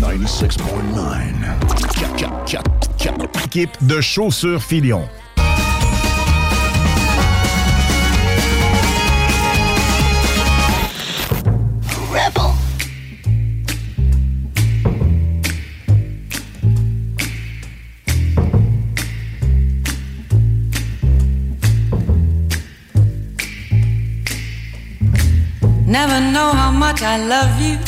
96.9. Équipe de chaussures Filion. Never know how much I love you.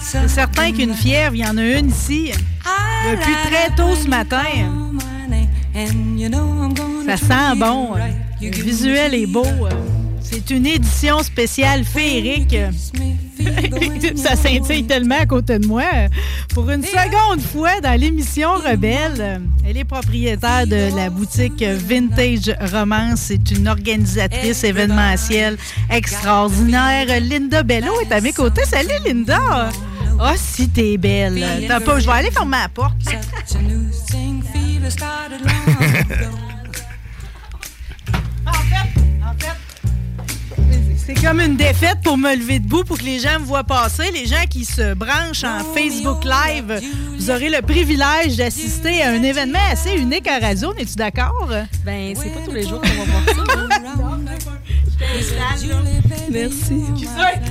C'est certain qu'une fièvre, il y en a une ici depuis très tôt ce matin. Ça sent bon. Le visuel est beau. C'est une édition spéciale féerique. Ça scintille tellement à côté de moi. Pour une seconde fois dans l'émission Rebelle, elle est propriétaire de la boutique Vintage Romance. C'est une organisatrice événementielle extraordinaire. Linda Bello est à mes côtés. Salut Linda! Ah, oh, si t'es belle. T'as pas, je vais aller fermer la porte. en fait, c'est comme une défaite pour me lever debout pour que les gens me voient passer. Les gens qui se branchent en Facebook Live, vous aurez le privilège d'assister à un événement assez unique à radio. Es-tu d'accord? Ben, c'est pas tous les jours qu'on va voir ça. Merci.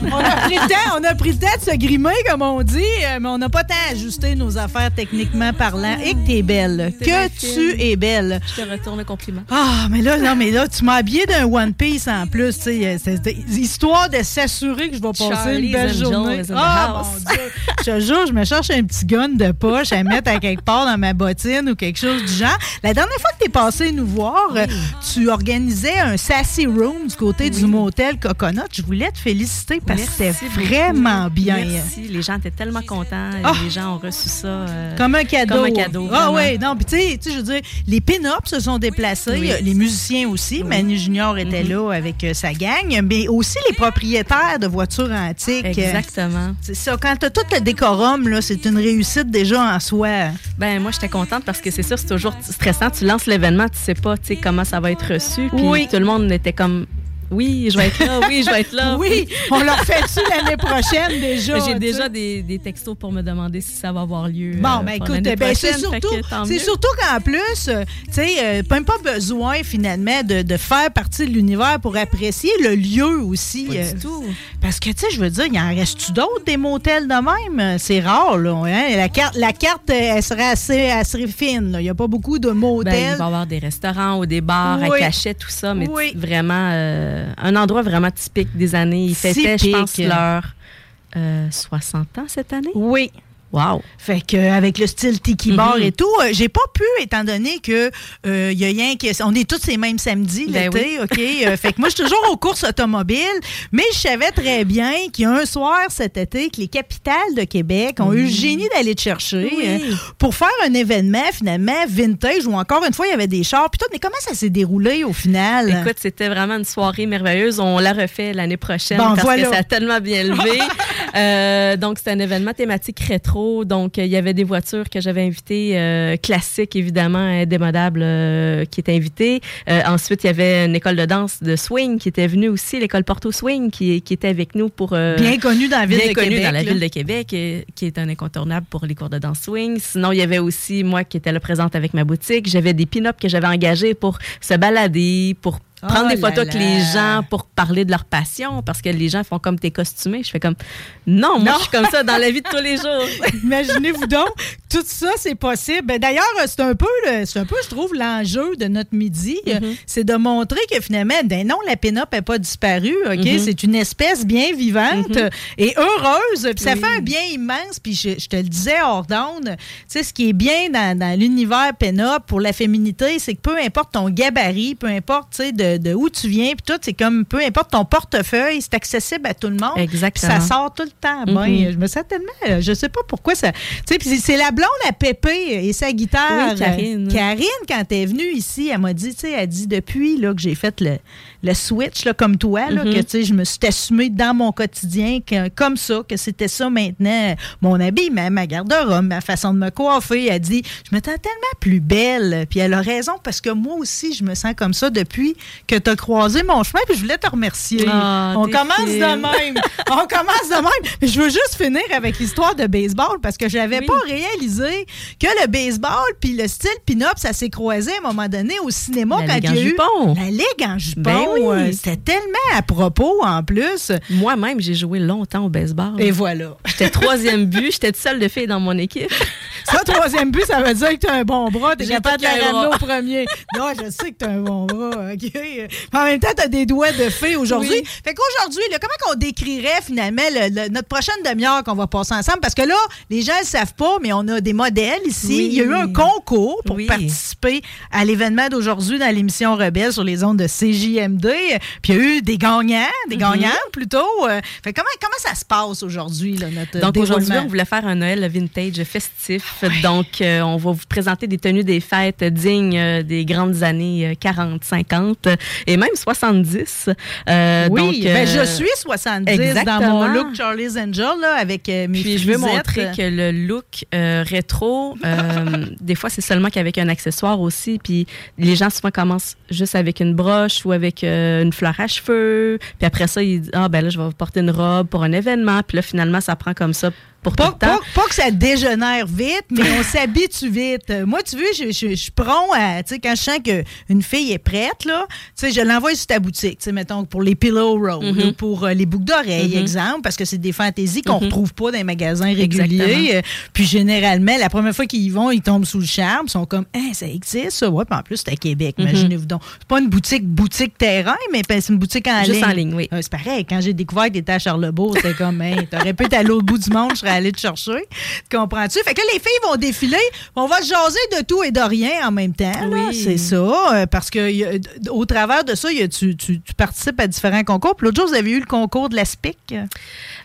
On a, pris le temps, on a pris le temps de se grimer, comme on dit, euh, mais on n'a pas tant ajusté nos affaires techniquement parlant. Et que t'es belle. Que tu es belle. Je te retourne le compliment. Ah, mais là, non, mais là, tu m'as habillé d'un One Piece en plus. tu sais, C'est histoire de s'assurer que je vais passer une belle journée. Ah, mon Dieu. Je te jure, je me cherche un petit gun de poche à mettre à quelque part dans ma bottine ou quelque chose du genre. La dernière fois que tu es passé nous voir, tu organisais un Sassy Room du côté du motel Coconut. Je voulais te féliciter parce que c'était vraiment bien. Merci. Les gens étaient tellement contents. Ah! Les gens ont reçu ça euh, comme un cadeau. Comme un cadeau. Ah oui, non, puis tu sais, je veux dire, les pin-ups se sont déplacés, Oui. les musiciens aussi. Manu Junior était là avec euh, sa gang, mais aussi les propriétaires de voitures antiques. Exactement. C'est ça, quand tu as tout le décorum, là, c'est une réussite déjà en soi. Ben moi j'étais contente parce que c'est sûr c'est toujours stressant. Tu lances l'événement, tu sais pas, comment ça va être reçu. Puis Oui. tout le monde était comme oui, je vais être là, oui, je vais être là. Oui, on leur fait-tu l'année prochaine déjà? J'ai déjà des, des textos pour me demander si ça va avoir lieu. Bon, euh, ben pour écoute, ben, c'est surtout, c'est surtout qu'en plus, euh, tu sais, euh, même pas besoin finalement de, de faire partie de l'univers pour apprécier le lieu aussi. Pas du tout. Parce que, tu sais, je veux dire, il en reste-tu d'autres des motels de même? C'est rare, là. hein? La carte, la carte, elle serait assez, assez fine, là. Il n'y a pas beaucoup de Ben, motels. il va y avoir des restaurants ou des bars Oui. à cachet, tout ça, mais Oui. vraiment euh, un endroit vraiment typique des années. Ils fêtaient, je pense, leur euh, 60 ans cette année. Oui. Wow. Fait que avec le style tiki bar Mhm. et tout, euh, j'ai pas pu étant donné que euh, y a rien que on est tous ces mêmes samedis Ben l'été, OK? Euh, fait que moi je suis toujours aux courses automobiles, mais je savais très bien qu'il y a un soir cet été que les capitales de Québec ont eu le génie d'aller te chercher Oui. pour faire un événement finalement vintage où encore une fois il y avait des chars puis tout, mais comment ça s'est déroulé au final? Écoute, c'était vraiment une soirée merveilleuse. On la refait l'année prochaine Bon, parce voilà. que ça a tellement bien levé. Donc, c'était un événement thématique rétro. Donc, euh, il y avait des voitures que j'avais invitées, euh, classiques évidemment, indémodables, euh, qui étaient invitées. Euh, ensuite, il y avait une école de danse de swing qui était venue aussi, l'école Porto Swing, qui, qui était avec nous pour... bien connu dans la ville bien de Québec. dans la là. ville de Québec, et- qui est un incontournable pour les cours de danse swing. Sinon, il y avait aussi moi qui étais là présente avec ma boutique. J'avais des pin-ups que j'avais engagés pour se balader, pour prendre Oh des là photos avec là. les gens, pour parler de leur passion, parce que les gens font comme t'es costumé. Je fais comme, non, moi, Non. je suis comme ça dans la vie de tous les jours. Imaginez-vous donc, tout ça, c'est possible. Ben, D'ailleurs, c'est un peu, c'est un peu, je trouve, l'enjeu de notre midi. Mm-hmm. euh, C'est de montrer que finalement, ben non, la pin-up n'est pas disparue. OK? Mm-hmm. C'est une espèce bien vivante euh, et heureuse. Puis ça Oui. fait un bien immense. Puis je, je te le disais hors d'onde, tu sais, ce qui est bien dans, dans l'univers pin-up pour la féminité, c'est que peu importe ton gabarit, peu importe tu sais, de, de où tu viens, puis tout, c'est comme peu importe ton portefeuille, c'est accessible à tout le monde. Puis Exactement. ça sort tout le temps. Mhm. Je me sens tellement. euh, Je sais pas pourquoi ça. Tu sais, puis c'est la blonde à Pépé et sa guitare. Oui, Karine. euh, Karine, quand elle est venue ici, elle m'a dit, tu sais, elle dit depuis là, que j'ai fait le, le switch, là, comme toi, là, Mhm. que tu sais, je me suis assumée dans mon quotidien que- comme ça, que c'était ça maintenant. Mon habillement, ma garde-robe, ma façon de me coiffer. Elle dit, je me sens tellement plus belle. Puis elle a raison parce que moi aussi, je me sens comme ça depuis que tu as croisé mon chemin. Puis je voulais te remercier. Ah, On t'es commence fine. de même. On commence de même. Je veux juste finir avec l'histoire de baseball parce que j'avais Oui. pas réalisé que le baseball puis le style pin-up, ça s'est croisé à un moment donné au cinéma La quand Ligue il y a en eu jupon. la Ligue en jupon. Ben oui. Euh, C'était tellement à propos en plus. Moi-même, j'ai joué longtemps au baseball. Et voilà. J'étais troisième but, j'étais toute seule de fille dans mon équipe. Ça, troisième but, ça veut dire que tu as un bon bras. Tu es J'ai capable de la ramener au premier. Non, je sais que tu as un bon bras. OK. Mais En même temps, tu as des doigts de fée aujourd'hui. Oui. Fait qu'aujourd'hui, comment qu'on décrirait finalement le- le- notre prochaine demi-heure qu'on va passer ensemble? Parce que là, les gens ne le savent pas, mais on a des modèles ici. Oui. Il y a eu un concours pour Oui. participer à l'événement d'aujourd'hui dans l'émission Rebelle sur les ondes de CJMD. Puis il y a eu des gagnants, des gagnantes plutôt. Euh, Fait comment, comment ça se passe aujourd'hui, notre Donc aujourd'hui, on voulait faire un Noël vintage festif. Donc, euh, on va vous présenter des tenues des fêtes dignes euh, des grandes années euh, 40, 50 euh, et même 70. Euh, Oui, donc, ben, euh, je suis 70 dans mon exactement. look Charlie's Angel là, avec euh, mes Puis je veux montrer que le look euh, rétro, euh, des fois c'est seulement qu'avec un accessoire aussi. Puis les gens souvent commencent juste avec une broche ou avec euh, une fleur à cheveux. Puis après ça, ils disent ah ben là je vais porter une robe pour un événement. Puis là finalement ça prend comme ça pour Pas, tout le temps. pas- pas que ça dégénère vite, mais on s'habitue vite. Euh, Moi, tu veux, je, je- je suis prompt à, tu sais, quand je sens qu'une fille est prête, là, tu sais, je l'envoie sur ta boutique, tu sais, mettons, pour les pillow rolls, là, pour euh, les boucles d'oreilles, Mhm. exemple, parce que c'est des fantaisies qu'on Mhm. retrouve pas dans les magasins réguliers. Euh, Puis généralement, la première fois qu'ils y vont, ils tombent sous le charme, ils sont comme, hein, ça existe, ça? Ouais, puis en plus, c'est à Québec, imaginez-vous donc. C'est pas une boutique, boutique terrain, mais ben, c'est une boutique en ligne. Juste en ligne, oui. Euh, c'est pareil. Quand j'ai découvert que t'étais à Charlebourg, c'était comme, hey, t'aurais pu être à l'autre bout du monde, je serais allée te chercher. Tu Comprends-tu? Fait que là, les filles vont défiler. On va se jaser de tout et de rien en même temps. Oui. C'est ça. euh, Parce que a- au travers de ça, a- tu, tu- tu participes à différents concours. L'autre jour, vous avez eu le concours de la SPIC?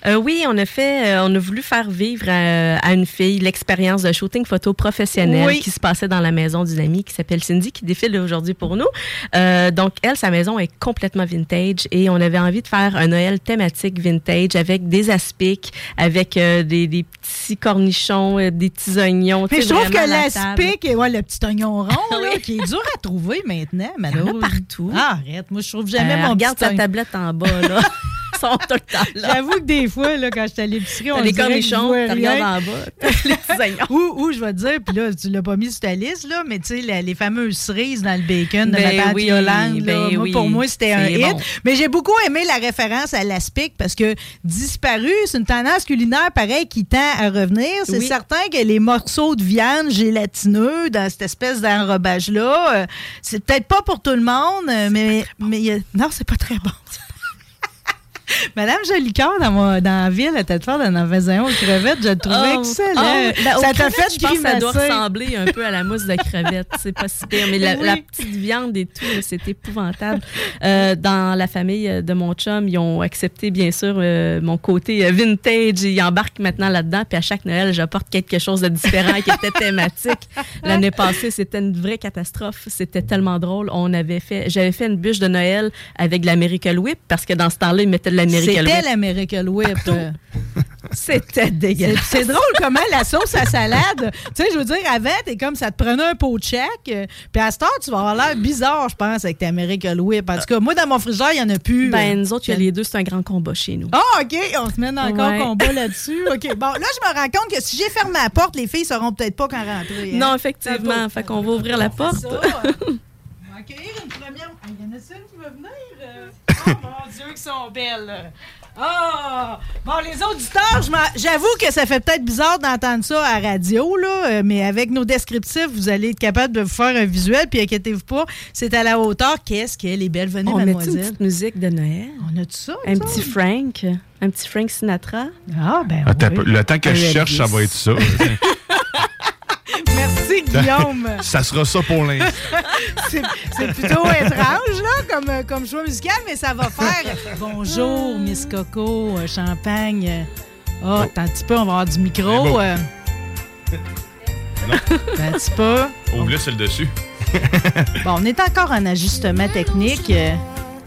Euh, oui, on a fait, euh, on a voulu faire vivre à, à une fille l'expérience de shooting photo professionnel Oui. qui se passait dans la maison d'une amie qui s'appelle Cindy, qui défile aujourd'hui pour nous. Euh, donc, elle, sa maison est complètement vintage et on avait envie de faire un Noël thématique vintage avec des aspics, avec euh, des, des petits cornichons, euh, des petits oignons. Mais je trouve que vraiment la ouais, le petit oignon rond, là, qui est dur à trouver maintenant, Il y en a malheureusement. partout. Ah, arrête. Moi, je trouve jamais Euh, mon regarde petit sa oignon. tablette en bas, là. Ils sont tout le temps là. J'avoue que des fois, là, quand j'étais à l'épicerie, on les cornichons, tu rien. regardes en bas, les petits oignons. Ou, ou je vais te dire, puis là, tu l'as pas mis sur ta liste, là, mais tu sais, les fameuses cerises dans le bacon de Ben ma tante oui, Yolande, là, ben moi, pour moi, c'était un hit. bon. Mais j'ai beaucoup aimé la référence à l'aspic parce que disparu, c'est une tendance culinaire pareil qui tend à revenir. C'est Oui. certain que les morceaux de viande gélatineux dans cette espèce d'enrobage-là, euh, c'est peut-être pas pour tout le monde, mais, mais y a- non, c'est pas très bon. Madame Jolicoeur, dans, mon- dans la ville, à Tête-Fort, dans la maison aux crevettes, je le trouvais Oh, excellent. oh, ben, ça t'a fait je pense que ça doit ressembler un peu à la mousse de crevette. C'est pas si pire. Mais la, Oui. la petite viande et tout, c'est épouvantable. Euh, dans la famille de mon chum, ils ont accepté, bien sûr, euh, mon côté euh, vintage. Ils embarquent maintenant là-dedans. Puis à chaque Noël, j'apporte quelque chose de différent qui était thématique. L'année passée, c'était une vraie catastrophe. C'était tellement drôle. On avait fait, j'avais fait une bûche de Noël avec de la Miracle Whip parce que dans ce temps-là, ils mettaient de la Miracle C'était Whip. la Miracle Whip. Euh, C'était dégueulasse. c'est drôle comment la sauce à salade, tu sais, je veux dire, avant, t'es comme ça te prenait un pot de chèque, euh, puis à ce temps, tu vas avoir l'air bizarre, je pense, avec ta Miracle Whip. En tout cas, moi, dans mon frigidaire, il n'y en a plus. Ben, euh. nous autres, il y a les deux, c'est un grand combat chez nous. Ah, OK, on se met dans encore Ouais. combat là-dessus. OK, bon, là, je me rends compte que si j'ai fermé la porte, les filles sauront peut-être pas quand rentrer. hein. Non, effectivement. Fait qu'on va ouvrir la porte. Ça, euh, on va accueillir une a une qui va venir. euh. Oh mon Dieu, qu'ils sont belles. Ah! Bon, les auditeurs, j'avoue que ça fait peut-être bizarre d'entendre ça à radio, là, euh, mais avec nos descriptifs, vous allez être capable de vous faire un visuel, puis inquiétez-vous pas, c'est à la hauteur. Qu'est-ce qu'elle est belle. Venez, On met une mademoiselle. petite musique de Noël? On a tout ça? Un ça? petit Frank. Un petit Frank Sinatra? Ah, ben oui. Le temps que je cherche, ça va être ça. Merci, Guillaume. ça sera ça pour l'instant. C'est plutôt étrange, là, comme, euh, comme choix musical, mais ça va faire. Bonjour, Miss Coco, euh, champagne. euh, Oh, attends un petit peu, on va avoir du micro. bon. euh. Attends un petit peu. Ouvre-le sur le dessus. Bon, on est encore en ajustement technique.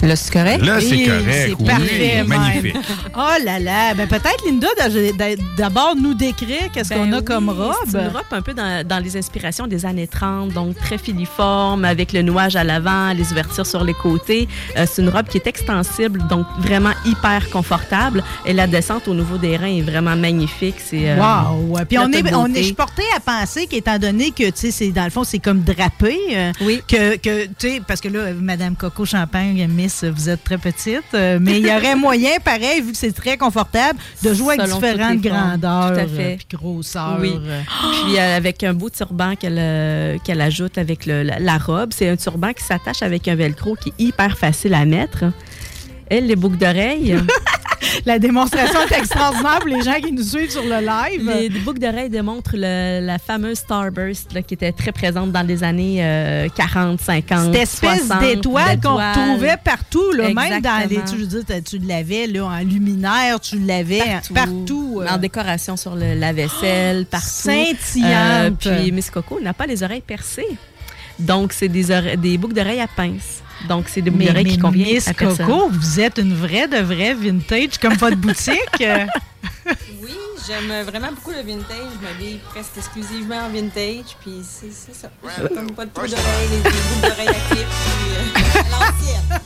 Là, c'est correct? Là, c'est Oui, correct. c'est oui, parfait. Magnifique. Oh là là. Ben, peut-être, Linda, d'a- d'a- d'abord nous décrire qu'est-ce Ben qu'on a oui, comme C'est une robe. robe un peu dans, dans les inspirations des années 30, donc très filiforme, avec le nouage à l'avant, les ouvertures sur les côtés. Euh, c'est une robe qui est extensible, donc vraiment hyper confortable. Et la descente au niveau des reins est vraiment magnifique. C'est, euh, Wow! Puis on est, on est, je à penser qu'étant donné que, tu sais, c'est, dans le fond, c'est comme drapé. euh, Oui. Que, que tu sais, parce que là, Madame Coco Champagne, Miss, vous êtes très petite, euh, mais il y aurait moyen, pareil, vu que c'est très confortable, de jouer avec Selon différentes grandeurs euh, puis grosseurs. Oui. euh. Puis avec un beau turban qu'elle ajoute avec le- la, la robe. C'est un turban qui s'attache avec un velcro qui est hyper facile à mettre. Elle, les boucles d'oreilles. La démonstration est extraordinaire pour les gens qui nous suivent sur le live. les, les boucles d'oreilles démontrent le- la fameuse Starburst là, qui était très présente dans les années euh, 40, 50, Cette espèce 60, d'étoile qu'on retrouvait partout, là, même dans les. Tu, je veux dire, tu l'avais là, en luminaire, tu l'avais partout. partout euh, En décoration sur le- la vaisselle, partout. Scintillante. Euh, puis Miss Coco n'a pas les oreilles percées. Donc, c'est des, des boucles d'oreilles à pince. Donc, c'est des d'oreilles qui conviennent Miss à personne. Coco, vous êtes une vraie de vraie vintage comme votre boutique. Euh, Oui, j'aime vraiment beaucoup le vintage. Je m'habille presque exclusivement en vintage. Puis c'est c'est ça. Comme pas de trou d'oreilles, les, les boucles d'oreilles à clip. Puis euh, à l'ancienne.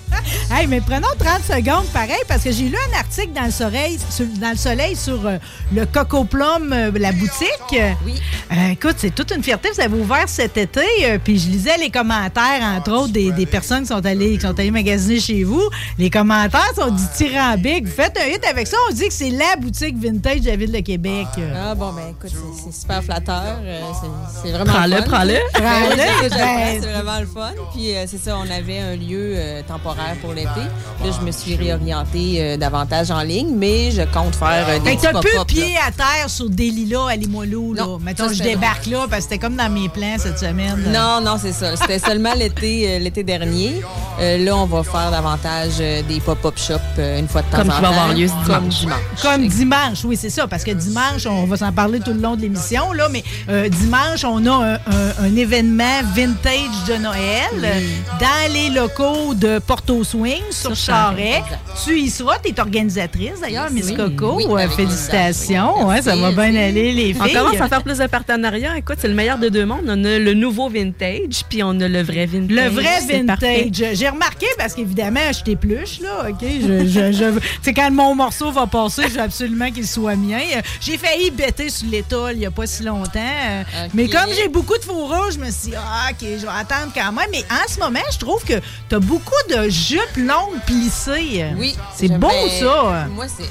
hey, mais prenons 30 secondes pareil parce que j'ai lu un article dans le soleil sur, dans le soleil sur euh, le Coco Plum, euh, la boutique. Oui. Euh, écoute, c'est toute une fierté. Vous avez ouvert cet été, euh, puis je lisais les commentaires, entre autres, des, des personnes qui sont, allées, qui sont allées magasiner chez vous. Les commentaires sont dithyrambiques. Vous faites un hit avec ça, on dit que c'est la boutique vintage de la Ville de Québec. Euh, Ah bon, ben écoute, c'est- super flatteur. euh, c'est- vraiment Prends-le, fun. prends-le. C'est- je le prends, c'est vraiment le fun. Puis euh, c'est ça, on avait un lieu euh, temporaire pour l'été. Là, je me suis réorientée euh, davantage en ligne, mais je compte faire euh, des Fait que t'as là. pied à terre sur des lilas à Limoilou, là. Non, Mettons, ça, je débarque là, parce que c'était comme dans mes plans cette semaine. Non, non, c'est ça. C'était seulement l'été euh, l'été dernier. Euh, là, on va faire davantage euh, des pop-up shops euh, une fois de temps Comme en temps. qui va avoir lieu Comme dimanche. Comme dimanche, oui, c'est ça, parce que dimanche, on va s'en parler tout le long de l'émission, là, mais euh, dimanche, on a un, un- un événement vintage de Noël dans les locaux de Porto Swing sur, Sur Charret. Tu y seras, tu es organisatrice d'ailleurs, Miss Oui, Coco. oui, félicitations, ouais, ça va bien aller, les On filles. commence à faire plus de partenariats. Écoute, c'est le meilleur de deux mondes. On a le nouveau vintage, puis on a le vrai vintage. Le vrai vintage. J'ai remarqué parce qu'évidemment, je t'épluche, là, OK? Je, quand mon morceau va passer, je veux absolument qu'il soit mien. J'ai failli bêter sur l'étole il n'y a pas si longtemps. euh. Mais comme j'ai beaucoup de fourrure, je me suis dit, ah, OK, je vais attendre quand même. Mais en ce moment, je trouve que tu as beaucoup de jupes longues plissées. Oui. C'est bien- ça. Moi, c'est.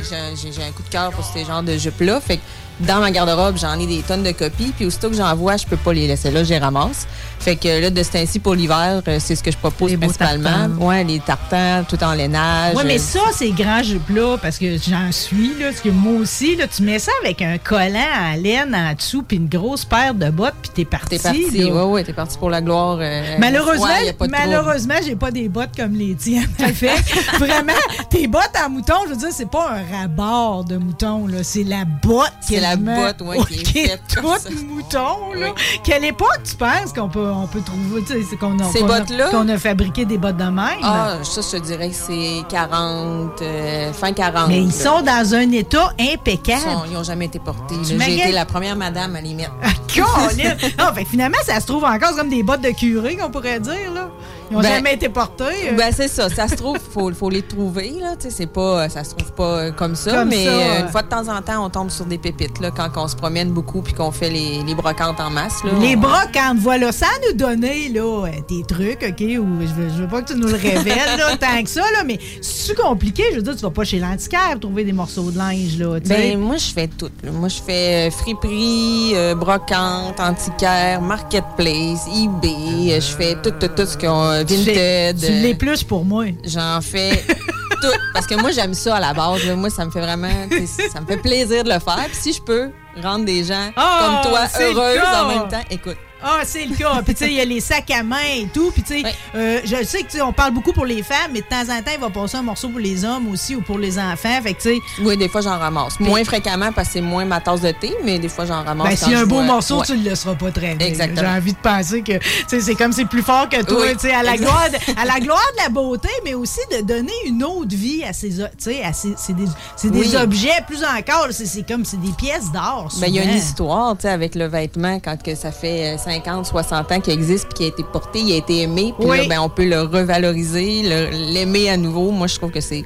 j'ai- un coup de cœur pour ces genres de jupes-là. Fait que dans ma garde-robe, j'en ai des tonnes de copies. Puis aussitôt que j'en vois, je peux pas les laisser là, je les ramasse. Fait que là, de ce temps-ci, pour l'hiver, euh, c'est ce que je propose Les principalement. Ouais, les tartans, tout en lainage. Oui, mais Euh, ça, ces grands jupes-là, parce que j'en suis, là, parce que moi aussi, là, tu mets ça avec un collant en laine en dessous, puis une grosse paire de bottes, puis t'es parti. T'es parti, là. ouais, ouais, t'es parti pour la gloire. euh, Malheureusement, ouais, malheureusement, j'ai pas des bottes comme les tiennes. Fait vraiment, tes bottes en mouton, je veux dire, c'est pas un rabord de mouton, là. C'est la botte. C'est la quasiment, botte, ouais, qui est faite comme toute mouton, là. Quelle époque tu penses qu'on peut, on peut trouver, tu sais, c'est qu'on a, Ces qu'on a- qu'on a fabriqué des bottes de même? Ah, ça, je te dirais que c'est 40, euh, fin 40. mais ils là. sont dans un état Ils impeccable. sont- Ils n'ont jamais été portés. J'ai été la première madame à les mettre. Colin! non, finalement, ça se trouve encore comme des bottes de curé, qu'on pourrait dire, là. Ils n'ont Ben, jamais été portés. euh. Ben, c'est ça. Ça se trouve, faut, faut les trouver, là. C'est pas, ça se trouve pas euh, comme ça. Comme mais ça, euh, une fois de temps en temps, on tombe sur des pépites, là, quand on se promène beaucoup puis qu'on fait les, les brocantes en masse, là. Les On- brocantes, voilà, sans nous donner là, des trucs, OK, ou je veux, je veux pas que tu nous le révèles là, tant que ça, là, mais c'est compliqué? Je veux dire, tu vas pas chez l'antiquaire pour trouver des morceaux de linge, là. Ben, moi, je fais tout. là. Moi, je fais friperie, euh, brocante, antiquaire, marketplace, eBay. Je fais tout, tout, tout ce qu'on euh, Tu Vinted. Tu euh, l'es plus pour moi. J'en fais tout. Parce que moi, j'aime ça à la base. là. Moi, ça me fait vraiment. Ça me fait plaisir de le faire. Puis si je peux rendre des gens Ah, comme toi heureuses cas. en même temps, écoute. Ah, c'est le cas. Puis, tu sais, il y a les sacs à main et tout. Puis, tu sais, euh, je sais que, tu on parle beaucoup pour les femmes, mais de temps en temps, il va passer un morceau pour les hommes aussi ou pour les enfants. Fait que, tu sais, Oui, des fois, j'en ramasse. Moins fréquemment parce que c'est moins ma tasse de thé, mais des fois, j'en ramasse. Ben, s'il y a un beau vois- morceau, Ouais. tu le laisseras pas traîner. Exactement. J'ai envie de penser que tu sais, c'est comme c'est plus fort que toi, Oui, tu sais, à la gloire, de, à la gloire de la beauté, mais aussi de donner une autre vie à ces, tu sais, c'est des, c'est des objets plus encore. C'est, comme c'est des pièces d'or. Ben, il y a une histoire, tu sais, avec le vêtement, quand que ça fait euh, 50, 60 ans qu'il existe puis qu'il a été porté, il a été aimé, puis Oui. là, ben, on peut le revaloriser, l'aimer à nouveau. Moi, je trouve que c'est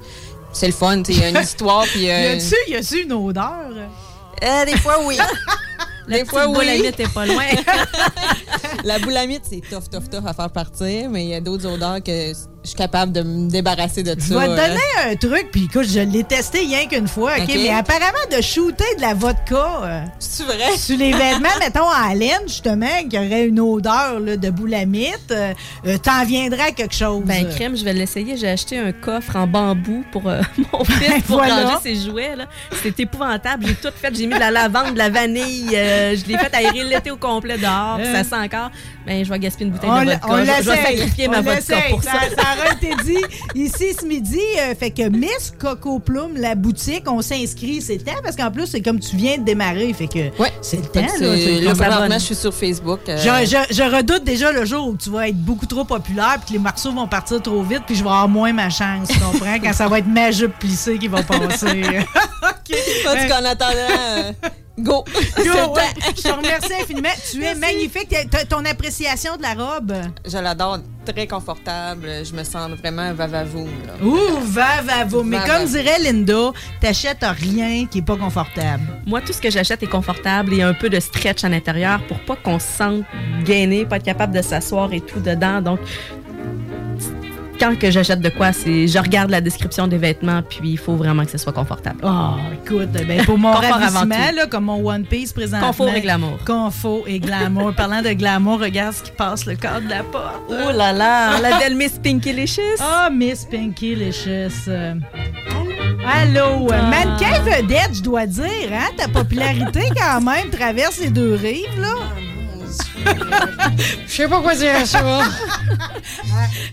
c'est le fun, il y a une histoire, puis... Y euh, a-tu, y a-tu une odeur? euh, des fois, oui. des fois, oui. mythe est pas loin. La boulamite, c'est tough, tough, tough à faire partir, mais il y a d'autres odeurs que je suis capable de me débarrasser de Je ça. vais te euh. donner un truc, puis écoute, je l'ai testé rien qu'une fois, OK? OK. Mais apparemment, de shooter de la vodka euh, C'est vrai? sur les vêtements, mettons, en laine, justement, qui aurait une odeur là, de boulamite, euh, euh, t'en viendrais à quelque chose. Ben, crème, je vais l'essayer. J'ai acheté un coffre en bambou pour euh, mon fils pour voilà. ranger ses jouets. là. C'est épouvantable. J'ai tout fait. J'ai mis de la lavande, de la vanille. euh, je l'ai fait aérer l'été au complet dehors. puis Ça sent encore. Ben, je vais gaspiller une bouteille On de vodka. on Je- je, vais sacrifier ma On vodka pour ça. Ça, été dit ici ce midi. euh, fait que Miss Coco Plume, la boutique, on s'inscrit. C'est le temps parce qu'en plus, c'est comme tu viens de démarrer. Fait que Ouais. c'est le temps. là, présentement, je suis sur Facebook. euh, Je, je- je redoute déjà le jour où tu vas être beaucoup trop populaire puis que les morceaux vont partir trop vite puis je vais avoir moins ma chance, tu comprends? Quand ça va être ma jupe plissée qui va passer. OK. En tout cas, en attendant, go! Ouais, je te remercie infiniment. Tu es magnifique. T'as- Ton appréciation de la robe? Je l'adore, très confortable. Je me sens vraiment vavavoum. là. Ouh, va, va, va. Mais Va, comme dirait Linda, t'achètes rien qui est pas confortable. Moi, tout ce que j'achète est confortable et un peu de stretch à l'intérieur pour pas qu'on se sente gainé, pas être capable de s'asseoir et tout dedans. Donc, quand que j'achète de quoi, c'est je regarde la description des vêtements, puis il faut vraiment que ce soit confortable. Oh, écoute, ben, pour mon ravissement, là, comme mon One Piece présentement. Confort et glamour. Confort et glamour. Parlant de glamour, regarde ce qui passe le cadre de la porte. Oh là là, la belle Miss Pinky Licious. Ah, Miss Pinky Licious. Allô, Ah. mannequin vedette, je dois dire, hein? Ta popularité, quand même, traverse les deux rives, là. Je sais pas quoi dire à ça.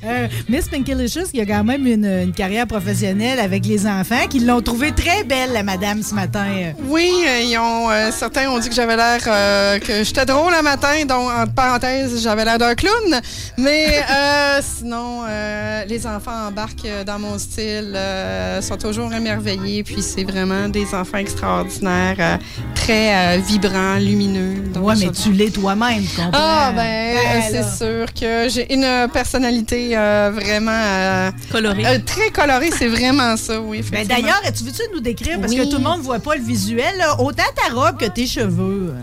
Euh, Miss Pinky Licious, qui a quand même une, une carrière professionnelle avec les enfants, qui l'ont trouvée très belle, la madame, ce matin. euh. Oui, euh, ils ont, euh, certains ont dit que j'avais l'air euh, que j'étais drôle le matin, donc entre parenthèses, j'avais l'air d'un clown. Mais euh, sinon, euh, les enfants embarquent euh, dans mon style, euh, sont toujours émerveillés, puis c'est vraiment des enfants extraordinaires, euh, très euh, vibrants, lumineux. Ouais, mais tu l'es toi-même, tu comprends? Ah, ben, euh, Ben, c'est sûr que j'ai une personnalité euh, vraiment euh, Colorée. euh, très colorée, c'est vraiment ça, oui. Ben. D'ailleurs, tu veux-tu nous décrire, parce Oui. que tout le monde ne voit pas le visuel, là, autant ta robe que tes cheveux.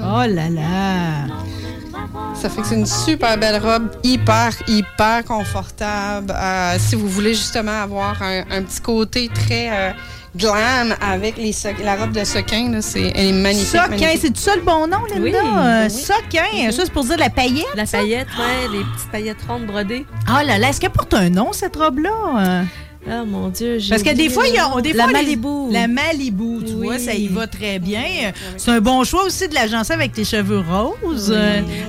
Oh là là! Ça fait que c'est une super belle robe, hyper, hyper confortable. Euh, si vous voulez justement avoir un, un petit côté très euh, glam avec les la robe de sequin, là, c'est elle est magnifique. Soquin, c'est ça le bon nom, Linda? Oui, oui. Soquin, ça c'est pour dire la paillette? La paillette, ouais, les petites paillettes rondes brodées. Ah là là, est-ce qu'elle porte un nom, cette robe-là? Oh mon Dieu, j'ai Parce que des fois, le il y a nom. des La fois, les- Malibu. La Malibu, tu Oui. vois, ça y va très bien. C'est un bon choix aussi de l'agencer avec tes cheveux roses.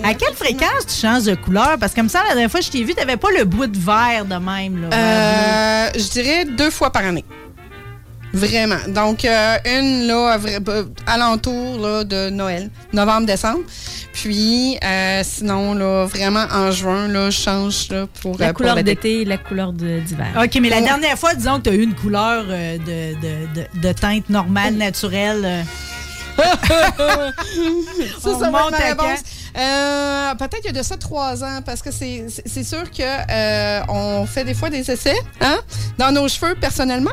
À quelle fréquence tu changes de couleur? Parce que comme ça, la dernière fois que je t'ai vu, tu n'avais pas le bout de vert de même. Là, Euh, je dirais deux fois par année. Vraiment. Donc, euh, une là, euh, alentour là, de Noël, novembre-décembre. Puis, euh, sinon, là, vraiment en juin, là, je change là, pour La euh, couleur l'été. d'été et la couleur de- d'hiver. OK, mais la Ouais. dernière fois, disons que tu as eu une couleur de, de, de, de teinte normale, naturelle. euh, Ça, On ça va être monte ma à. Euh, Peut-être qu'il y a de ça trois ans, parce que c'est c'est- c'est sûr que euh, on fait des fois des essais hein, dans nos cheveux personnellement,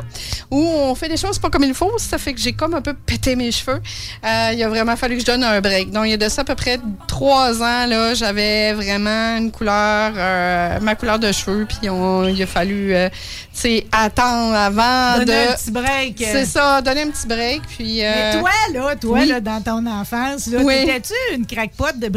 où on fait des choses pas comme il faut. Ça fait que j'ai comme un peu pété mes cheveux. Euh, il a vraiment fallu que je donne un break. Donc, il y a de ça à peu près trois ans, là, j'avais vraiment une couleur, ma couleur de cheveux, puis on- il a fallu sais, attendre avant donner de... un petit break. C'est ça, donner un petit break, puis... Mais toi, là, toi, oui. là, dans ton enfance, là, Oui. t'étais-tu une crackpot de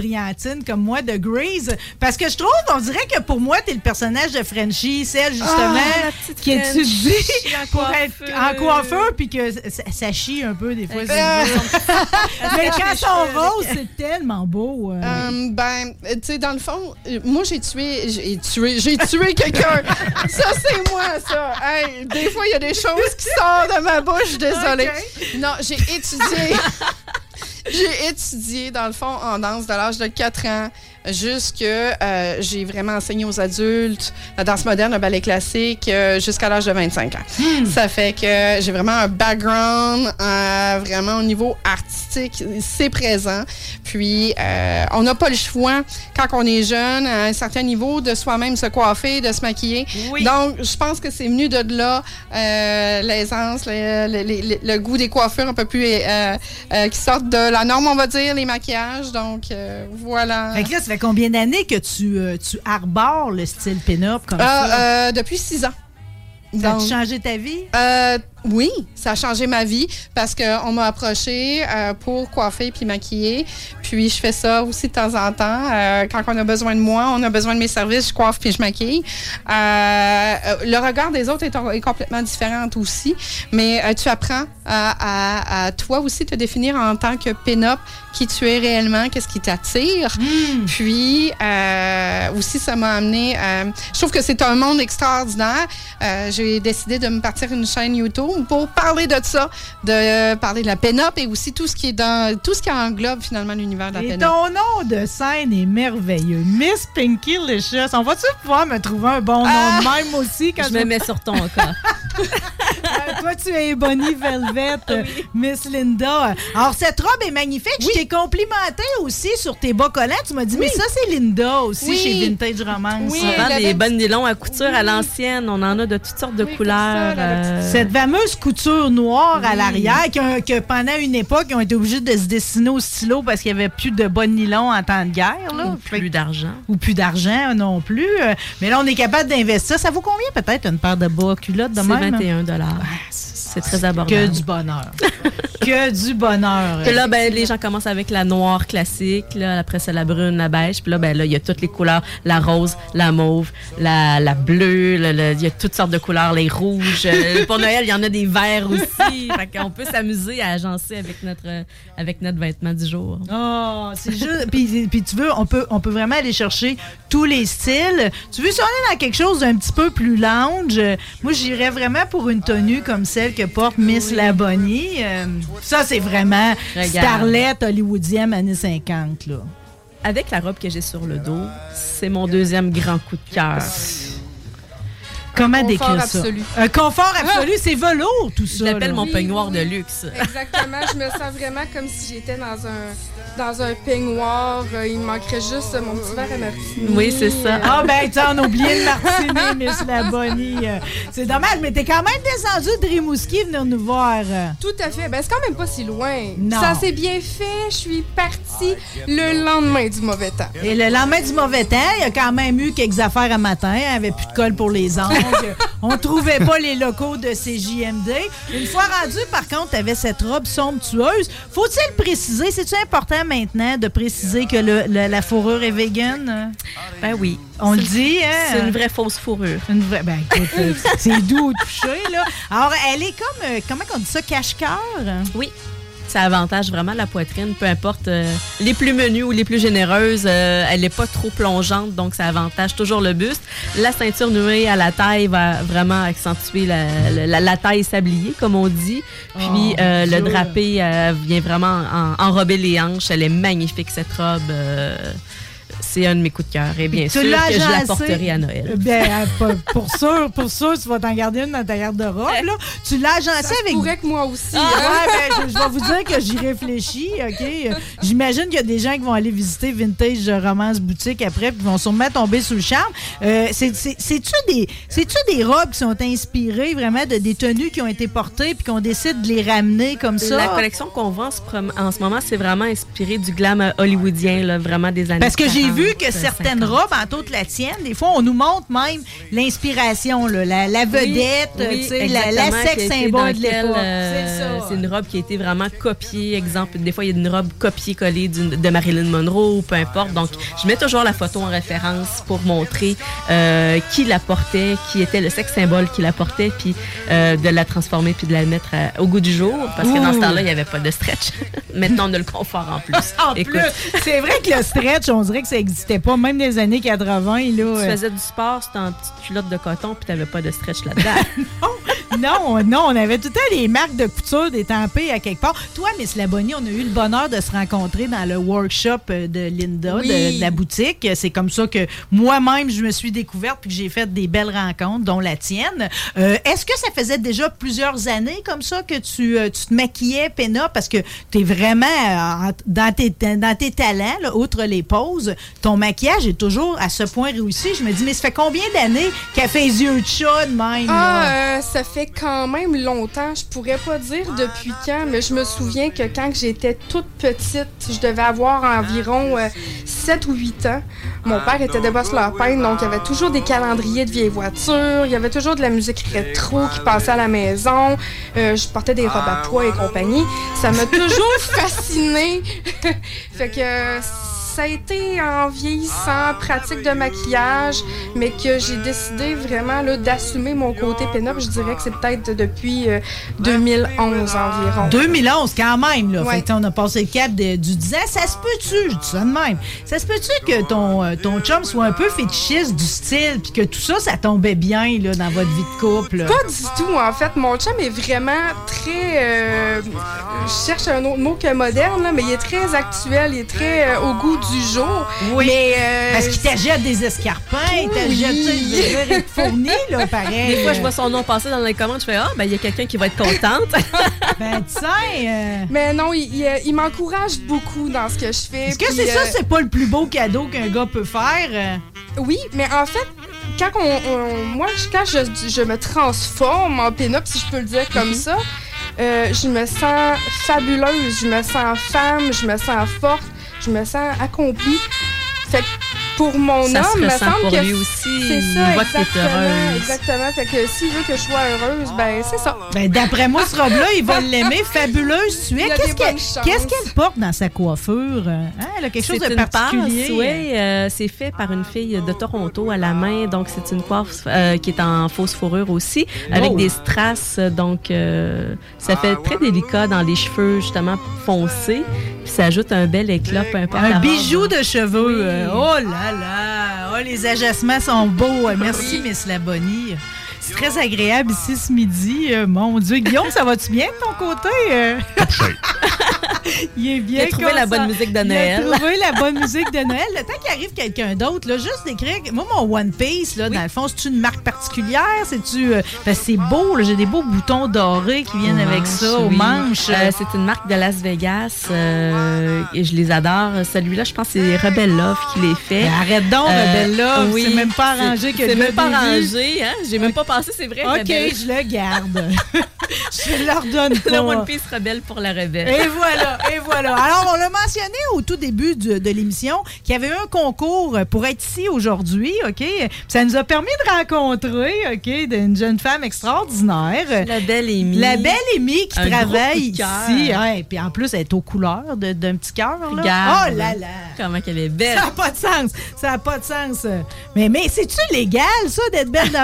comme moi de Grease? Parce que je trouve, on dirait que pour moi, t'es le personnage de Frenchie, celle justement Ah, petite qui étudie en pour coiffeur. être en coiffeur, puis que ça, ça chie un peu des fois. Euh. Mais quand avec- roses, c'est tellement beau. euh. Euh, ben, tu sais, dans le fond, moi, j'ai tué, j'ai tué, j'ai tué quelqu'un. ça, c'est moi, ça. Hey, des fois, il y a des choses qui sortent de ma bouche, désolée. Non, j'ai étudié. J'ai étudié, dans le fond, en danse de l'âge de 4 ans jusque euh, j'ai vraiment enseigné aux adultes la danse moderne, le ballet classique euh, jusqu'à l'âge de 25 ans. Ça fait que j'ai vraiment un background euh, vraiment au niveau artistique, c'est présent. Puis euh, on n'a pas le choix quand on est jeune à un certain niveau de soi-même se coiffer, de se maquiller. Oui. Donc je pense que c'est venu de là euh, l'aisance, le, le- le- le goût des coiffures un peu plus euh, euh, qui sortent de la norme, on va dire, les maquillages. Donc euh, voilà. Fait que là, ça fait combien d'années que tu, euh, tu arbores le style pin-up comme Ah, ça? euh, depuis six ans. ça a changé ta vie? Oui, ça a changé ma vie parce qu'on m'a approché euh, pour coiffer puis maquiller. Puis je fais ça aussi de temps en temps. Euh, quand on a besoin de moi, on a besoin de mes services, je coiffe puis je maquille. Euh, le regard des autres est, est complètement différent aussi, mais tu apprends à, à- à toi aussi te définir en tant que pin-up, qui tu es réellement, qu'est-ce qui t'attire. Puis euh, aussi, ça m'a amené. euh, je trouve que c'est un monde extraordinaire. Euh, J'ai décidé de me partir une chaîne YouTube pour parler de ça, de euh, parler de la pin-up et aussi tout ce qui est dans tout ce qui englobe finalement l'univers de la ton nom de scène est merveilleux. Miss Pinky Licious. On va-tu pouvoir me trouver un bon nom Ah! de même aussi quand Je me mets sur ton cas. Euh, Toi, tu es Bonnie Velvet, euh, Miss Linda. Alors, cette robe est magnifique. Je t'ai complimenté aussi sur tes bas collants. Tu m'as dit, mais ça, c'est Linda aussi Oui. chez Vintage Romance. Oui. On vend des bonnes nylons à couture à l'ancienne. On en a de toutes sortes de couleurs. ça, là, euh, Cette fameuse couture noire à l'arrière, qui a- que pendant une époque, ils ont été obligés de se dessiner au stylo parce qu'il n'y avait plus de bas nylon en temps de guerre. Là. ou plus d'argent. ou plus d'argent non plus. Euh, Mais là, on est capable d'investir. Ça vaut combien peut-être une paire de bas culottes de C'est même? 21 C'est très abordable. Que du bonheur. que du bonheur. Puis là, ben, les gens commencent avec la noire classique. Là. Après, c'est la brune, la beige. Puis là, ben, là, il y a toutes les couleurs. La rose, la mauve, la, la bleue. le- le- Il y a toutes sortes de couleurs. Les rouges. Euh, pour Noël, il y en a des verts aussi. fait qu'on peut s'amuser à agencer avec notre, euh, avec notre vêtement du jour. Oh, c'est juste. puis, puis tu veux, on peut, on peut vraiment aller chercher tous les styles. Tu veux si on est dans quelque chose d'un petit peu plus lounge, moi j'irais vraiment pour une tenue comme celle que porte Miss Labonnie. Euh, ça, c'est vraiment Regarde. starlette hollywoodienne années 50. Là. Avec la robe que j'ai sur le dos, c'est mon deuxième grand coup de cœur. Comment confort décrire ça? absolu. Un confort absolu, c'est velours, tout ça. Je l'appelle là. mon Oui, peignoir oui, de luxe. Exactement. Je me sens vraiment comme si j'étais dans un, dans un peignoir. Euh, Il me manquerait juste euh, mon petit verre à martini. Oui, c'est ça. Euh, Ah ben, tu en as oublié le martini, Miss La Bonnie. Euh, C'est dommage, mais t'es quand même descendu de Rimouski venir nous voir. Tout à fait. Ben, c'est quand même pas si loin. Non. Ça s'est bien fait. Je suis partie le lendemain du mauvais temps. Et le lendemain du mauvais temps, il y a quand même eu quelques affaires à matin. Il n'y avait plus de colle pour les ongles. On trouvait pas les locaux de CJMD. Une fois rendu, par contre, tu avais cette robe somptueuse. Faut-il préciser, c'est-tu important maintenant de préciser que le- le- la fourrure est vegan? Ben oui. On le dit, hein? C'est une vraie fausse fourrure. Une vraie. Ben, écoute, euh, c'est doux au toucher, là. Alors, elle est comme. euh, comment on dit ça? Cache-cœur? Oui. Ça avantage vraiment la poitrine, peu importe euh, les plus menues ou les plus généreuses. euh, elle n'est pas trop plongeante, donc ça avantage toujours le buste. La ceinture nouée à la taille va vraiment accentuer la, la- la taille sablier, comme on dit. Puis Oh, euh, le drapé vient vraiment en- enrober les hanches. Elle est magnifique, cette robe. C'est un de mes coups de cœur. Et bien Tu sûr que je la agencé? porterai à Noël. Ben, euh, pour sûr, pour sûr, tu vas t'en garder une dans ta garde-robe, là. Tu l'as agencé Ça avec. pourrait que moi aussi. Ah, hein. ouais, ben, je, je vais vous dire que j'y réfléchis, OK? J'imagine qu'il y a des gens qui vont aller visiter Vintage Romance Boutique après puis vont sûrement tomber sous le charme. Euh, c'est- c'est- C'est-tu des, des robes qui sont inspirées vraiment de des tenues qui ont été portées puis qu'on décide de les ramener comme ça? La collection qu'on vend en ce, moment, c'est vraiment inspiré du glam hollywoodien, là, vraiment des années Parce que j'ai 40, vu que certaines 50. robes, entre autres la tienne, des fois, on nous montre même l'inspiration, la, la vedette, Oui, la, la exactement, sex qui a été symbole de l'époque. euh, c'est une robe qui a été vraiment copiée. Exemple, des fois, il y a une robe copiée-collée de Marilyn Monroe ou peu importe. Donc, je mets toujours la photo en référence pour montrer euh, qui la portait, qui était le sexe symbole qui la portait, puis euh, de la transformer puis de la mettre à- au goût du jour. Parce que dans ce temps-là, il n'y avait pas de stretch. Maintenant, on a le confort en plus. En Écoute, plus, c'est vrai que le stretch, on dirait que ça n'existait pas, même des années 80. Là, tu euh, faisais du sport, c'était en petite culotte de coton, puis tu n'avais pas de stretch là-dedans. non, non, on avait tout le temps les marques de couture détampées à quelque part. Toi, Miss Labonnie, on a eu le bonheur de se rencontrer dans le workshop euh, de Linda, Oui. de, de la boutique. C'est comme ça que moi-même, je me suis découverte puis que j'ai fait des belles rencontres, dont la tienne. Euh, Est-ce que ça faisait déjà plusieurs années comme ça que tu, euh, tu te maquillais, Péna, parce que tu es vraiment euh, en- dans, tes, dans tes talents, là, outre les poses, ton maquillage est toujours à ce point réussi. Je me dis, mais ça fait combien d'années qu'elle fait les yeux de chat de même? Ah, euh, ça fait quand même longtemps. Je pourrais pas dire depuis quand, mais je me souviens que quand j'étais toute petite, je devais avoir environ euh, 7 ou 8 ans. Mon père était de Boss-Lopin, donc il y avait toujours des calendriers de vieilles voitures, il y avait toujours de la musique rétro qui passait à la maison. Euh, je portais des robes à poids et compagnie. Ça m'a toujours fascinée. fait que euh, ça a été en vieillissant, pratique de maquillage, mais que j'ai décidé vraiment là, d'assumer mon côté pin-up. Je dirais que c'est peut-être depuis euh, 2011 environ. 2011, quand même, là. Ouais. Fait que, on a passé le cap de- du 10 ans. Ça se peut-tu, je dis ça de même, ça se peut-tu que ton, euh, ton chum soit un peu fétichiste du style, puis que tout ça, ça tombait bien, là, dans votre vie de couple? là? Pas du tout, en fait. Mon chum est vraiment très. euh, je cherche un autre mot que moderne, là, mais il est très actuel, il est très euh, au goût du jour. Oui. Mais, euh, Parce qu'il t'achète des escarpins, il t'achète, tu sais, te fournit, là, pareil. Des fois, je vois son nom passer dans les commandes, je fais Ah, ben, il y a quelqu'un qui va être contente. Ben, tiens, euh, Mais non, il, il, il m'encourage beaucoup dans ce que je fais. est-ce que c'est ça, euh, c'est pas le plus beau cadeau qu'un gars peut faire? Oui, mais en fait, quand on, on- moi, je- quand je, je me transforme en pin-up, si je peux le dire comme Mhm. ça, euh, je me sens fabuleuse, je me sens femme, je me sens forte, je me sens accomplie. Fait que pour mon Ça homme, me semble pour que lui aussi. c'est Il ça, voit que t'es exactement, heureuse. exactement. Fait que s'il veut que je sois heureuse, ben c'est ça. Ben, d'après moi, ce robe-là, il va l'aimer. Fabuleuse, tu es. Qu'est-ce qu'elle porte dans sa coiffure? Hein? Elle a quelque chose C'est de une particulier. passe, oui. euh, c'est fait par une fille de Toronto à la main. Donc, c'est une coiffe euh, qui est en fausse fourrure aussi, avec Oh. des strass. Donc, euh, ça fait très délicat dans les cheveux, justement, foncés. Puis, ça ajoute un bel éclat, peu importe. Un bijou de cheveux. Oui. euh, Oh là là! Oh, les agacements sont beaux. Merci, Miss Labonnie. C'est très agréable ici ce midi. Euh, mon Dieu, Guillaume, ça va-tu bien de ton côté? euh? Il est bien Il a trouvé la bonne musique de Noël. Il a trouvé la bonne musique de Noël. Le temps qu'il arrive quelqu'un d'autre, là, juste d'écrire. Moi, mon One Piece, là, dans le fond, c'est une marque particulière? C'est-tu. euh, c'est beau, là, j'ai des beaux boutons dorés qui viennent avec ça, aux manches. Euh, c'est une marque de Las Vegas euh, et je les adore. Celui-là, je pense que c'est Rebel Love qui les fait. Ben, arrête donc, Rebel Love, c'est même pas arrangé que C'est même pas arrangé, hein? J'ai même pas pensé, c'est vrai. OK, je le garde. je leur donne pas. Le One Piece Rebelle pour la Rebelle. Et voilà, et voilà. Alors, on l'a mentionné au tout début du- de l'émission qu'il y avait eu un concours pour être ici aujourd'hui, OK? Ça nous a permis de rencontrer, OK, une jeune femme extraordinaire. La belle Amy. La belle Amy qui Un gros travaille coup de cœur. ici. Ouais, puis en plus, elle est aux couleurs de- d'un petit cœur. là. Regarde. Oh là là! Comment qu'elle est belle. Ça n'a pas de sens. Ça n'a pas de sens. Mais, mais c'est-tu légal, ça, d'être belle de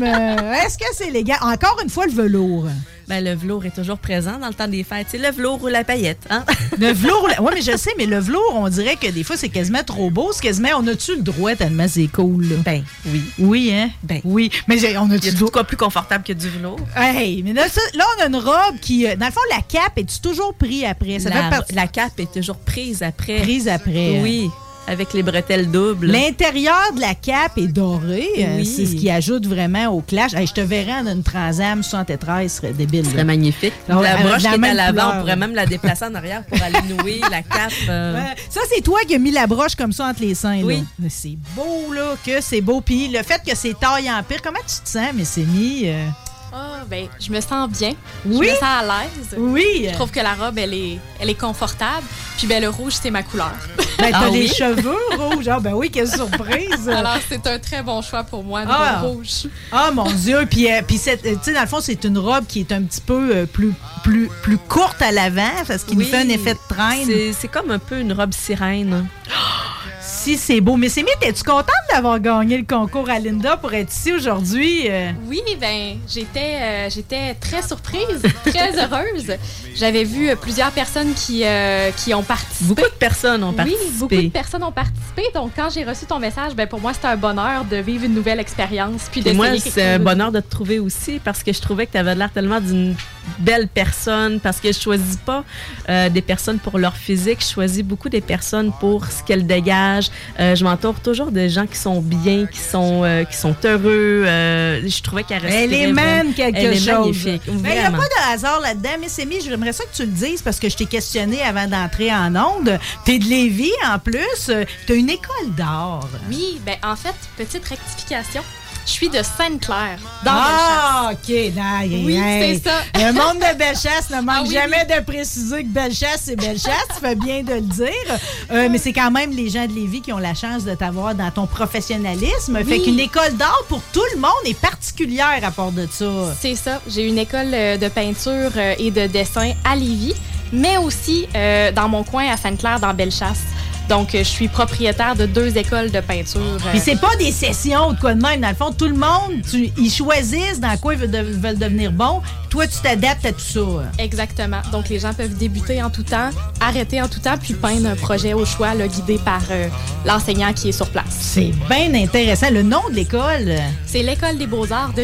même? Est-ce que c'est légal? Encore une fois, le velours. Ben, le velours est toujours présent dans le temps des fêtes. C'est le velours ou la paillette. Hein? Le velours, oui, mais je sais, mais le velours, on dirait que des fois, c'est quasiment trop beau. C'est quasiment, on a-tu le droit tellement c'est cool, là? Ben, oui. Oui, hein? Ben. Oui. Mais on a-tu le droit? quoi plus confortable que du velours? Hey, mais là, ça- là, on a une robe qui. euh, Dans le fond, la cape, est-tu toujours prise après? Ça la, fait partie. la cape est toujours prise après. Prise après. Oui, avec les bretelles doubles. L'intérieur de la cape est doré. euh, Oui. C'est ce qui ajoute vraiment au clash. Hey, je te verrais en une Transam 73, ce serait débile. Ce serait magnifique. La broche la qui est à l'avant, on pourrait même la déplacer en arrière pour aller nouer la cape. euh. Ça, c'est toi qui as mis la broche comme ça entre les seins. Oui. C'est beau, là, que c'est beau. Puis le fait que c'est taille en pire, comment tu te sens, mais c'est mis. euh, Ah, ben, je me sens bien. Oui? Je me sens à l'aise. Oui. Je trouve que la robe, elle est, elle est confortable. Puis, ben, le rouge, c'est ma couleur. Ben, t'as Ah les oui? cheveux rouges. Ah, ben oui, quelle surprise. Alors, c'est un très bon choix pour moi, une Ah. rouge. Ah mon Dieu, puis euh, puis cette- tu sais dans le fond c'est une robe qui est un petit peu euh, plus plus plus courte à l'avant parce qu'il nous fait un effet de traîne. c'est c'est comme un peu une robe sirène. Si c'est beau, mais c'est mis, es-tu contente d'avoir gagné le concours à Linda pour être ici aujourd'hui euh? Oui, ben, j'étais, euh, j'étais très surprise, très heureuse. J'avais vu euh, plusieurs personnes qui, euh, qui ont participé. Beaucoup de personnes ont Oui, participé. beaucoup de personnes ont participé. Donc, quand j'ai reçu ton message, ben, pour moi, c'était un bonheur de vivre une nouvelle expérience. Puis Et d'essayer moi, c'est un de- bonheur de te trouver aussi parce que je trouvais que tu avais l'air tellement d'une belle personne parce que je choisis pas euh, des personnes pour leur physique, je choisis beaucoup des personnes pour ce qu'elles dégagent. Euh, je m'entoure toujours de gens qui sont bien, qui sont, euh, qui sont heureux. Euh, je trouvais qu'elle Elle émane vraiment- quelque Elle est chose. magnifique, Mais il n'y a pas de hasard là-dedans, Miss Amy. J'aimerais ça que tu le dises parce que je t'ai questionné avant d'entrer en onde. T'es de Lévis en plus. T'as une école d'art. Oui, ben, en fait, petite rectification. Je suis de Sainte-Claire, dans Ah, OK. Aïe, Oui, aïe. c'est ça. Le monde de Bellechasse ne manque Ah oui, jamais de préciser que Bellechasse, c'est Bellechasse. tu fais bien de le dire. Euh, mais c'est quand même les gens de Lévis qui ont la chance de t'avoir dans ton professionnalisme. Fait Oui. qu'une école d'art pour tout le monde est particulière à part de ça. C'est ça. J'ai une école euh, de peinture euh, et de dessin à Lévis, mais aussi euh, dans mon coin à Sainte-Claire, dans Bellechasse. Donc, je suis propriétaire de deux écoles de peinture. euh, Puis c'est pas des sessions ou de quoi de même. Dans le fond, tout le monde, tu- ils choisissent dans quoi ils veulent, de- veulent devenir bons. Toi, tu t'adaptes à tout ça. Exactement. Donc, les gens peuvent débuter en tout temps, arrêter en tout temps, puis peindre un projet au choix, là, guidé par euh, l'enseignant qui est sur place. C'est bien intéressant. Le nom de l'école? C'est l'École des beaux-arts de.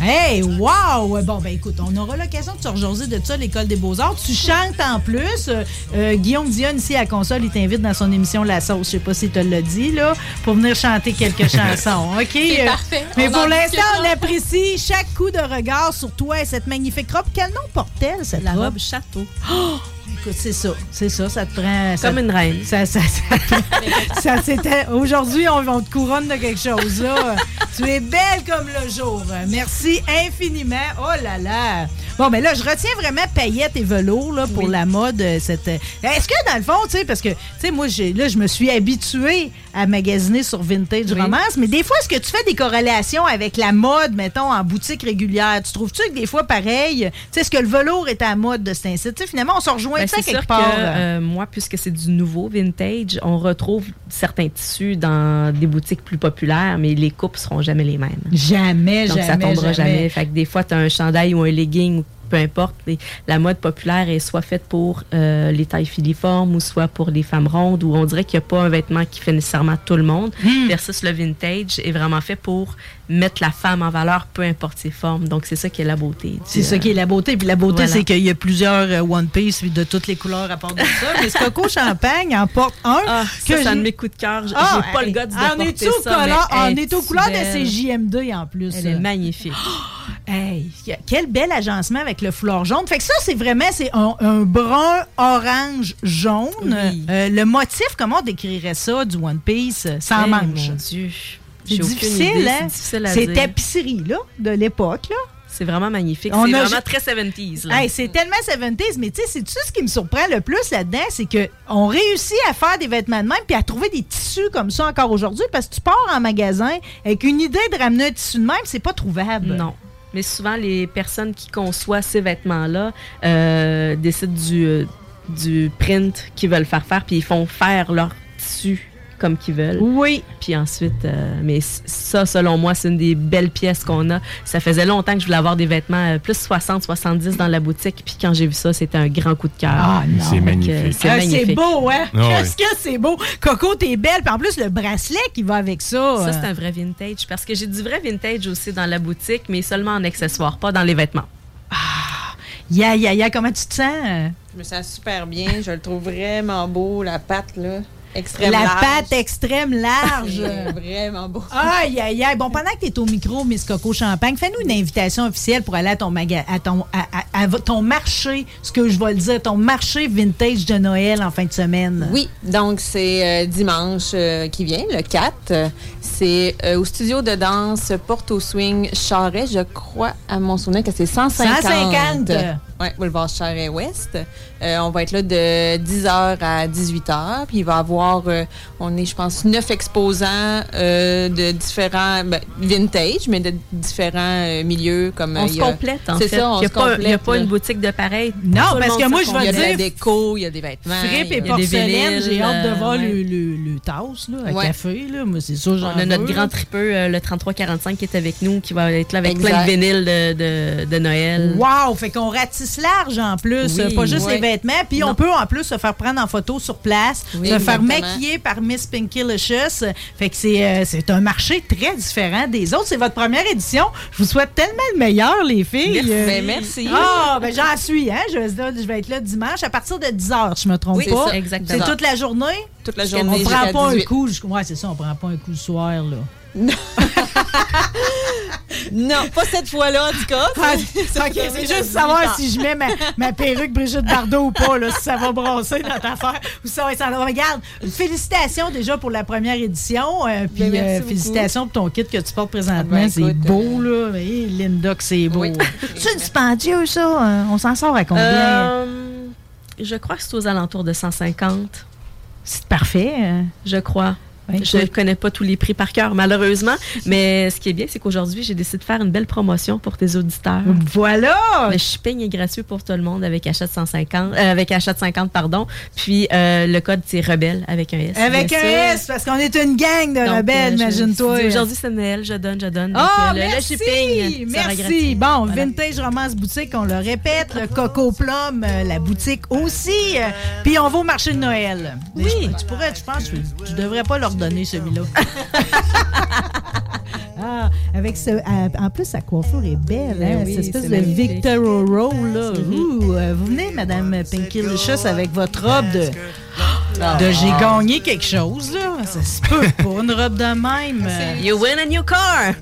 Hey, wow! Bon, ben écoute, on aura l'occasion de se rejaser de ça, l'École des Beaux-Arts. Tu chantes en plus. Euh, euh, Guillaume Dionne, ici à Console, il t'invite dans son émission La Sauce, je sais pas si tu l'as dit, là, pour venir chanter quelques chansons. OK? C'est parfait. Mais On pour l'instant, on apprécie chaque coup de regard sur toi et cette magnifique robe. Quel nom porte-t-elle, cette La robe? robe château. Oh! Écoute, c'est ça. C'est ça. Ça te prend. ça Comme une reine. ça, ça, ça. Aujourd'hui, on, on te couronne de quelque chose, là. tu es belle comme le jour. Merci infiniment. Oh là là. Bon, mais là, je retiens vraiment paillettes et velours, là, pour Oui. la mode. euh, Cette... Est-ce que, dans le fond, tu sais, parce que, tu sais, moi, j'ai, là, je me suis habituée à magasiner sur Vintage Oui. Romance, mais des fois, est-ce que tu fais des corrélations avec la mode, mettons, en boutique régulière? Tu trouves-tu que des fois, pareil, tu sais, est-ce que le velours est à la mode de cet incite? Finalement, on se rejoint Ben, ça quelque sûr part. que euh, moi, puisque c'est du nouveau vintage, on retrouve certains tissus dans des boutiques plus populaires, mais les coupes seront jamais les mêmes. Jamais, Donc, jamais. ça tombera jamais. Fait que des fois, tu as un chandail ou un legging, peu importe. Les- la mode populaire est soit faite pour euh, les tailles filiformes ou soit pour les femmes rondes, où on dirait qu'il n'y a pas un vêtement qui fait nécessairement tout le monde, Hmm. versus le vintage est vraiment fait pour mettre la femme en valeur, peu importe ses formes. Donc, c'est ça qui est la beauté. C'est ça qui est la beauté. Puis la beauté, Voilà. c'est qu'il y a plusieurs euh, One Piece de toutes les couleurs à part de ça. Mais ce Coco Champagne en porte un. Ah, que ça, un de mes coups de cœur. J'ai Ah, pas le hey, goût de On est porter ça, on est est couleur de belle. ces JM2 en plus. Elle est magnifique. Hey, quel bel agencement avec le foulard jaune. Fait que ça, c'est vraiment c'est un, un brun, orange, jaune. Oui. Euh, le motif, comment on décrirait ça du One Piece euh, sans Eh, manche? Mon Dieu. C'est difficile, hein? C'est difficile à dire. tapisserie, là, de l'époque, là. C'est vraiment magnifique. On C'est a vraiment ju- très 70s. là. Hey, c'est tellement 70s, mais tu sais, c'est tout ce qui me surprend le plus là-dedans, c'est que on réussit à faire des vêtements de même puis à trouver des tissus comme ça encore aujourd'hui parce que tu pars en magasin avec une idée de ramener un tissu de même, c'est pas trouvable. Non. Mais souvent, les personnes qui conçoivent ces vêtements-là euh, décident du, euh, du print qu'ils veulent faire faire, puis ils font faire leur tissu comme qu'ils veulent. Oui. Puis ensuite, euh, mais ça, selon moi, c'est une des belles pièces qu'on a. Ça faisait longtemps que je voulais avoir des vêtements euh, plus 60, 70 dans la boutique. Puis quand j'ai vu ça, c'était un grand coup de cœur. Ah, non. C'est magnifique. C'est Ah, c'est beau, hein? Ah ouais. Qu'est-ce que c'est beau? Coco, t'es belle. Puis en plus, le bracelet qui va avec ça. Ça, euh, c'est un vrai vintage. Parce que j'ai du vrai vintage aussi dans la boutique, mais seulement en accessoires, pas dans les vêtements. Ya, ya, ya, comment tu te sens? Je me sens super bien. Je le trouve vraiment beau, la pâte, là. Extrême La large. pâte extrême large. Vraiment beau. Aïe, aïe, aïe. Bon, pendant que tu es au micro, Miss Coco Champagne, fais-nous une invitation officielle pour aller à ton, maga à ton, à, ton marché, ce que je vais le dire, ton marché vintage de Noël en fin de semaine. Oui, donc c'est euh, dimanche euh, qui vient, le 4. Euh, C'est euh, au studio de danse Porto Swing Charret. Je crois, à mon souvenir, que c'est 150. 150. Oui, boulevard Charret-Ouest. Euh, on va être là de 10h à 18h. Puis il va y avoir, euh, on est, je pense, neuf exposants euh, de différents, ben, vintage, mais de différents euh, milieux. Comme, On se il y a- complète, en C'est fait. ça, on Il n'y a, se pas- il y a complète, pas une boutique de pareil. Non, parce que moi, je vais Il y a de dire- la déco, il y a des vêtements. Frippe et il y a- des porcelaine, j'ai hâte de euh, voir ouais. le, le, le tasse, là, à Ouais. café. Là. Moi, c'est ça, j'en On a notre grand tripeux, euh, le 3345, qui est avec nous, qui va être là avec Exact. plein de vinyles de, de, de Noël. Wow! Fait qu'on ratisse large en plus, Oui, pas juste les vêtements. Puis on peut en plus se faire prendre en photo sur place, Oui, se faire exactement. maquiller par Miss Pinky Licious. Fait que c'est euh, c'est un marché très différent des autres. C'est votre première édition. Je vous souhaite tellement le meilleur, les filles. Merci. Euh, Ben, merci. Ah, ben j'en suis, hein? Je vais, être là- je vais être là dimanche à partir de 10h, je me trompe Oui, pas. c'est ça, exactement. C'est toute la journée? Toute la On journée prend jusqu'à pas un 18. coup. je- Ouais, c'est ça, on prend pas un coup le soir, là. Non, pas cette fois-là, en tout cas. Ah, OK, c'est juste savoir si je mets ma, ma perruque Brigitte Bardot ou pas, là, si ça va brasser notre affaire ou ça va être Regarde, félicitations déjà pour la première édition. euh, puis Ben, merci euh, beaucoup. félicitations pour ton kit que tu portes présentement. Ben, c'est beau, là. Hey, Linda, que c'est beau. Oui. C'est dispendieux, ça. On s'en sort à combien? Euh, je crois que c'est aux alentours de 150. C'est parfait. hein? Je crois. Je ne connais pas tous les prix par cœur, malheureusement. Mais ce qui est bien, c'est qu'aujourd'hui, j'ai décidé de faire une belle promotion pour tes auditeurs. Voilà! Le shipping est gratuit pour tout le monde avec achat de 150, euh, avec achat de 50, pardon. Puis euh, le code, c'est rebelle avec un S. Avec un sûr. S, parce qu'on est une gang de Donc, rebelles, euh, je- imagine-toi. Aujourd'hui, c'est Noël, je donne, je donne. Donc, le merci! shipping merci! Bon, Voilà. Vintage Romance Boutique, on le répète, le Coco Plum, euh, la boutique aussi. Puis on va au marché de Noël. Oui. je- tu pourrais, je pense, tu, tu devrais pas leur donner celui-là. ah, avec ce, à- en plus, sa coiffure est belle, Ben hein? oui, cette espèce c'est de magnifique. Victor Oro, là. Ouh, euh, vous venez, Madame Pinky Licious, avec votre robe de. De j'ai gagné quelque chose, là. Ça se peut pas, une robe de même. You win a new car!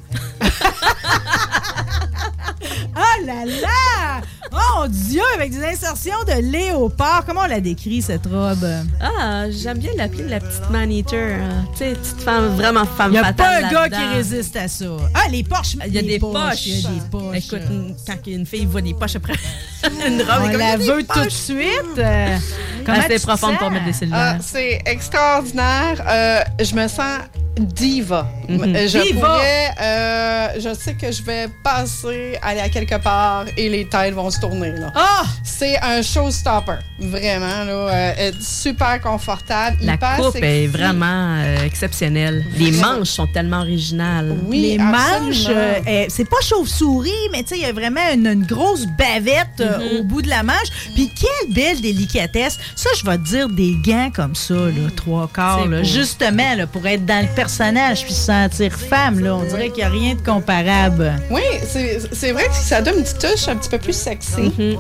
Oh là là! Oh Dieu, avec des insertions de léopard. Comment on la décrit, cette robe? Ah, j'aime bien l'appeler la petite man-eater. hein. Tu sais, petite femme, vraiment femme Il n'y a pas un gars qui résiste à ça. Ah, les poches. Il y a des poches. Il y a des poches. Écoute, une- quand une fille voit des poches après une robe, on comme, la veut tout de suite. Euh, comment Assez profonde pour mettre Ah, cellulaires. c'est extraordinaire. Euh, je me sens diva. Mhm. Je Il va. pourrais, euh, je sais que je vais passer, aller à quelque part et les têtes vont se tourner. là. Ah! C'est un showstopper, vraiment. Là, euh, super confortable. La hyper coupe sexy. est vraiment euh, exceptionnelle. Les manches sont tellement originales. Oui, les absolument. manches, euh, c'est pas chauve-souris, mais il y a vraiment une, une grosse bavette Mm-hmm. au bout de la manche. Puis quelle belle délicatesse. Ça, je vais te dire des gants comme ça, là, trois quarts, là, justement, là, pour être dans le personnage puis se sentir femme. Là, on dirait qu'il n'y a rien de comparable. Oui, c'est c'est vrai que ça donne une petite touche un petit peu plus sexy, euh,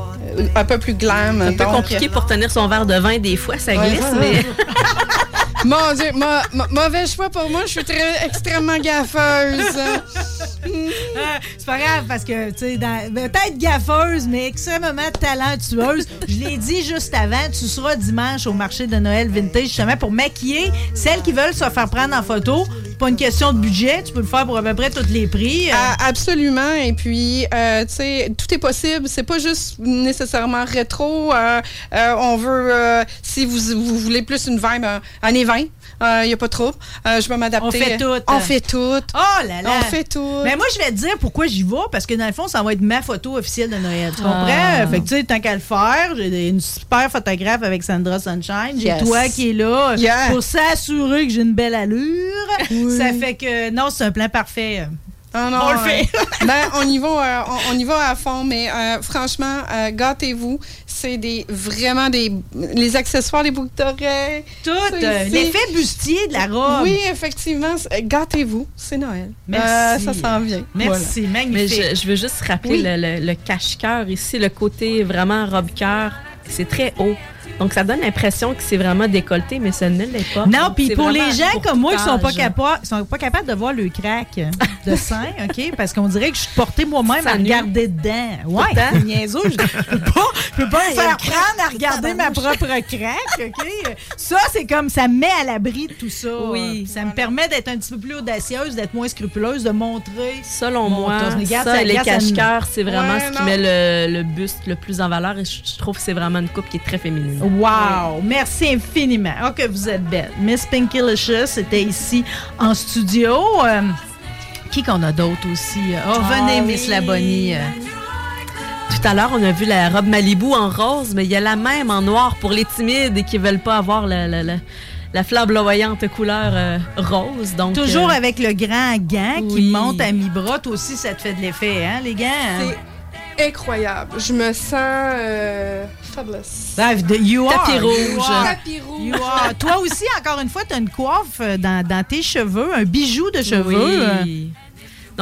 un peu plus glam. Mm-hmm. Un peu compliqué pour tenir son verre de vin, des fois, ça Ouais. glisse, mais Mon Dieu, ma- ma- mauvais choix pour moi, je suis très, extrêmement gaffeuse. Ah, c'est pas grave parce que, tu sais, dans- peut-être gaffeuse, mais extrêmement talentueuse. Je l'ai dit juste avant, tu seras dimanche au marché de Noël Vintage, justement, pour maquiller celles qui veulent se faire prendre en photo. Pas une question de budget, tu peux le faire pour à peu près tous les prix. Absolument. Et puis, euh, tu sais, tout est possible. C'est pas juste nécessairement rétro. Euh, euh, on veut, si vous, vous voulez plus une vibe années 20, il n'y a pas trop. Euh, je vais m'adapter. On fait tout. On fait tout. Oh là là! On fait tout. Mais moi, je vais te dire pourquoi j'y vais, parce que dans le fond, ça va être ma photo officielle de Noël. Tu comprends? Ah. Fait que, tu sais, tant qu'à le faire, j'ai une super photographe avec Sandra Sunshine. J'ai Yes. toi qui est là Yeah. pour s'assurer que j'ai une belle allure. Ça fait que, non, c'est un plan parfait. Ah non, On le fait. euh, ben, on y va, euh, on, on y va à fond, mais euh, franchement, euh, gâtez-vous. C'est des vraiment des les accessoires, les boucles d'oreilles. Tout, l'effet bustier de la robe. Oui, effectivement. Gâtez-vous, c'est Noël. Merci. Euh, ça s'en vient. Merci, Mais magnifique. je, je veux juste rappeler Oui. le, le- le cache-cœur ici, le côté vraiment robe-cœur, c'est très haut. Donc, ça donne l'impression que c'est vraiment décolleté, mais ça ne l'est pas. Non, puis pour les gens comme moi qui sont pas, âge. capa- qui sont pas capables de voir le crack de sein, OK? Parce qu'on dirait que je suis portée moi-même à regarder dedans. Ouais, c'est niaiseux. Je peux pas, je peux pas me faire prendre à regarder ma propre crack, OK? Ça, c'est comme ça me met à l'abri de tout ça. Oui. Ça me permet d'être un petit peu plus audacieuse, d'être moins scrupuleuse, de montrer. Selon moi, ça, les cache-cœurs, c'est vraiment ce qui met le, buste le plus en valeur et je, je trouve que c'est vraiment une coupe qui est très féminine. Wow! Merci infiniment. Oh, que vous êtes belle. Miss Pinky Licious était ici en studio. Euh, qui qu'on a d'autres aussi? Oh, venez, Miss Labonnie. Euh, Tout à l'heure, on a vu la robe Malibu en rose, mais il y a la même en noir pour les timides et qui veulent pas avoir la, la, la, la flamboyante couleur euh, rose. Donc, Toujours euh, avec le grand gant qui Oui. monte à mi-bras. Toi aussi, ça te fait de l'effet, hein, les gants? Incroyable. Je me sens euh, fabulous. You are. Tapis You rouge. are. Tapis rouge. You are. Toi aussi, encore une fois, tu as une coiffe euh, dans, dans tes cheveux, un bijou de cheveux. Oui.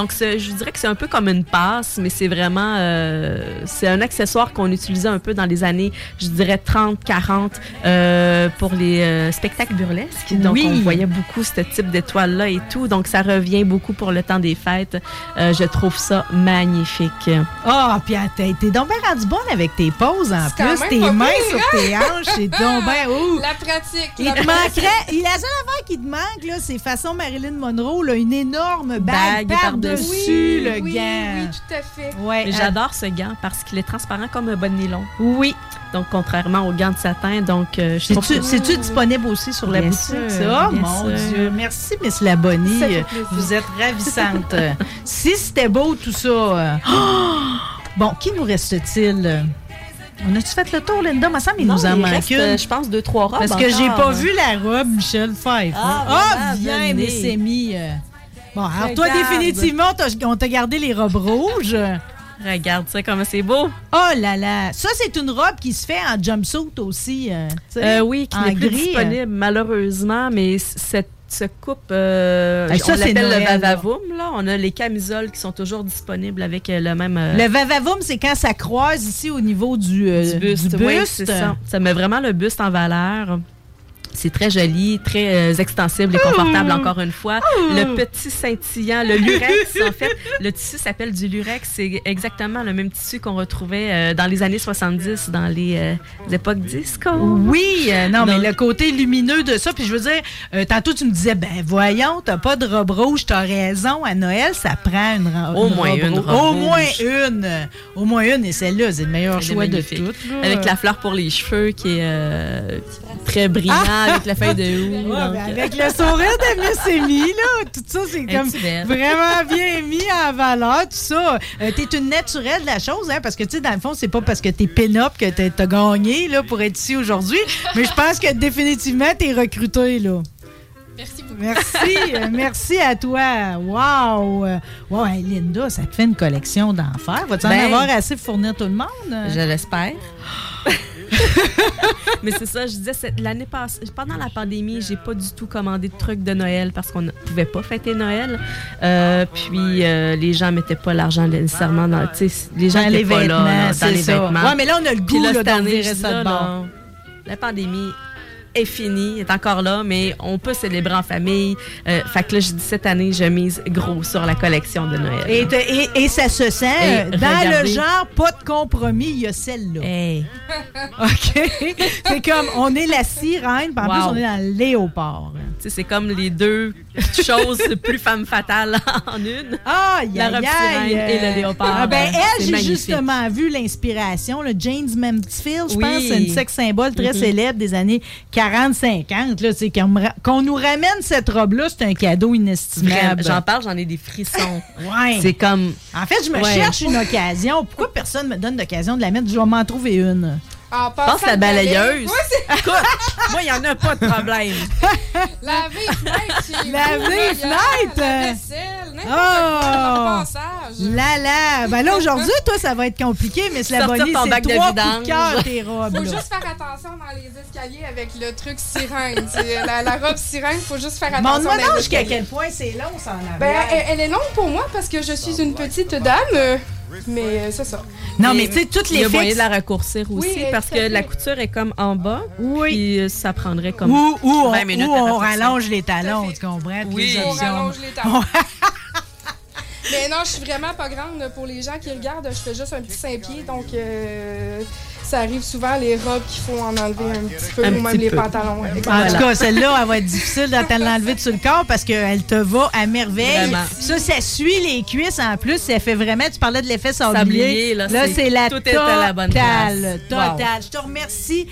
Donc, je dirais que c'est un peu comme une passe, mais c'est vraiment... euh, c'est un accessoire qu'on utilisait un peu dans les années, je dirais, 30, 40 euh, pour les euh, spectacles burlesques. Donc, Oui. on voyait beaucoup ce type d'étoiles-là et tout. Donc, ça revient beaucoup pour le temps des fêtes. Euh, je trouve ça magnifique. Ah, puis ah, t'es t'es donc bien rendu bonne avec tes poses en plus. Tes mains pire, sur tes hanches, c'est donc bien. ouh. La pratique. Il la te pratique. manquerait. il- La seule affaire qui te manque, là, c'est façon Marilyn Monroe, là, une énorme bague, Bague par-dessus par-dessus. le oui, gant. Oui, tout à fait. Ouais, Mais euh, J'adore ce gant parce qu'il est transparent comme un bon nylon. Oui. Donc, contrairement au gant de satin, donc euh, je trouve C'est-tu que- c'est-tu disponible aussi sur la Bien boutique, sûr, ça? bien Mon sûr. Dieu. Merci, Miss Labonnie. Vous êtes ravissante. si c'était beau, tout ça. euh, Bon, qui nous reste-t-il? On a-tu fait le tour, Linda? Il me semble Non, nous en il manque reste, une. euh, je pense, deux, trois robes Parce que j'ai pas vu la robe Michel Pfeiffer. Ah, voilà, viens. Miss Amy. euh. Bon, alors toi, Regarde. définitivement, t'as- on t'a gardé les robes rouges. Regarde ça, comme c'est beau. Oh là là. Ça, c'est une robe qui se fait en jumpsuit aussi. euh, tu sais, Euh, oui, qui en n'est plus gris, disponible, malheureusement, mais c- cette ce coupe, euh, ça, on c'est l'appelle le là. Vavavoum. Là. On a les camisoles qui sont toujours disponibles avec euh, le même euh, Le vavavoum, c'est quand ça croise ici au niveau du, euh, du buste. Oui, c'est ça. Ça met vraiment le buste en valeur. C'est très joli, très euh, extensible et confortable, encore une fois. Le petit scintillant, le lurex, en fait, le tissu s'appelle du lurex. C'est exactement le même tissu qu'on retrouvait euh, dans les années 70, dans les, euh, les époques disco. Oui, non, mais le côté lumineux de ça, puis je veux dire, tantôt tu me disais, ben voyons, t'as pas de robe rouge, t'as raison, à Noël, ça prend une, ro- Au une moins robe une rouge. robe Au rouge. moins une. Au moins une, et celle-là, c'est le meilleur choix de toutes. Avec la fleur pour les cheveux qui est très brillant avec la feuille de houx. Ouais, donc, ben, avec le sourire de Miss Amy, là, tout ça, c'est comme vraiment bien mis en valeur, tout ça. Euh, t'es une naturelle de la chose, hein, parce que, tu sais, dans le fond, c'est pas parce que t'es pin-up que t'as gagné, là, pour être ici aujourd'hui, mais je pense que définitivement, t'es recruté, là. Merci beaucoup. Merci, merci à toi. Wow! Wow, hey, Linda, ça te fait une collection d'enfer. Vas-tu en Ben, avoir assez pour fournir tout le monde? Je l'espère. Mais c'est ça, je disais, l'année passée, pendant la pandémie, j'ai pas du tout commandé de trucs de Noël parce qu'on ne pouvait pas fêter Noël. Euh, puis euh, les gens mettaient pas l'argent nécessairement dans. Les gens Dans les pas vêtements, là, là, dans les ça. vêtements. Ouais, mais là, on a le goût, d'en ça de là, La pandémie est finie, est encore là, mais on peut célébrer en famille. Euh, fait que là, je dis cette année, je mise gros sur la collection de Noël. Et, et- et ça se sent. Et euh, dans le genre, pas de compromis, il y a celle-là. Hey. OK? C'est comme, on est la sirène, puis en Wow. plus, on est dans le léopard. C'est comme les deux choses plus femmes fatales en une. Ah, La robe sirène et le léopard. Ah, ben, C'est elle, j'ai justement vu l'inspiration. le James Mansfield, je Oui. pense, c'est une sex symbole très Mhm. célèbre des années 40-50. là. C'est Qu'on nous ramène cette robe-là, c'est un cadeau inestimable. J'en parle, j'en ai des frissons. Ouais. C'est comme. En fait, je me Ouais. cherche une occasion. Pourquoi personne me donne l'occasion de la mettre? Je vais m'en trouver une. En Pense passant la balayeuse. Écoute, moi, il n'y en a pas de problème. Laver chez ailleurs, fenêtres. La vaisselle, n'importe Oh! quoi, le passage. Là, là. Ben là, aujourd'hui, toi, ça va être compliqué, mais c'est la bonne de c'est trois coups de cœur, tes robes. Faut là. juste faire attention dans les escaliers avec le truc sirène. La, la robe sirène, faut juste faire Mais attention. on me dans demande jusqu'à quel point c'est long, ça en Ben, arrière. elle, elle est longue pour moi parce que je suis une petite dame, mais euh, c'est ça. Non, mais tu sais, toutes Il y les a moyen de la raccourcir aussi Oui, parce que la couture est comme en bas. Oui. Puis euh, ça prendrait comme. Ou, ou on, 20 minutes ou on rallonge les talons, tu comprends? Oui. les On rallonge les talons. Mais non, je suis vraiment pas grande pour les gens qui regardent. Je fais juste un petit 5 pieds, donc euh, ça arrive souvent les robes qu'il faut en enlever un petit peu, Un ou même les peu. pantalons. ouais. En Voilà. tout cas, celle-là, elle va être difficile de te l'enlever sur le corps parce qu'elle te va à merveille. Vraiment. Ça, ça suit les cuisses en plus. Ça fait vraiment, tu parlais de l'effet sablier. Sablier, là, c'est- c'est la tout est à la bonne totale. Wow. Totale. Je te remercie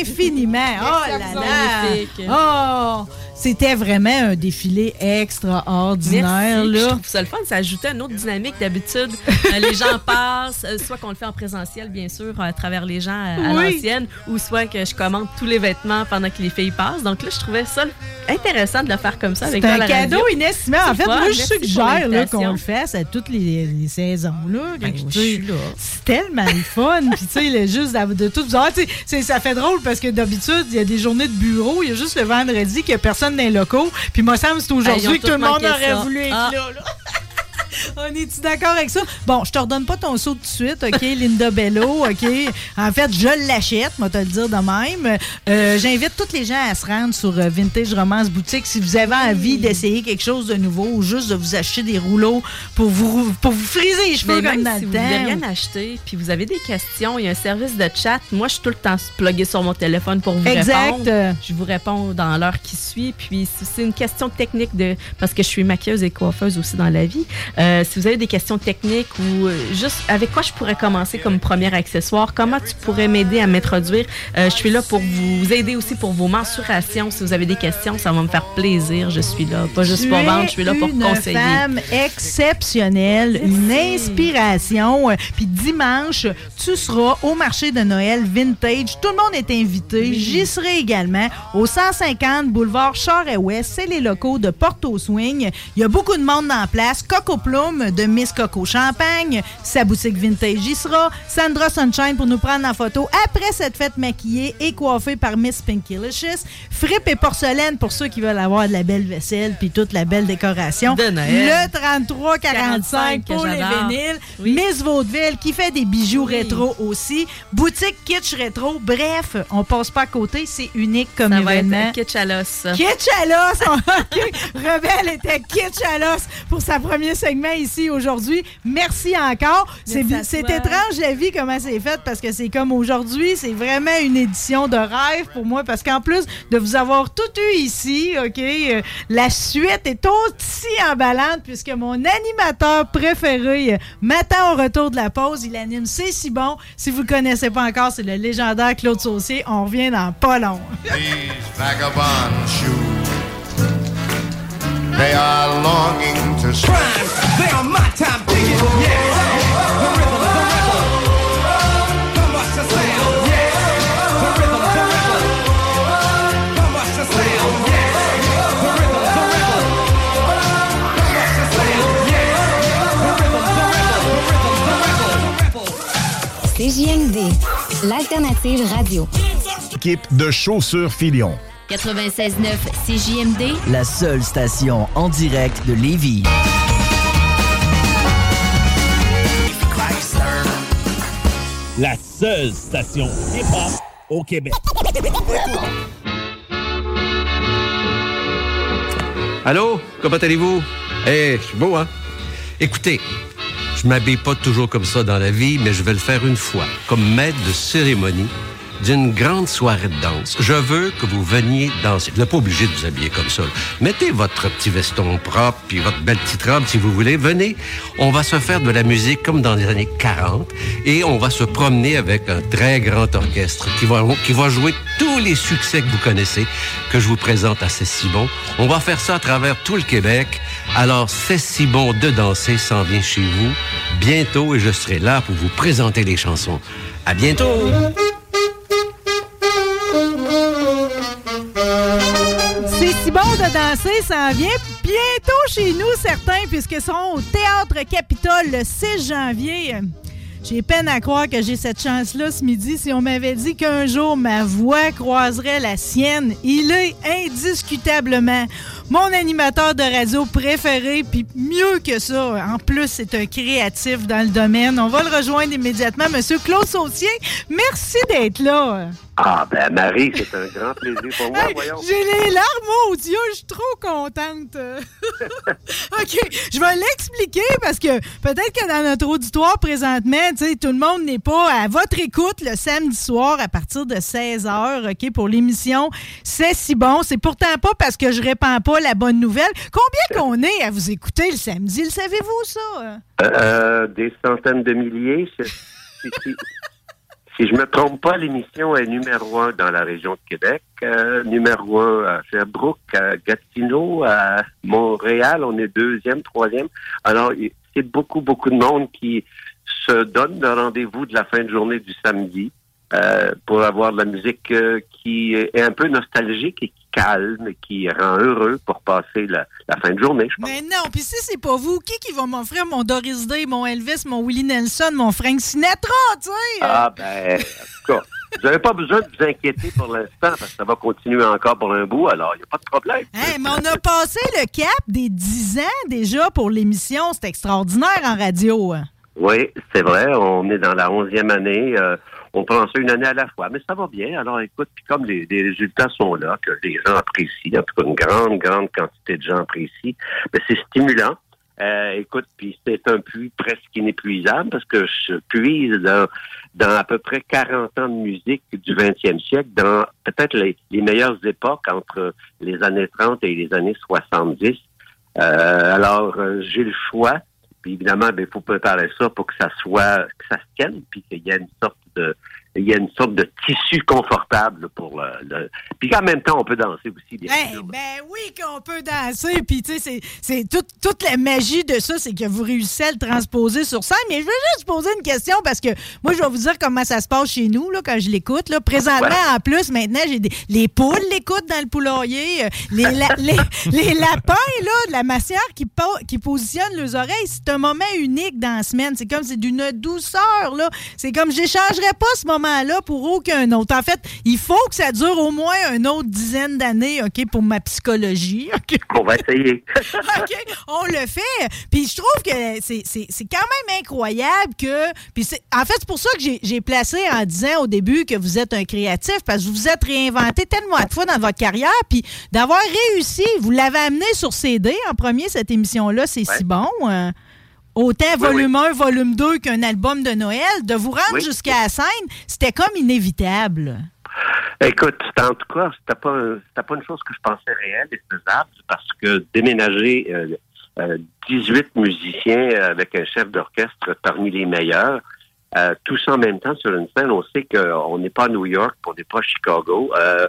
infiniment. Oh là là. Magnifique. Oh, c'était vraiment un défilé extraordinaire. Merci. Je Là. trouve ça le fun. Ça ajoutait une autre dynamique d'habitude. Euh, les gens passent, euh, soit qu'on le fait en présentiel, bien sûr, à travers les gens à, à Oui. l'ancienne, ou soit que je commande tous les vêtements pendant que les filles passent. Donc là, je trouvais ça intéressant de le faire comme ça avec C'est un la cadeau inestimable. En fait, moi, je suggère là, qu'on le fasse à toutes les, les saisons. Là, Ben, je suis là. C'est tellement le fun. Puis, tu sais, juste d'av- de tout ça fait drôle parce que d'habitude, il y a des journées de bureau. Il y a juste le vendredi qu'il n'y a personne dans les locaux. Puis, moi, ça me c'est ont aujourd'hui que tout le monde aurait ça. voulu être Ah. là. là. On est-tu d'accord avec ça? Bon, je te redonne pas ton saut tout de suite, OK, Linda Bello, OK? En fait, je l'achète, moi te le dire de même. Euh, J'invite tous les gens à se rendre sur euh, Vintage Romance Boutique si vous avez envie d'essayer quelque chose de nouveau ou juste de vous acheter des rouleaux pour vous, pour vous friser les cheveux Mais comme dans si le vous temps. rien acheté, puis vous avez des questions, il y a un service de chat. Moi, je suis tout le temps pluguée sur mon téléphone pour vous Exact. répondre. Je vous réponds dans l'heure qui suit. Puis si c'est une question technique de parce que je suis maquilleuse et coiffeuse aussi dans la vie. Euh, si vous avez des questions techniques ou euh, juste avec quoi je pourrais commencer comme premier accessoire, comment tu pourrais m'aider à m'introduire, euh, je suis là pour vous aider aussi pour vos mensurations. Si vous avez des questions, ça va me faire plaisir. Je suis là, pas juste Tu pour vendre, je suis là pour une conseiller. femme exceptionnelle, une inspiration. Puis dimanche, tu seras au marché de Noël Vintage. Tout le monde est invité. J'y serai également au 150 boulevard Char-Ouest. C'est les locaux de Porto Swing. Il y a beaucoup de monde en place. Coco De Miss Coco Champagne. Sa boutique Vintage y sera. Sandra Sunshine pour nous prendre en photo après cette fête maquillée et coiffée par Miss Pinkylicious. Frippe et porcelaine pour ceux qui veulent avoir de la belle vaisselle puis toute la belle décoration. De Noël. Le 33-45 pour les vinyles. Miss Vaudeville qui fait des bijoux rétro aussi. Boutique Kitsch Rétro. Bref, on passe pas à côté. C'est unique comme Ça va événement. être kitsch à l'os. Kitsch à l'os. Rebelle était kitsch à l'os pour sa premier segment ici aujourd'hui. Merci encore. C'est étrange la vie, comment c'est fait, parce que c'est comme aujourd'hui, c'est vraiment une édition de rêve pour moi, parce qu'en plus de vous avoir tout eu ici, OK, euh, la suite est aussi emballante, puisque mon animateur préféré euh, m'attend au retour de la pause. Il anime C'est si bon. Si vous ne le connaissez pas encore, c'est le légendaire Claude Saucier. On revient dans pas long. These vagabond shoes, they are longing to They are my time digging, yeah. The rhythm, the rhythm. Come watch the sound, yeah. The rhythm, the rhythm. Come watch the sound, yeah. The rhythm, the rhythm. Come watch the sound, yeah. The rhythm, the rhythm. The rhythm, the rhythm. CJMD, l'alternative radio. Équipe de chaussures Filion. 96.9 CJMD, La seule station en direct de Lévis. La seule station hip-hop au Québec. Allô? Comment allez-vous? Eh, je suis beau, hein? Écoutez, je m'habille pas toujours comme ça dans la vie, mais je vais le faire une fois, comme maître de cérémonie d'une grande soirée de danse. Je veux que vous veniez danser. Vous n'êtes pas obligé de vous habiller comme ça. Mettez votre petit veston propre, puis votre belle petite robe, si vous voulez. Venez, on va se faire de la musique comme dans les années 40, et on va se promener avec un très grand orchestre qui va, qui va jouer tous les succès que vous connaissez, que je vous présente à C'est si bon. On va faire ça à travers tout le Québec. Alors, C'est si bon de danser s'en vient chez vous bientôt, et je serai là pour vous présenter les chansons. À bientôt! Ça en vient bientôt chez nous, certains, puisque sont au Théâtre Capitole le 6 janvier. J'ai peine à croire que j'ai cette chance-là ce midi. Si on m'avait dit qu'un jour ma voix croiserait la sienne, il est indiscutablement mon animateur de radio préféré, puis mieux que ça. En plus, c'est un créatif dans le domaine. On va le rejoindre immédiatement. Monsieur Claude Sautier, merci d'être là. Ah, ben Marie, c'est un grand plaisir pour moi, voyons. J'ai les larmes aux yeux, je suis trop contente. OK, je vais l'expliquer parce que peut-être que dans notre auditoire présentement, tu sais, tout le monde n'est pas à votre écoute le samedi soir à partir de 16h, OK, pour l'émission C'est si bon. C'est pourtant pas parce que je répands pas la bonne nouvelle. Combien qu'on est à vous écouter le samedi, le savez-vous ça? Euh, des centaines de milliers. Si, je me trompe pas, l'émission est numéro un dans la région de Québec, euh, numéro un à Sherbrooke, à Gatineau, à Montréal. On est deuxième, troisième. Alors, c'est beaucoup, beaucoup de monde qui se donne le rendez-vous de la fin de journée du samedi euh, pour avoir de la musique euh, qui est un peu nostalgique et qui calme, qui rend heureux pour passer la, la fin de journée, je pense. Mais non, puis si c'est pas vous, qui qui va m'offrir mon Doris Day, mon Elvis, mon Willie Nelson, mon Frank Sinatra, tu sais? Ah, ben, en tout cas, vous n'avez pas besoin de vous inquiéter pour l'instant parce que ça va continuer encore pour un bout, alors il n'y a pas de problème. Hey, mais on a passé le cap des 10 ans déjà pour l'émission. C'est extraordinaire en radio. hein. Oui, c'est vrai, on est dans la onzième année. euh, on prend ça une année à la fois, mais ça va bien. Alors, écoute, puis comme les, résultats sont là, que les gens apprécient, en tout cas une grande, grande quantité de gens apprécient, ben, c'est stimulant. Euh, écoute, puis c'est un puits presque inépuisable parce que je puise dans, à peu près 40 ans de musique du 20e siècle, dans peut-être les, les meilleures époques entre les années 30 et les années 70. Euh, alors, euh, j'ai le choix. Puis évidemment, ben, il faut préparer ça pour que ça soit, que ça se tienne, puis qu'il y ait une sorte de, il y a une sorte de tissu confortable pour le, le- Puis qu'en même temps, on peut danser aussi, bien Hey, sûr. ben oui qu'on peut danser. Puis, tu sais, c'est- toute, la magie de ça, c'est que vous réussissez à le transposer sur scène. Mais je veux juste poser une question parce que moi, je vais vous dire comment ça se passe chez nous là, quand je l'écoute. là. Présentement, Ouais. en plus, maintenant, j'ai des, les poules l'écoutent dans le poulailler. euh, Les, la- les, les lapins, là, de la massière qui, po- qui positionnent leurs oreilles. C'est un moment unique dans la semaine. C'est comme, c'est d'une douceur, là. C'est comme, j'échangerais pas ce moment-là pour aucun autre. En fait, il faut que ça dure au moins une autre dizaine d'années, OK, pour ma psychologie. OK? On va essayer. OK, on le fait. Puis je trouve que c'est quand même incroyable que. Puis c'est- en fait, c'est pour ça que j'ai- placé en disant au début que vous êtes un créatif, parce que vous vous êtes réinventé tellement de fois dans votre carrière, puis d'avoir réussi. Vous l'avez amené sur CD en premier, cette émission-là, c'est si bon. euh. Autant Oui, volume 1, volume 2 qu'un album de Noël, de vous rendre Oui. jusqu'à la scène, c'était comme inévitable. Écoute, en tout cas, c'était pas, c'était pas une chose que je pensais réelle et faisable parce que déménager euh, euh, 18 musiciens euh, avec un chef d'orchestre parmi les meilleurs, euh, tous en même temps sur une scène, on sait qu'on n'est pas à New York, on n'est pas à Chicago, euh,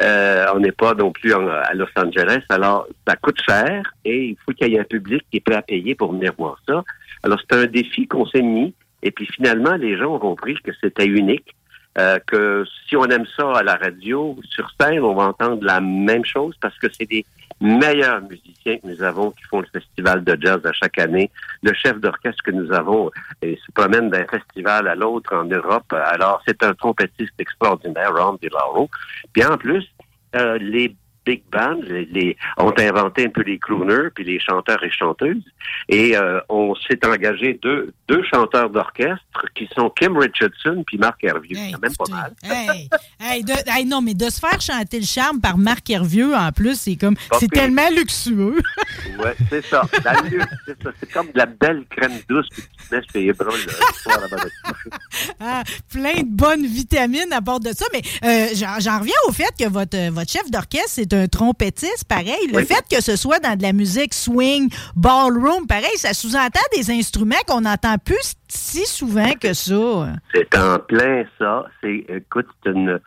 euh, on n'est pas non plus en- à Los Angeles. Alors, ça coûte cher et il faut qu'il y ait un public qui est prêt à payer pour venir voir ça. Alors, c'est un défi qu'on s'est mis et puis finalement, les gens ont compris que c'était unique. Euh, que si on aime ça à la radio, sur scène, on va entendre la même chose parce que c'est des meilleurs musiciens que nous avons qui font le festival de jazz à chaque année. Le chef d'orchestre que nous avons euh, se promène d'un festival à l'autre en Europe. Alors, c'est un trompettiste extraordinaire, Ron DeLauro. Puis en plus, euh, les big bands les, les- ont inventé un peu les crooners puis les chanteurs et chanteuses et euh, on s'est engagé deux deux chanteurs d'orchestre qui sont Kim Richardson puis Marc Hervieux c'est même pas mal Hey, hey, de- hey, non, mais de se faire chanter le charme par Marc Hervieux, en plus, c'est comme. C'est tellement luxueux. ouais c'est ça c'est comme de la belle crème douce que tu te mets sur les bras. Ah, plein de bonnes vitamines à bord de ça. Mais euh, j'en reviens au fait que votre, votre chef d'orchestre, c'est un trompettiste, pareil. Le Oui. fait que ce soit dans de la musique swing, ballroom, pareil, ça sous-entend des instruments qu'on n'entend plus si souvent que ça. C'est en plein ça. C'est, écoute, c'est une,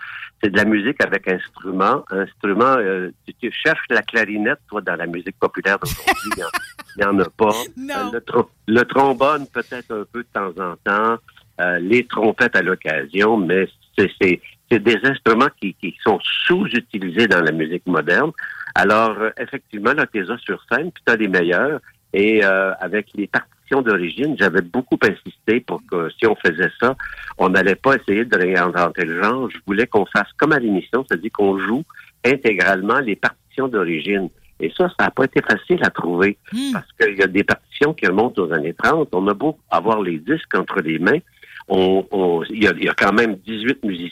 c'est de la musique avec instrument. Instrument, euh, tu, tu cherches la clarinette, toi, dans la musique populaire d'aujourd'hui. Il en- n'y en, a pas. Non. Euh, Le, le trombone, peut-être un peu de temps en temps. Euh, les trompettes à l'occasion, mais c'est, c'est, des instruments qui, qui sont sous-utilisés dans la musique moderne. Alors, euh, effectivement, là, as sur scène, puis tu as les meilleurs. Et euh, avec les partitions d'origine, j'avais beaucoup insisté pour que si on faisait ça, on n'allait pas essayer de réinventer le genre. Je voulais qu'on fasse comme à l'émission, c'est-à-dire qu'on joue intégralement les partitions d'origine. Et ça, ça n'a pas été facile à trouver parce qu'il y a des partitions qui remontent aux années 30. On a beau avoir les disques entre les mains, on, on- il, y a, il y a quand même 18 musiciens.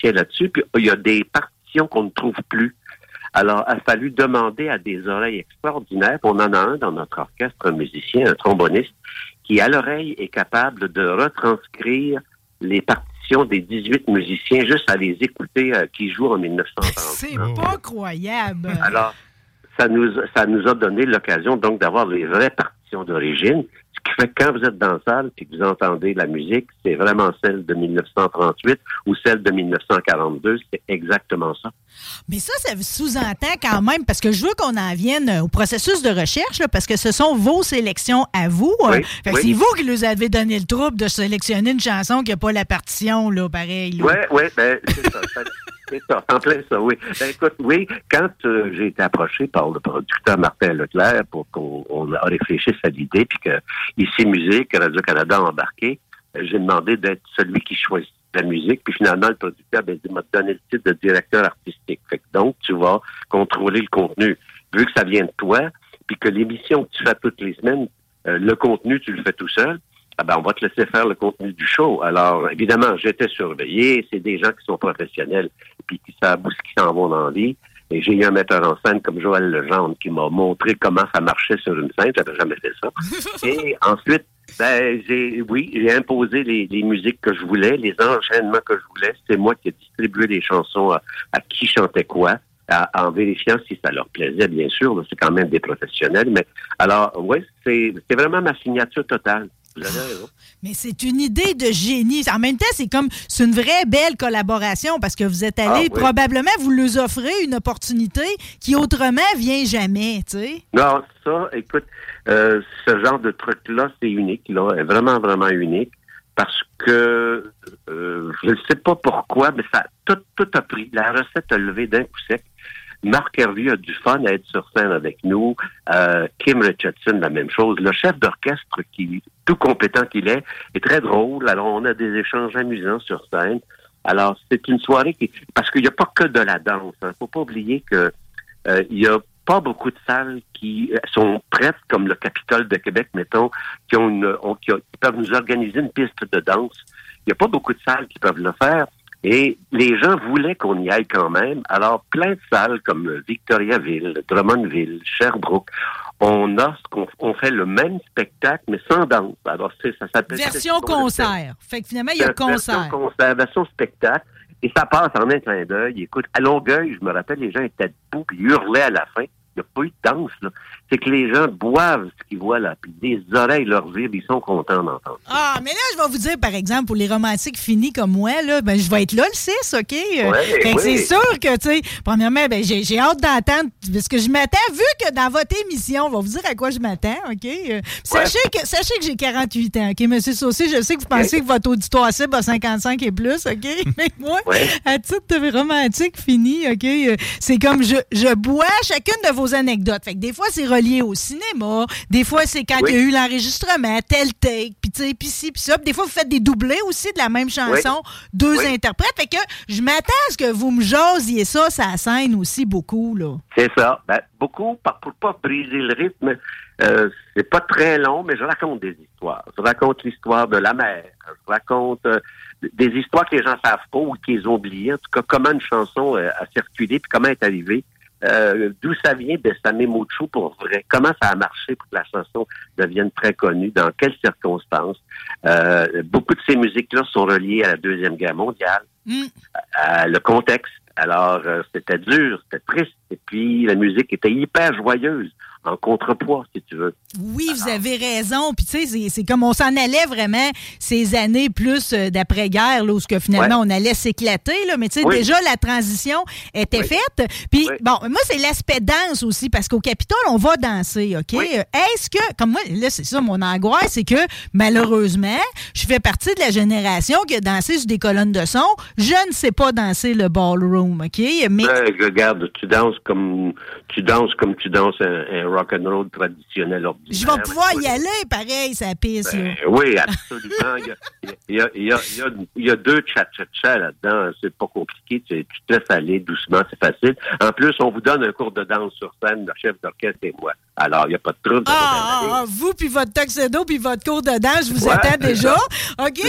Tient là-dessus. Puis il y a des partitions qu'on ne trouve plus. Alors, il a fallu demander à des oreilles extraordinaires. On en a un dans notre orchestre, un musicien, un tromboniste, qui, à l'oreille, est capable de retranscrire les partitions des 18 musiciens juste à les écouter euh, qui jouent en 1930. C'est pas croyable. Alors, ça nous, ça nous a donné l'occasion donc d'avoir les vraies partitions d'origine. Fait que quand vous êtes dans la salle et que vous entendez la musique, c'est vraiment celle de 1938 ou celle de 1942. C'est exactement ça. Mais ça, ça sous-entend quand même, parce que je veux qu'on en vienne au processus de recherche, là, parce que ce sont vos sélections à vous. Oui, Fait que oui. c'est vous qui nous avez donné le trouble de sélectionner une chanson qui n'a pas la partition, là, pareil. Oui, oui, ben, c'est ça. ça- oui. Ben, écoute, oui, quand euh, j'ai été approché par le producteur Martin Leclerc pour qu'on réfléchisse à l'idée, puis que ici Musique, Radio-Canada a embarqué, euh, j'ai demandé d'être celui qui choisit la musique, puis finalement, le producteur ben, m'a donné le titre de directeur artistique. Fait que donc, tu vas contrôler le contenu. Vu que ça vient de toi, puis que l'émission que tu fais toutes les semaines, euh, le contenu, tu le fais tout seul, ah ben, on va te laisser faire le contenu du show. Alors, évidemment, j'étais surveillé. C'est des gens qui sont professionnels puis qui savent où ce qu'ils s'en vont dans la vie. Et j'ai eu un metteur en scène comme Joël Legendre qui m'a montré comment ça marchait sur une scène. J'avais jamais fait ça. Et ensuite, ben, j'ai, oui, j'ai imposé les, les musiques que je voulais, les enchaînements que je voulais. C'est moi qui ai distribué les chansons à, à qui chantait quoi. à- en vérifiant si ça leur plaisait, bien sûr. C'est quand même des professionnels. Mais alors, oui, c'est c'est vraiment ma signature totale. Vous avez raison. Mais c'est une idée de génie. En même temps, c'est comme c'est une vraie belle collaboration parce que vous êtes allé Ah, oui. probablement vous leur offrez une opportunité qui autrement vient jamais, tu sais. Non, ça, écoute, euh, ce genre de truc-là, c'est unique, là, vraiment, vraiment unique. Parce que euh, je ne sais pas pourquoi, mais ça tout, tout a pris. La recette a levé d'un coup sec. Marc Hervieux a du fun à être sur scène avec nous. Euh, Kim Richardson, la même chose. Le chef d'orchestre, qui tout compétent qu'il est, est très drôle. Alors, on a des échanges amusants sur scène. Alors, c'est une soirée qui... Parce qu'il n'y a pas que de la danse. Il ne faut pas oublier que euh, il a pas beaucoup de salles qui sont prêtes, comme le Capitole de Québec, mettons, qui, ont une, qui peuvent nous organiser une piste de danse. Il n'y a pas beaucoup de salles qui peuvent le faire. Et les gens voulaient qu'on y aille quand même. Alors, plein de salles comme Victoriaville, Drummondville, Sherbrooke, on a ce qu'on on fait le même spectacle, mais sans danse. Alors, c'est- ça s'appelle... Version concert. Fait que finalement, il y a Version concert. concert, version spectacle. Et ça passe en un clin d'œil. Écoute, à Longueuil, je me rappelle, les gens étaient debout puis hurlaient à la fin. Il n'y a pas eu de danse, là. C'est que les gens boivent ce qu'ils voient là, puis des oreilles leur vibrent, ils sont contents d'entendre. Ah, mais là, je vais vous dire, par exemple, pour les romantiques finis comme moi, là, ben, je vais être là le 6, OK? Euh, Ouais, fait que oui. c'est sûr que, tu sais, premièrement, ben, j'ai j'ai hâte d'entendre, parce que je m'attends, vu que dans votre émission, on va vous dire à quoi je m'attends, OK? Euh, sachez, que, sachez que j'ai 48 ans, OK, Monsieur Saucé? Je sais que vous pensez que votre auditoire cible a 55 et plus, OK? Mais moi, à titre de romantique fini, OK? euh, C'est comme je, je bois chacune de vos anecdotes. Fait que des fois, c'est relié au cinéma. Des fois, c'est quand il y a eu l'enregistrement, tel take, puis tu sais, puis ci, puis ça. Puis des fois, vous faites des doublés aussi de la même chanson, deux interprètes. Fait que je m'attends à ce que vous me jasiez ça, ça scène aussi beaucoup, là. C'est ça. Ben, beaucoup, pour pas briser le rythme, euh, c'est pas très long, mais je raconte des histoires. Je raconte l'histoire de la mer. Je raconte euh, des histoires que les gens savent pas ou qu'ils ont oubliées. En tout cas, comment une chanson euh, a circulé, puis comment elle est arrivée. Euh, D'où ça vient de Samé Mochou pour vrai? Comment ça a marché pour que la chanson devienne très connue? Dans quelles circonstances? Euh, beaucoup de ces musiques-là sont reliées à la Deuxième Guerre mondiale à le contexte. Alors, euh, c'était dur, c'était triste, et puis la musique était hyper joyeuse, en contrepoids, si tu veux. Oui, vous avez raison. Puis, tu sais, c'est- comme on s'en allait vraiment ces années plus euh, d'après-guerre, là, où ce que finalement Ouais. on allait s'éclater. là. Mais, tu sais, Oui. déjà, la transition était faite. Puis, bon, moi, c'est l'aspect danse aussi, parce qu'au Capitole, on va danser, OK? Est-ce que, comme moi, là, c'est ça, mon angoisse, c'est que, malheureusement, je fais partie de la génération qui a dansé sur des colonnes de son. Je ne sais pas danser le ballroom, OK? Mais. Euh, regarde, tu danses comme tu danses comme tu danses un, un rock and roll traditionnel. Je vais pouvoir y aller, pareil, ça pisse, là. Ben oui, absolument. Il y a, il y a, il y a, il y a, il y a deux cha-cha-cha là-dedans. C'est pas compliqué. Tu, tu te laisses aller doucement, c'est facile. En plus, on vous donne un cours de danse sur scène, le chef d'orchestre et moi. Alors, il n'y a pas de trouble. Ah, aller. ah, vous, puis votre tuxedo, puis votre cours de danse, je vous Ouais, attends c'est déjà. ça. OK?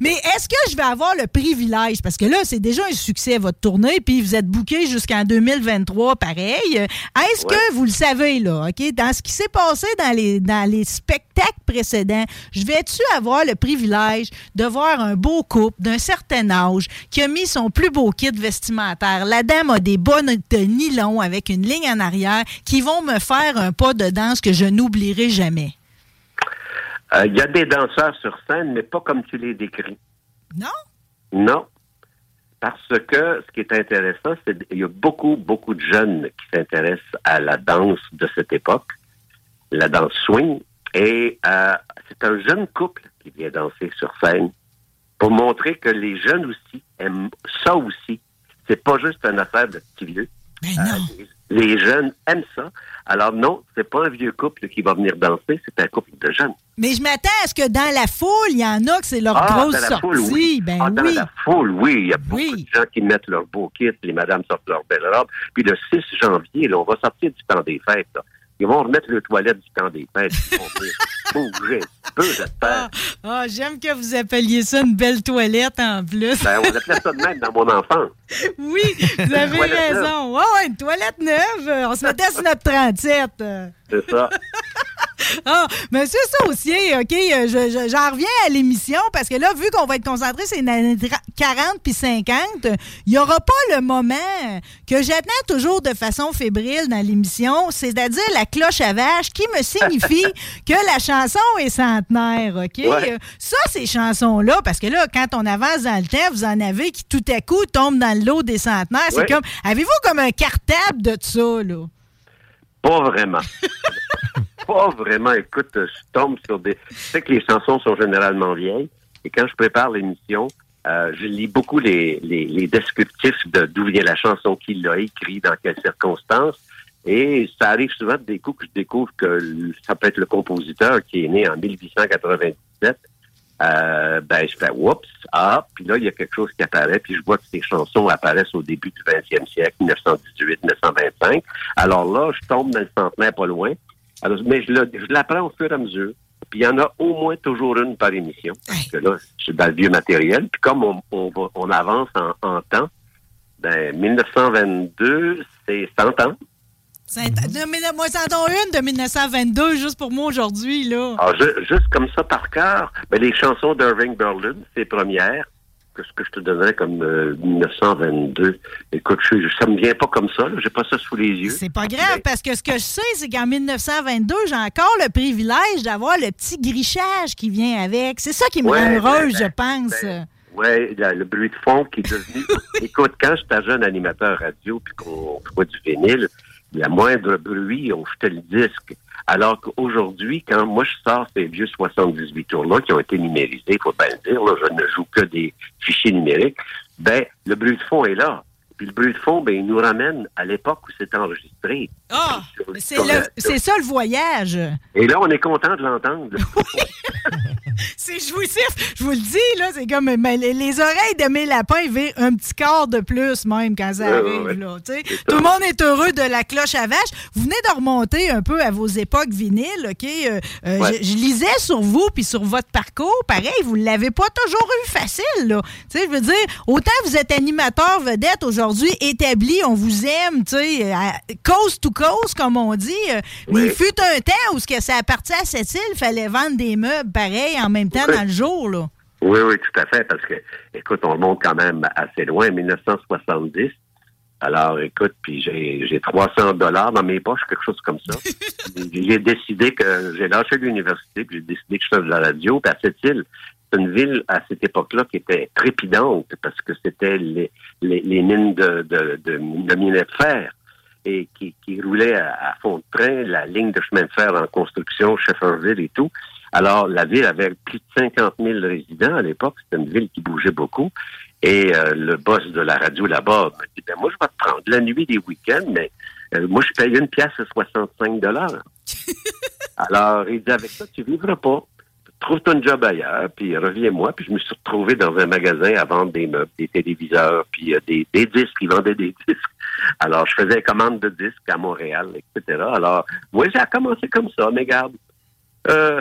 Mais est-ce que je vais avoir le privilège, parce que là, c'est déjà un succès, votre tournée, puis vous êtes booké jusqu'en 2023, pareil. Est-ce que vous le savez, là, OK? Dans ce qui s'est passé dans les, dans les spectacles précédents, je vais-tu avoir le privilège de voir un beau couple d'un certain âge qui a mis son plus beau kit vestimentaire? La dame a des bonnes de nylon avec une ligne en arrière qui vont me faire un pas de danse que je n'oublierai jamais. Euh, Il y a des danseurs sur scène, mais pas comme tu les décris. Non? Non. Parce que ce qui est intéressant, c'est qu'il y a beaucoup, beaucoup de jeunes qui s'intéressent à la danse de cette époque, la danse swing, et euh, c'est un jeune couple qui vient danser sur scène pour montrer que les jeunes aussi aiment ça aussi. C'est pas juste une affaire de petits vieux. Euh, les, jeunes aiment ça. Alors non, c'est pas un vieux couple qui va venir danser, c'est un couple de jeunes. Mais je m'attends à ce que dans la foule, il y en a que c'est leur Ah, grosse dans la sortie. foule, oui. Ben Ah, dans oui. la foule, oui. Il y a beaucoup de gens qui mettent leur beau kit, les madames sortent leur belle robe. Puis le 6 janvier, là, on va sortir du temps des fêtes. là. Ils vont remettre le toilette du temps des fêtes. Ils vont bouger peu, j'espère. Ah, j'aime que vous appeliez ça une belle toilette en plus. Ben, on appelait ça de même dans mon enfance. oui, vous avez raison. Une toilette neuve. On se mettait sur notre 37. euh. C'est ça. Ah, Monsieur Saucier, OK, euh, je- je- j'en reviens à l'émission parce que là, vu qu'on va être concentré sur les années tra- 40 puis 50, il n'y aura pas le moment que j'attends toujours de façon fébrile dans l'émission, c'est-à-dire la cloche à vache qui me signifie que la chanson est centenaire, OK? Ouais. Euh, Ça, ces chansons-là, parce que là, quand on avance dans le temps, vous en avez qui tout à coup tombent dans le lot des centenaires. C'est comme, avez-vous comme un cartable de ça, là? Pas vraiment. pas vraiment. Écoute, je tombe sur des. Je sais que les chansons sont généralement vieilles. Et quand je prépare l'émission, euh, je lis beaucoup les, les, descriptifs de d'où vient la chanson, qui l'a écrit, dans quelles circonstances. Et ça arrive souvent des coups que je découvre que ça peut être le compositeur qui est né en 1897. Euh, ben, je fais oups, ah, puis là, il y a quelque chose qui apparaît, puis je vois que ces chansons apparaissent au début du 20e siècle, 1918, 1925. Alors là, je tombe dans le centenaire pas loin. Alors, mais je l'apprends au fur et à mesure. Puis il y en a au moins toujours une par émission. Parce que là, je suis dans le vieux matériel. Puis comme on, on, va- on avance en, en temps, ben, 1922, c'est 100 ans. C'est- de Moi, c'en donne une de 1922, juste pour moi aujourd'hui, là. Alors, ju- juste comme ça par cœur, ben, les chansons d'Irving Berlin, ces premières, que ce que je te donnerais comme euh, 1922. Écoute, je, ça me vient pas comme ça, j'ai pas ça sous les yeux. C'est pas grave, parce que ce que je sais, c'est qu'en 1922, j'ai encore le privilège d'avoir le petit grichage qui vient avec. C'est ça qui me Ouais, rend heureuse, ben, je pense. Ouais, la- le bruit de fond qui est devenu. Écoute, quand j'étais jeune animateur radio puis qu'on jouait du vinyle, la moindre bruit, on jetait le disque. Alors qu'aujourd'hui, quand moi je sors ces vieux 78 tours-là qui ont été numérisés, il faut bien le dire, je ne joue que des fichiers numériques, ben le bruit de fond est là. Puis le bruit de fond, ben, il nous ramène à l'époque où c'était enregistré. Ah, c'est ça le voyage. Et là, on est content de l'entendre. C'est jouissif. Je vous le dis, là, c'est comme mais les, les oreilles de mes lapins ils virent un petit quart de plus même quand ça Ouais, arrive. ouais, ouais. Là. Tout le monde est heureux de la cloche à vache. Vous venez de remonter un peu à vos époques vinyles, OK? Euh, euh, Ouais. je, je lisais sur vous puis sur votre parcours. Pareil, vous ne l'avez pas toujours eu facile. Là. Je veux dire, autant vous êtes animateur vedette aujourd'hui, établi, on vous aime, tu sais, coast to coast, comme on dit. Euh, Mais il fut un temps où ce que ça appartient à cette île, il fallait vendre des meubles pareil en même temps dans le jour. Là. Oui, oui, tout à fait, parce que, écoute, on monte quand même assez loin, 1970. Alors, écoute, puis j'ai j'ai 300 dollars dans mes poches, quelque chose comme ça. j'ai décidé que j'ai lâché l'université, puis j'ai décidé que je faisais de la radio. Puis à cette île, c'est une ville à cette époque-là qui était trépidante parce que c'était les, les, les mines de, de, de, de minerais de fer et qui, qui roulait à, à fond de train, la ligne de chemin de fer en construction, Shefferville et tout. Alors, la ville avait plus de 50 000 résidents à l'époque. C'était une ville qui bougeait beaucoup. Et euh, le boss de la radio là-bas m'a dit, ben moi, je vais te prendre la nuit des week-ends, mais euh, moi, je paye une pièce à 65 dollars. Alors, il dit, avec ça, tu vivras pas. Trouve-toi un job ailleurs, puis reviens-moi. Puis je me suis retrouvé dans un magasin à vendre des meubles, des téléviseurs, puis euh, des, des disques. Ils vendaient des disques. Alors, je faisais commande de disques à Montréal, etc. Alors, moi, j'ai commencé comme ça, mais garde. Euh,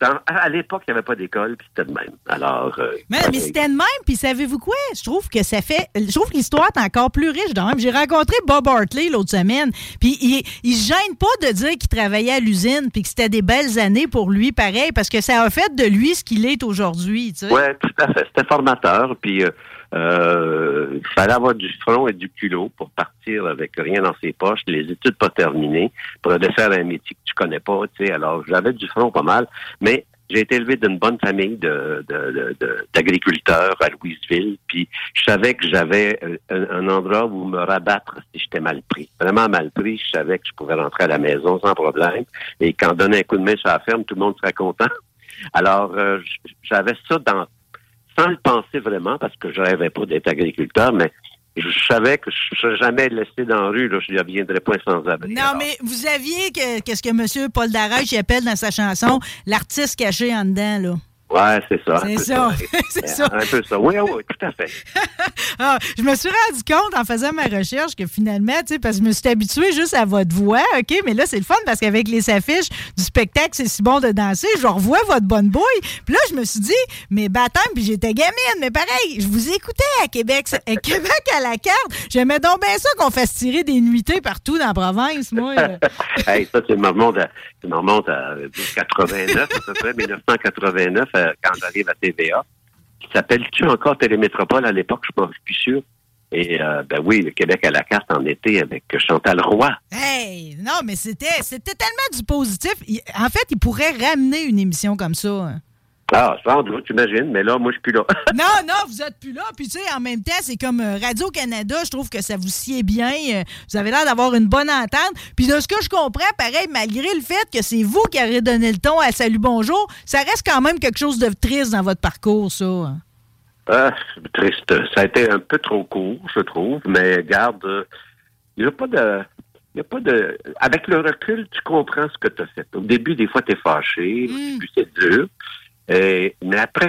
dans- à l'époque, il n'y avait pas d'école, puis c'était de même. Alors, euh, Mais, mais c'était de même, puis savez-vous quoi? Je trouve que ça fait. Je trouve que l'histoire est encore plus riche de même. J'ai rencontré Bob Hartley l'autre semaine, puis il, il se gêne pas de dire qu'il travaillait à l'usine, puis que c'était des belles années pour lui, pareil, parce que ça a fait de lui ce qu'il est aujourd'hui, tu sais. Ouais, tout à fait. C'était formateur. Puis, euh, euh, il fallait avoir du front et du culot pour partir avec rien dans ses poches, les études pas terminées, pour aller faire un métier que tu connais pas. Tu sais, alors j'avais du front pas mal, mais j'ai été élevé d'une bonne famille de, d'agriculteurs à Louisville. Puis, je savais que j'avais euh, un, endroit où me rabattre si j'étais mal pris. Vraiment mal pris. Je savais que je pouvais rentrer à la maison sans problème. Et quand on donnait un coup de main sur la ferme, tout le monde serait content. Alors, euh, j'avais ça dans sans le penser vraiment, parce que je rêvais pas d'être agriculteur, mais je savais que je ne serais jamais laissé dans la rue, là, je ne reviendrais point sans abri. Non, mais vous aviez que, qu'est-ce que M. Paul Darèche appelle dans sa chanson l'artiste caché en dedans, là? Ouais, c'est ça. C'est ça. C'est ça. Un peu ça. Oui, oui, tout à fait. Ah, je me suis rendu compte en faisant ma recherche que finalement, tu sais, parce que je me suis habituée juste à votre voix, OK? Mais là, c'est le fun parce qu'avec les affiches du spectacle, c'est si bon de danser, je revois votre bonne bouille. Puis là, je me suis dit, mais baptême, puis j'étais gamine, mais pareil, je vous écoutais à Québec, à Québec à la carte. J'aimais donc bien ça qu'on fasse tirer des nuitées partout dans la province, moi. hey, ça, tu me remontes à, tu me remontes à 89, à peu près, 1989, euh, quand j'arrive à TVA, qui s'appelle-tu encore Télémétropole? À l'époque, je suis plus sûr. Et euh, ben oui, le Québec à la carte en été avec Chantal Roy. Hey, non, mais c'était c'était tellement du positif. En fait, il pourrait ramener une émission comme ça. Ah, sans doute, t'imagines, mais là, moi, je suis plus là. Non, non, vous êtes plus là. Puis, tu sais, en même temps, c'est comme euh, Radio-Canada. Je trouve que ça vous sied bien. Euh, Vous avez l'air d'avoir une bonne entente. Puis, de ce que je comprends, pareil, malgré le fait que c'est vous qui avez donné le ton à Salut Bonjour, ça reste quand même quelque chose de triste dans votre parcours, ça. Ah, c'est triste. Ça a été un peu trop court, je trouve, mais garde, euh, il n'y a pas de. Il a pas de. Avec le recul, tu comprends ce que tu as fait. Au début, des fois, tu es fâché. Au début, c'est dur. Et- mais après,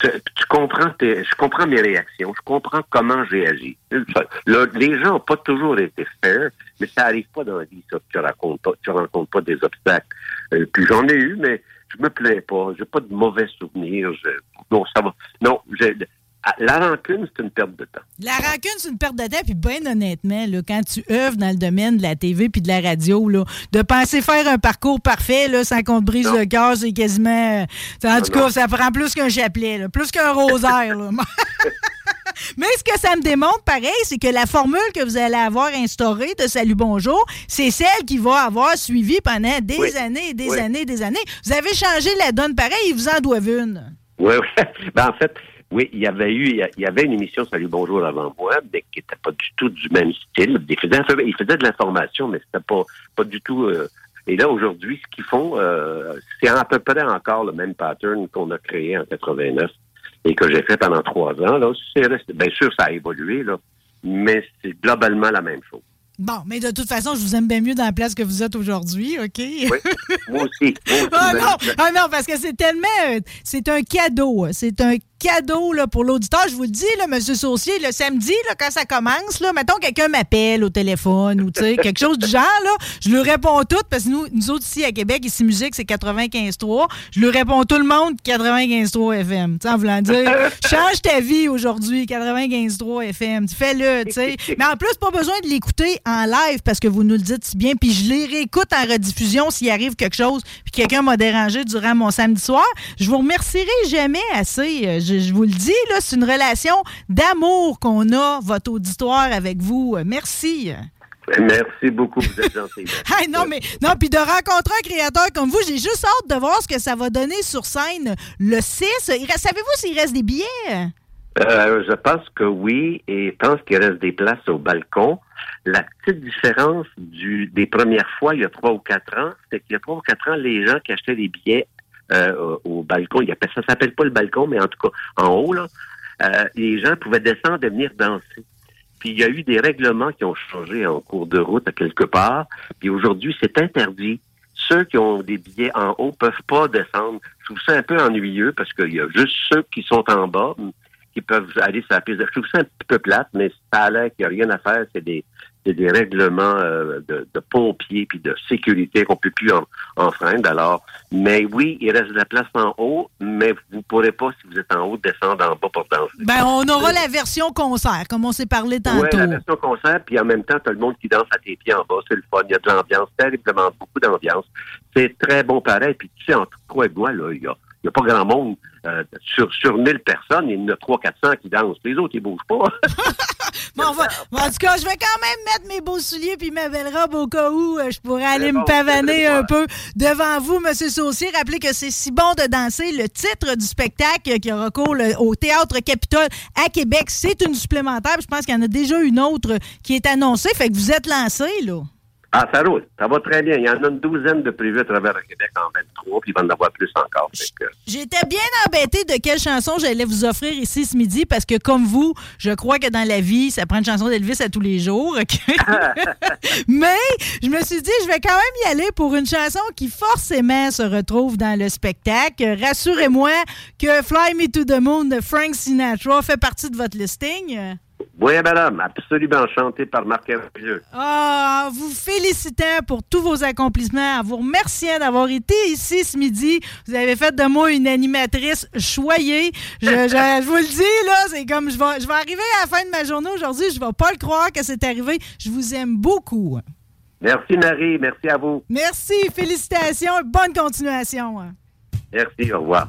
tu, comprends je comprends mes réactions. Je comprends comment j'ai agi. Les gens n'ont pas toujours été fair, mais ça arrive pas dans la vie, ça. Tu rencontres pas, tu rencontres pas des obstacles. Euh, puis j'en ai eu, mais je me plains pas. J'ai pas de mauvais souvenirs. Je- non, ça va. Non, la rancune, c'est une perte de temps. La rancune, c'est une perte de temps. Puis, bien honnêtement, là, quand tu œuvres dans le domaine de la TV puis de la radio, là, de penser faire un parcours parfait là, sans qu'on te brise le cœur, c'est quasiment. euh, En tout Non, cas, ça prend plus qu'un chapelet, là, plus qu'un rosaire. là. Mais ce que ça me démontre, pareil, c'est que la formule que vous allez avoir instaurée de Salut Bonjour, c'est celle qui va avoir suivi pendant des Oui. années et des Oui. années et des années. Vous avez changé la donne pareil, ils vous en doivent une. Oui, oui. Ben, en fait, oui, il y avait eu, il y avait une émission Salut Bonjour avant moi, mais qui n'était pas du tout du même style. Il faisait, il de l'information, mais c'était pas, pas du tout. euh, et là, aujourd'hui, ce qu'ils font, euh, c'est à peu près encore le même pattern qu'on a créé en 89 et que j'ai fait pendant trois ans. Là, resté- bien sûr, ça a évolué, là, mais c'est globalement la même chose. Bon, mais de toute façon, je vous aime bien mieux dans la place que vous êtes aujourd'hui, OK? Moi aussi. Moi aussi, Ah non, ah non, parce que c'est tellement. C'est un cadeau. C'est un cadeau là, pour l'auditeur. Je vous le dis, là, M. Saucier, le samedi, là, quand ça commence, là, mettons quelqu'un m'appelle au téléphone ou quelque chose du genre, là, je lui réponds tout parce que nous, nous autres ici à Québec, ici Musique, c'est 95.3. Je lui réponds tout le monde 95.3 FM. En voulant dire, change ta vie aujourd'hui, 95.3 FM. Fais-le. Mais en plus, pas besoin de l'écouter en live parce que vous nous le dites si bien. Puis je les réécoute en rediffusion s'il arrive quelque chose puis quelqu'un m'a dérangé durant mon samedi soir. Je vous remercierai jamais assez. Euh, Je, je vous le dis, là, c'est une relation d'amour qu'on a, votre auditoire avec vous. Merci. Merci beaucoup, vous êtes gentil. Hey, non, mais non, puis de rencontrer un créateur comme vous, j'ai juste hâte de voir ce que ça va donner sur scène le 6. Il reste- Savez-vous s'il reste des billets? Euh, je pense que oui, et je pense qu'il reste des places au balcon. La petite différence du, des premières fois, il y a trois ou quatre ans, c'est qu'il y a trois ou quatre ans, les gens qui achetaient des billets euh, au balcon, il y a, ça s'appelle pas le balcon, mais en tout cas, en haut, là, euh, les gens pouvaient descendre et venir danser. Puis il y a eu des règlements qui ont changé en cours de route à quelque part. Puis aujourd'hui, c'est interdit. Ceux qui ont des billets en haut peuvent pas descendre. Je trouve ça un peu ennuyeux parce qu'il y a juste ceux qui sont en bas qui peuvent aller sur la piste. Je trouve ça un peu plate, mais ça a l'air qu'il n'y a rien à faire. C'est des, c'est des règlements euh, de, de pompiers puis de sécurité qu'on peut plus en, enfreindre. Alors, mais oui, il reste de la place en haut, mais vous pourrez pas, si vous êtes en haut, descendre en bas pour danser. Ben, on aura la version concert, comme on s'est parlé tantôt. Oui, la version concert, puis en même temps, tu as le monde qui danse à tes pieds en bas. C'est le fun. Il y a de l'ambiance, terriblement beaucoup d'ambiance. C'est très bon pareil. Puis tu sais, entre quoi et quoi, là, il y a, il y a pas grand monde. Euh, sur, sur 1000 personnes, il y en a 300-400 qui dansent. Les autres, ils bougent pas. Bon, va- en tout cas, je vais quand même mettre mes beaux souliers puis ma belle robe au cas où euh, je pourrais aller bon, me pavaner un peu devant vous, Monsieur Saucier. Rappelez que c'est si bon de danser. Le titre du spectacle qui aura cours au Théâtre Capitole à Québec, c'est une supplémentaire. Je pense qu'il y en a déjà une autre qui est annoncée. Fait que vous êtes lancé, là. Ah, ça roule. Ça va très bien. Il y en a une douzaine de prévus à travers le Québec en 23, puis il va en avoir plus encore. Que- J'étais bien embêtée de quelle chanson j'allais vous offrir ici ce midi parce que, comme vous, je crois que dans la vie, ça prend une chanson d'Elvis à tous les jours. Mais je me suis dit, je vais quand même y aller pour une chanson qui forcément se retrouve dans le spectacle. Rassurez-moi que Fly Me to the Moon de Frank Sinatra fait partie de votre listing. Oui, madame, absolument enchanté par Marc Hervieux. Ah, vous félicitant pour tous vos accomplissements, en vous remerciant d'avoir été ici ce midi. Vous avez fait de moi une animatrice choyée. Je, je- je vous le dis, là, c'est comme je vais, je vais arriver à la fin de ma journée aujourd'hui. Je vais pas le croire que c'est arrivé. Je vous aime beaucoup. Merci, Marie. Merci à vous. Merci, félicitations, bonne continuation. Merci, au revoir.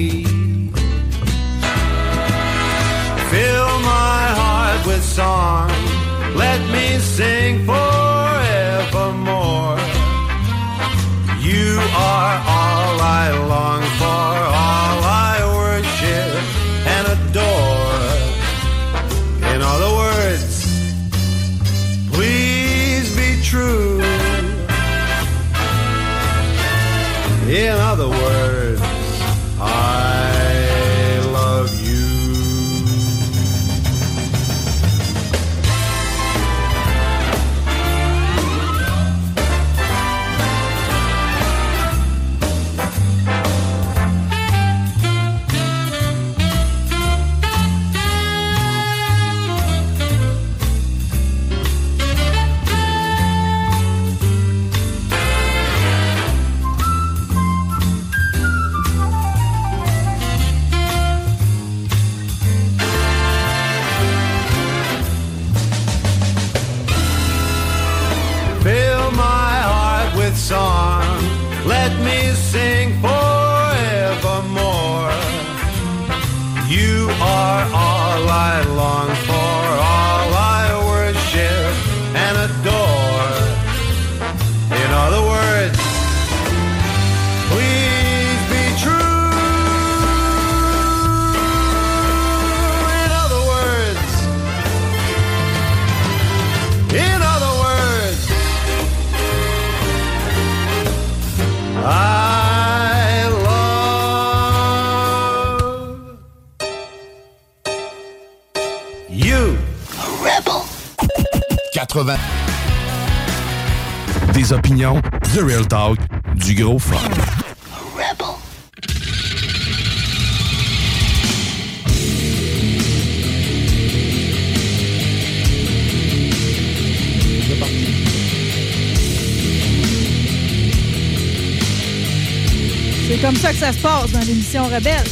L'émission Rebelle.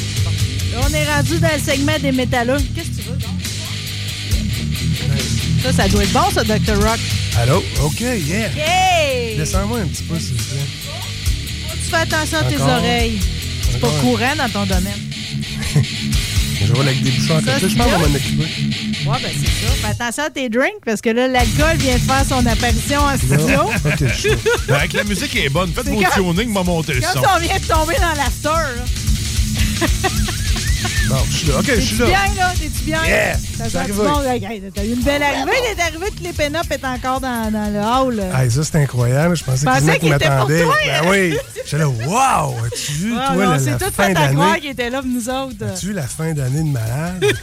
Là, on est rendu dans le segment des métalleux. Qu'est-ce que tu veux, donc? Ça, ça doit être bon, ça, Dr. Rock. Allô? OK, yeah. Hey! Descends-moi un petit peu, s'il vous plaît. Tu fais attention à tes oreilles. C'est pas courant dans ton domaine. Je roule avec des bouchons à côté. Je pense qu'on va m'en occuper. Ouais, ben c'est ça. Fais attention à tes drinks parce que là, l'alcool vient de faire son apparition en studio. Ben, avec la musique est bonne. Faites C'est vos quand- tuning, m'a monté le Quand son. on vient de tomber dans l'after, là. Bon, je suis là. OK, je suis là. bien, là? T'es-tu bien? Yeah! Arrivé. bon? Hey, T'as eu une belle arrivée. T'es arrivé, tous les pin est encore dans, dans le hall. Hey, ça, c'est incroyable. Je pensais pensais que les qu'il mecs était pour m'attendaient. Ben oui. J'étais là, wow! As-tu vu, Ah, toi, non, la, c'est la fin fait à croire d'année? qu'il était là pour nous autres. As-tu vu la fin d'année de malade?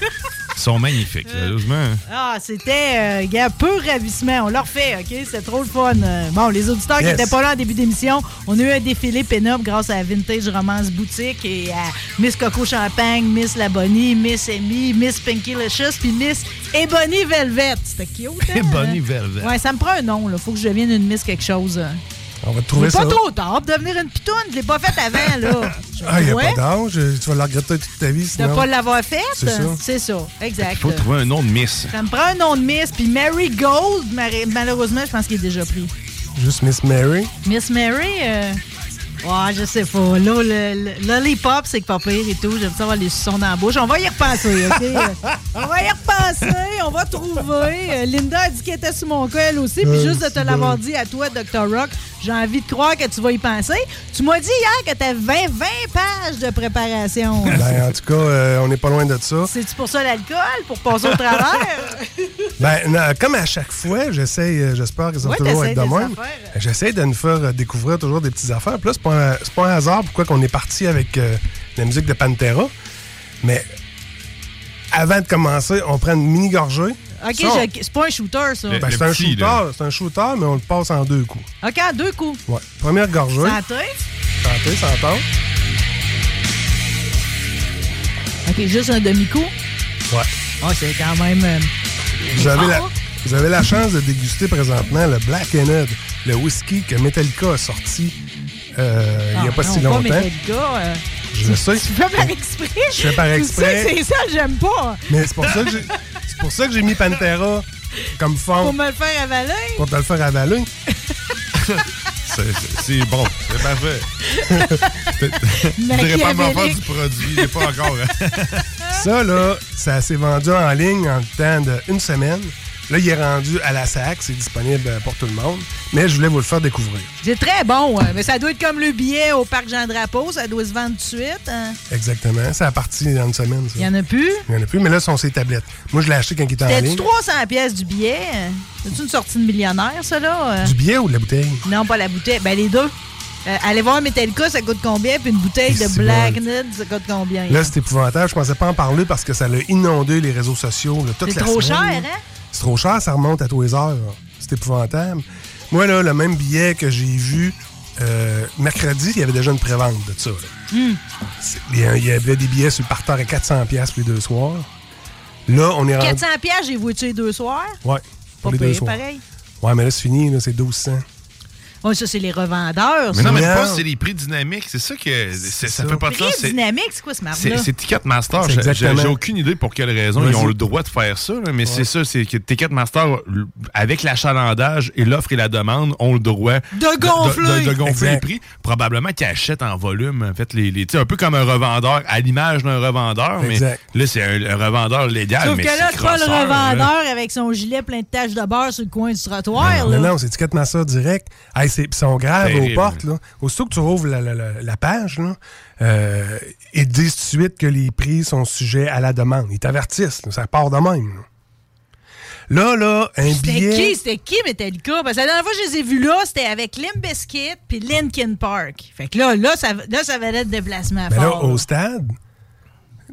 Sont magnifiques, sérieusement. Ah, c'était, euh, gars, peu ravissement. On l'a refait, OK? C'est trop le fun. Euh, Bon, les auditeurs qui n'étaient pas là en début d'émission, on a eu un défilé pin-up grâce à Vintage Romance Boutique et à Miss Coco Champagne, Miss La Bonnie, Miss Amy, Miss Pinky Licious, puis Miss Ebony Velvet. C'était cute, hein? Ebony Velvet. Ouais, ça me prend un nom, là. Faut que je devienne une Miss quelque chose. On va te trouver C'est ça. pas trop tard pour devenir une pitoune. Je l'ai pas faite avant, là. Ah, il n'y a Ouais. pas d'âge. Tu vas la regretter toute ta vie, De sinon. pas l'avoir faite? C'est ça. C'est ça, exact. Il faut trouver un nom de Miss. Ça me prend un nom de Miss, puis Mary Gold, malheureusement, je pense qu'il est déjà pris. Juste Miss Mary. Miss Mary, euh... ouais, je sais pas. Là, le, le- Lollipop, c'est que pas pire et tout. J'aime ça avoir les suçons dans la bouche. On va y repenser, OK? on va y repenser, on va trouver. Euh, Linda a dit qu'elle était sur mon cas, elle aussi. Puis Euh, juste de te l'avoir dit à toi, Dr. Rock, J'ai envie de croire que tu vas y penser. Tu m'as dit hier que tu avais 20, 20 pages de préparation. Ben, en tout cas, euh, on n'est pas loin de ça. C'est-tu pour ça l'alcool? Pour passer au travers? Ben, non, comme à chaque fois, j'essaie, j'espère que ça va Ouais, toujours être de même. J'essaie de nous faire découvrir toujours des petites affaires. Puis là, c'est pas, un- c'est pas un hasard pourquoi qu'on est parti avec euh, la musique de Pantera. Mais avant de commencer, on prend une mini gorgée. OK, Ça, on- je- c'est pas un shooter, ça. Ben, c'est un shooter, c'est un shooter, mais on le passe en deux coups. OK, en deux coups. Ouais. Première gorgée. Santé. Santé, santé. OK, juste un demi-coup. Ouais. Ah, c'est quand même... euh, Vous avez, la, vous avez la chance de déguster présentement le Black Head, le whisky que Metallica a sorti euh, il n'y a Ah, pas non, si longtemps. Metallica, euh, Je sais. Tu fais par exprès? Je fais par Tu exprès. sais c'est ça que j'aime pas. Mais c'est pour ça que j'ai c'est pour ça que j'ai mis Pantera comme fond Pour me le faire avaler? pour te le faire avaler. C'est- c'est- C'est bon, c'est parfait. Je dirais pas m'en faire du produit, il n'est pas encore. Ça, là, ça s'est vendu en ligne en temps d'une semaine. Là, il est rendu à la SAC, c'est disponible pour tout le monde. Mais je voulais vous le faire découvrir. C'est très bon, hein, mais ça doit être comme le billet au parc Jean-Drapeau, ça doit se vendre tout de suite. hein. Exactement. C'est à partir dans une semaine. Il y en a plus? Il y en a plus, mais là, ce sont ses tablettes. Moi, je l'ai acheté quand il était en ligne. 300 pièces du billet? C'est une sortie de millionnaire, ça, là? euh? Du billet ou de la bouteille? Non, pas la bouteille. Ben, les deux. Euh, allez voir Metallica, ça coûte combien? Puis une bouteille de Black bon. Nid, ça coûte combien? Là, c'est épouvantable. Je pensais pas en parler parce que ça l'a inondé les réseaux sociaux. C'est trop semaine, cher, hein? C'est trop cher, ça remonte à tous les heures. C'est épouvantable. Moi, là, le même billet que j'ai vu euh, mercredi, il y avait déjà une prévente de ça. Hmm. Il y avait des billets sur le parterre à 400$ piastres pour les deux soirs. Là, on est rendu. 400 pièces, j'ai voué les deux soirs? Ouais, pour Pas les deux soirs. pareil? Ouais, mais là, c'est fini, c'est 1200. Ouais, ça, c'est les revendeurs. Mais non, mais pas, c'est les prix dynamiques. C'est ça que. c'est- Ça ça. fait pas de Prix sens. c'est- dynamique, c'est quoi ce C'est marque-là? c'est Ticketmaster. C'est J'ai- J'ai exactement. j'ai aucune idée pour quelle raison ils ont le droit de faire ça, là, mais c'est ça, c'est que Ticketmaster, l- avec l'achalandage et l'offre et la demande, ont le droit De gonfler. de, de gonfler Exact. les prix. Probablement qu'ils achètent en volume, en fait, les, un peu comme un revendeur, à l'image d'un revendeur, Exact. mais là, c'est un, un revendeur légal. Sauf mais que là, c'est pas le là. revendeur avec son gilet plein de taches de beurre sur le coin du trottoir. Non, non, c'est Ticketmaster direct. Hey, c'est- ils sont graves aux portes. Là. Aussitôt que tu rouvres la, la- la- la page, là, euh, ils disent tout de suite que les prix sont sujets à la demande. Ils t'avertissent. là, ça part de même. Là, là, là un C'était billet... qui? C'était qui Metallica? Parce que la dernière fois que je les ai vus là, c'était avec Limp Bizkit puis Linkin Park. Fait que là, là, ça, là, ça valait le déplacement Mais là, au stade,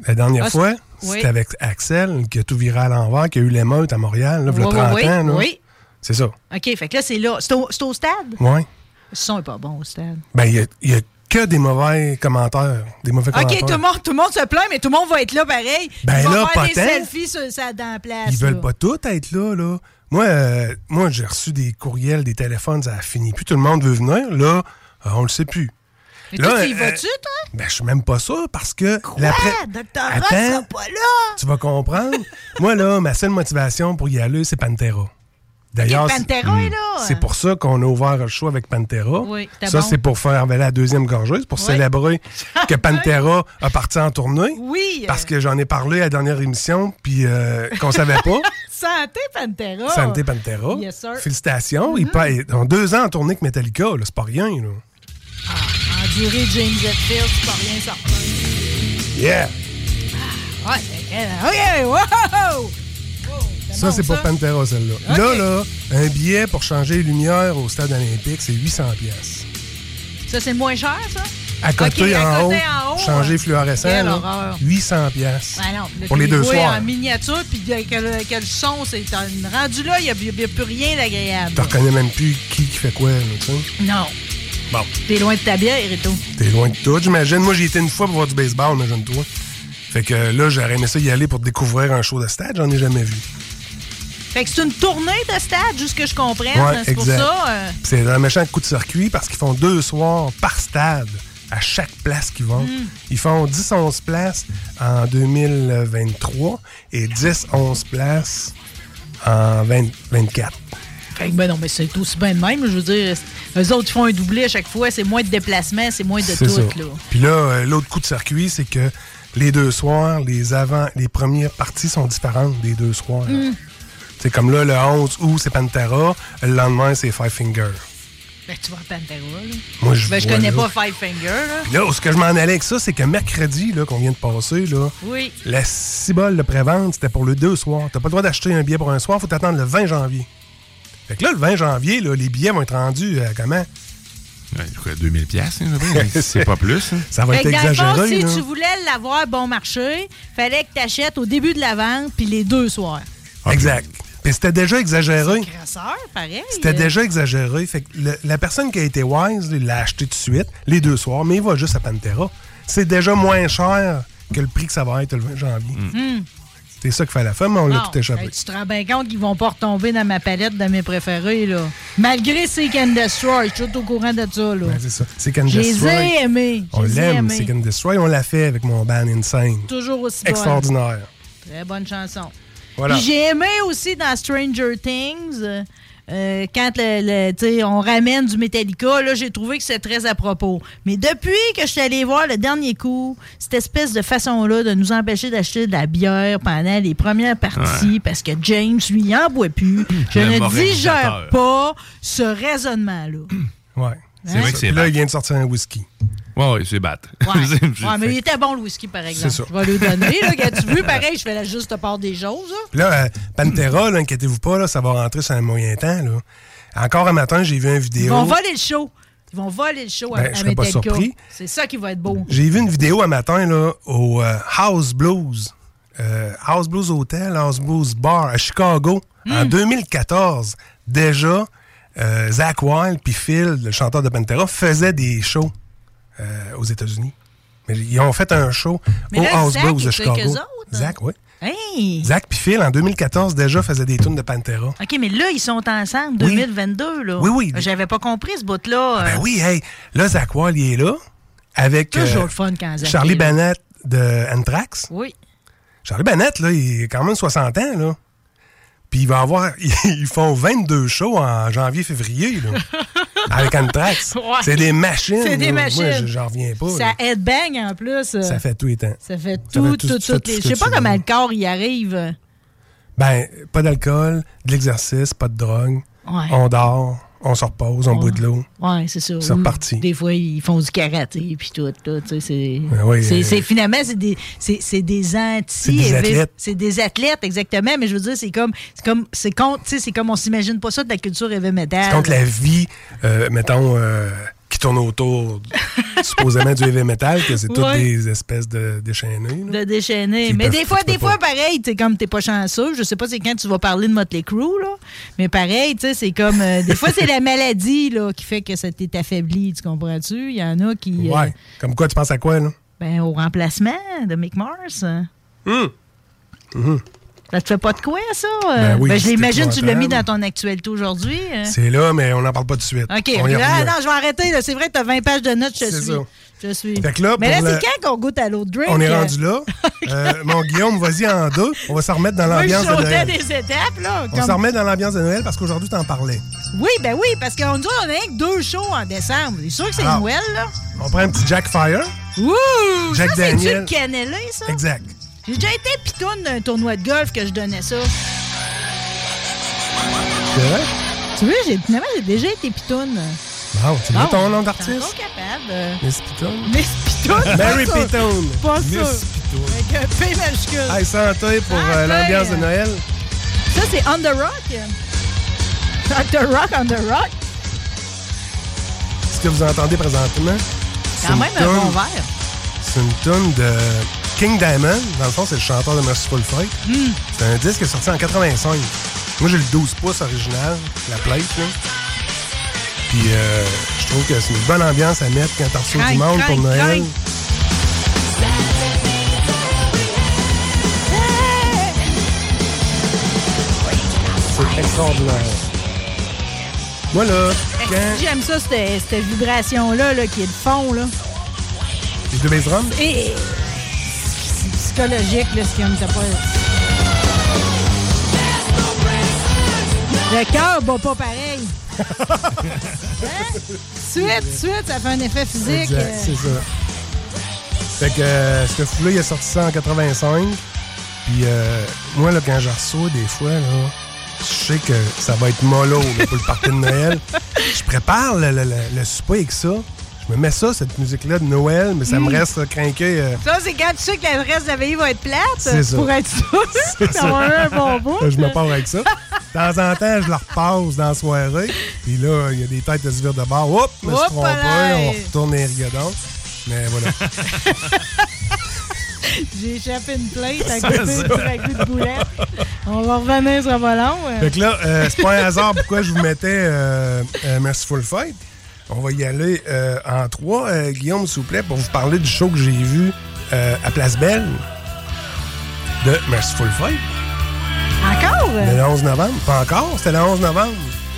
la dernière Ah, fois, oui. c'était avec Axel qui a tout viré à l'envers, qui a eu l'émeute à Montréal, là, il y a Oui, 30 oui, oui, ans. là. oui. C'est ça. OK, fait que là, c'est là. C'est au, au stade? Oui. Le son est pas bon au stade. Ben, il y y a, que des mauvais commentaires. Des mauvais OK, commentaires. tout le, monde, tout le monde se plaint, mais tout le monde va être là pareil. Ben Ils vont là, faire des selfies sur, dans la place. Ils veulent pas tous être là, là. Moi, euh, moi j'ai reçu des courriels, des téléphones, ça a fini. Puis tout le monde veut venir. Là, euh, on le sait plus. Mais Là, toi, tu y euh, vas-tu, toi? Ben, je suis même pas sûr parce que... Quoi? Docteur Attends. sera pas là! Tu vas comprendre. Moi, là, ma seule motivation pour y aller, c'est Pantera. D'ailleurs, Ok, c'est- Pantera est là. c'est pour ça qu'on a ouvert le show avec Pantera. Oui, ça, bon. c'est pour faire avaler la deuxième gorgée, c'est pour Oui. célébrer que Pantera a parti en tournée. Oui. Parce que j'en ai parlé à la dernière émission, puis euh, qu'on savait pas. Santé, Pantera. Santé Pantera. Yes, sir. Félicitations. Ils pa- Ils ont deux ans en tournée avec Metallica, c'est pas rien. Là. Endurer James Hetfield, c'est pas rien certain. Yeah! Ouais, OK, wow! Ça, c'est pour Pantera, celle-là. Là, là, un billet pour changer les lumières au stade olympique, c'est 800 pièces. Ça, c'est moins cher, ça? À côté, à en, côté, haut, en haut, changer fluorescent, là, horreur. 800 pièces. Ben pour les deux soirs. en miniature, puis que, que- que le son, c'est un- rendu là, il n'y a, plus rien d'agréable. Tu reconnais même plus qui qui fait quoi, là, tu sais? Non. Bon, T'es loin de ta bière et tout. t'es loin de tout, j'imagine. Moi, j'y étais une fois pour voir du baseball, imagine-toi. Fait que là, j'aurais aimé ça y aller pour découvrir un show de stade, j'en ai jamais vu. Fait que c'est une tournée de stade, juste que je comprenne. Ouais, c'est pour ça. euh, C'est un méchant coup de circuit parce qu'ils font deux soirs par stade à chaque place qu'ils vont. Mm. Ils font 10-11 places en 2023 et 10-11 places en 2024. Fait que, ben non, mais c'est aussi bien de même. Je veux dire, eux autres, ils font un doublé à chaque fois. C'est moins de déplacements, c'est moins de tout, ça. là. Puis là, euh, l'autre coup de circuit, c'est que les deux soirs, les avant, les premières parties sont différentes des deux soirs. Mm. C'est comme là, le 11 août, c'est Pantera. Le lendemain, c'est Five Finger. Ben, tu vois Pantera, là. Moi, je Ben, je connais là. pas Five Finger, là. Puis là, ce que je m'en allais avec ça, c'est que mercredi, là, qu'on vient de passer, là, Oui. la cibole de prévente, c'était pour le deux soirs. T'as pas le droit d'acheter un billet pour un soir, faut t'attendre le 20 janvier. Fait que là, le 20 janvier, là, les billets vont être rendus à comment? Ouais, quoi, 2000 pièces, c'est pas plus. hein. Ça va Fait être le fond, exagéré. si là. tu voulais l'avoir bon marché, fallait que tu achètes au début de la vente puis les deux soirs. Exact. Puis c'était déjà exagéré. C'était euh. déjà exagéré. Fait que le- la personne qui a été wise, l'a acheté tout de suite, les deux soirs, mais il va juste à Pantera. C'est déjà moins cher que le prix que ça va être le 20 janvier. Hmm. C'est ça qu'il fallait faire, mais on l'a tout échappé. tu te rends bien compte qu'ils vont pas retomber dans ma palette de mes préférés, là. Malgré Seek and Destroy, je suis tout au courant de ça, là. Ben, c'est ça. Je les Destroy. ai aimés. On l'aime, c'est Can Destroy. On l'a fait avec mon band Insane. Toujours aussi bonne. Extraordinaire. Très bonne chanson. Voilà. J'ai aimé aussi dans Stranger Things, euh, euh, quand le, on ramène du Metallica, là, j'ai trouvé que c'est très à propos. Mais depuis que je suis allé voir le dernier coup, cette espèce de façon-là de nous empêcher d'acheter de la bière pendant les premières parties, parce que James, lui, en boit plus, je Le ne digère pas ce raisonnement-là. Ouais. C'est vrai que c'est Puis là, il vient de sortir un whisky. Ouais, ouais, c'est bat. Ouais. Ouais, mais il était bon le whisky, par exemple. ça. Je vais le donner. Là, tu vu, pareil, je fais la juste part des choses. là. Puis là, euh, Pantera, là, inquiétez-vous pas, là, ça va rentrer sur un moyen temps. Là. Encore un matin, j'ai vu une vidéo. Ils vont voler le show. Ils vont voler le show à, Ben, je à pas surpris. C'est ça qui va être beau. J'ai vu une vidéo un matin là, au euh, House Blues. Euh, House Blues Hotel, House Blues Bar à Chicago. Hmm. En 2014, déjà, euh, Zach Wilde puis Phil, le chanteur de Pantera, faisaient des shows euh, aux États-Unis. Mais ils ont fait un show Mais au House est de Chicago. Zach, oui. Hey! Zach puis Phil, en 2014, déjà, faisaient des tunes de Pantera. OK, mais là, ils sont ensemble, Oui. 2022. Là. Oui, oui. J'avais pas compris ce bout-là. Ben euh, oui, hey, là, Zach Wilde, il est là, avec Toujours euh, le fun quand Zach Charlie est. Bennett de Anthrax. Oui. Charlie Bennett, là, il a quand même 60 ans, là. Puis il va avoir. Ils font 22 shows en janvier-février, là. avec Anthrax. Ouais. C'est des machines. C'est des là. machines. Moi, j'en reviens pas. Ça là. headbang en plus. Ça fait tout les temps. Ça fait Ça tout, fait tout- tout, toutes tout les. Je sais pas comment le corps y arrive. Ben, pas d'alcool, de l'exercice, pas de drogue. Ouais. On dort, on se repose, on boit de l'eau. Ouais, c'est ça. C'est reparti. Des fois, ils font du karaté puis tout. C'est, Ben oui, euh, c'est- finalement, c'est des, c'est, c'est des anti C'est des athlètes. C'est des athlètes, exactement. Mais je veux dire, c'est comme, c'est comme, c'est contre, tu sais, c'est comme on s'imagine pas ça de la culture heavy metal. C'est contre la vie, euh, mettons, euh, qui tourne autour, supposément, du heavy metal, que c'est toutes Ouais. des espèces de déchaînés. là. de déchaîner. Qui Mais des fois, des fois, pareil, t'es comme t'es pas chanceux. Je sais pas c'est quand tu vas parler de Motley Crue, là. Mais pareil, tu sais, c'est comme. euh, des fois, c'est la maladie, là, qui fait que ça t'est affaibli. Tu comprends-tu? Il y en a qui. euh, Ouais. Comme quoi, tu penses à quoi, là? ben, au remplacement de Mick Mars. hein. Mhm. Ça te fait pas de quoi, ça? Ben oui, Ben, je l'imagine, tu l'as mis dans ton actualité aujourd'hui. hein? C'est là, mais on n'en parle pas tout de suite. OK. On y Ah, non, je vais arrêter. C'est vrai tu as 20 pages de notes. Je C'est suis. ça. Je suis. Fait que là, Mais là, c'est quand qu'on goûte à l'autre drink? On est rendu là. Euh, mon Guillaume, vas-y en deux. On va s'en remettre dans l'ambiance de Noël. des étapes, là. On comme- s'en remet dans l'ambiance de Noël parce qu'aujourd'hui, tu en parlais. Oui, ben oui, parce qu'on dit on a que deux shows en décembre. C'est sûr que c'est Ah. Noël, là. On prend un petit Jack Fire. Ouh! Jack ça, c'est-tu cannelé, ça? Exact. J'ai déjà été pitoune d'un tournoi de golf que je donnais ça. C'est vrai? Tu vois, j'ai, finalement, j'ai déjà été pitoune. Bon, tu veux ton nom d'artiste? encore capable. euh, Miss Piton. Miss Pitoune. Mary pas ça. Pitoune. Pas Miss ça. Pitoune. Avec un P majuscule. Hey, santé pour euh, Santé. l'ambiance de Noël. Ça, c'est On the Rock. Dr. Rock on the Rock. Ce que vous entendez présentement, c'est Quand même un bon verre. C'est une tune de King Diamond. Dans le fond, c'est le chanteur de Merciful Fate. Hmm. C'est un disque qui est sorti en 85. Moi, j'ai le 12 pouces original, la plate. Là. Puis, euh, je trouve que c'est une bonne ambiance à mettre quand t'as reçu du monde pour Noël. C'est extraordinaire. Moi, là, quand J'aime ça, cette, cette vibration-là, là, qui est le fond, là. les deux bass drums, Et psychologique, là, ce qui me pas. Le cœur bat pas pareil. hein? Suite, suite, ça fait un effet physique. Euh, c'est ça. Fait que euh, ce fou-là, il a sorti ça en 85. Puis euh, moi, là, quand je reçois des fois, là, Je sais que ça va être mollo là, pour le party de Noël. Je prépare le, le- le- le souper avec ça. Je me mets ça, cette musique-là de Noël, mais ça me Mm. reste crinqué. euh, Ça, c'est quand tu sais que le reste de la veillée va être plate. C'est ça. Pour être sûr ça. eu un bon bout. je me pars avec ça. De temps en temps, je la repasse dans la soirée. Puis là, il y a des têtes de se virer de bord. Oups, je me suis trompé. On retourne les rigodons. Mais voilà. J'ai échappé une plainte à côté de boulette. On va revenir, va long. euh. Fait que là, euh, c'est pas un hasard pourquoi je vous mettais euh, euh, Merciful Fight. On va y aller euh, en trois. Euh, Guillaume, s'il vous plaît, pour vous parler du show que j'ai vu euh, à Place Belle de Merciful Fight. Encore? Le 11 novembre. Pas encore, c'était le 11 novembre.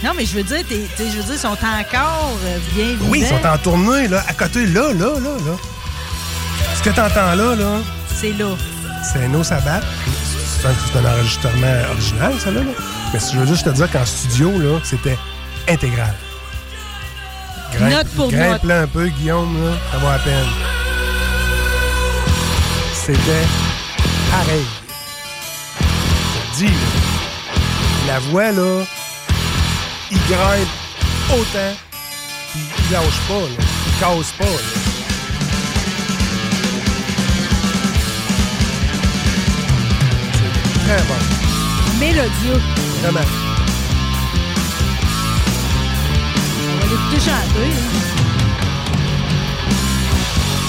Non, mais je veux dire, t'es- t'es- je veux dire, ils sont encore bien vivants. Oui, ils sont en tournée, là, à côté, là, là, là, là. Ce que t'entends là, là, C'est là. c'est No Sabbath. C'est un, c'est un enregistrement original, ça, là. là. Mais si je veux juste te dire qu'en studio, là, c'était intégral. Note pour grimpe-le un peu, Guillaume, là, ça vaut la peine. C'était pareil. Dis, la voix, là, il grimpe autant, puis il lâche pas, là. Il casse pas, là. C'est très bon. Mélodieux. Vraiment. L'écouter chanter. hein.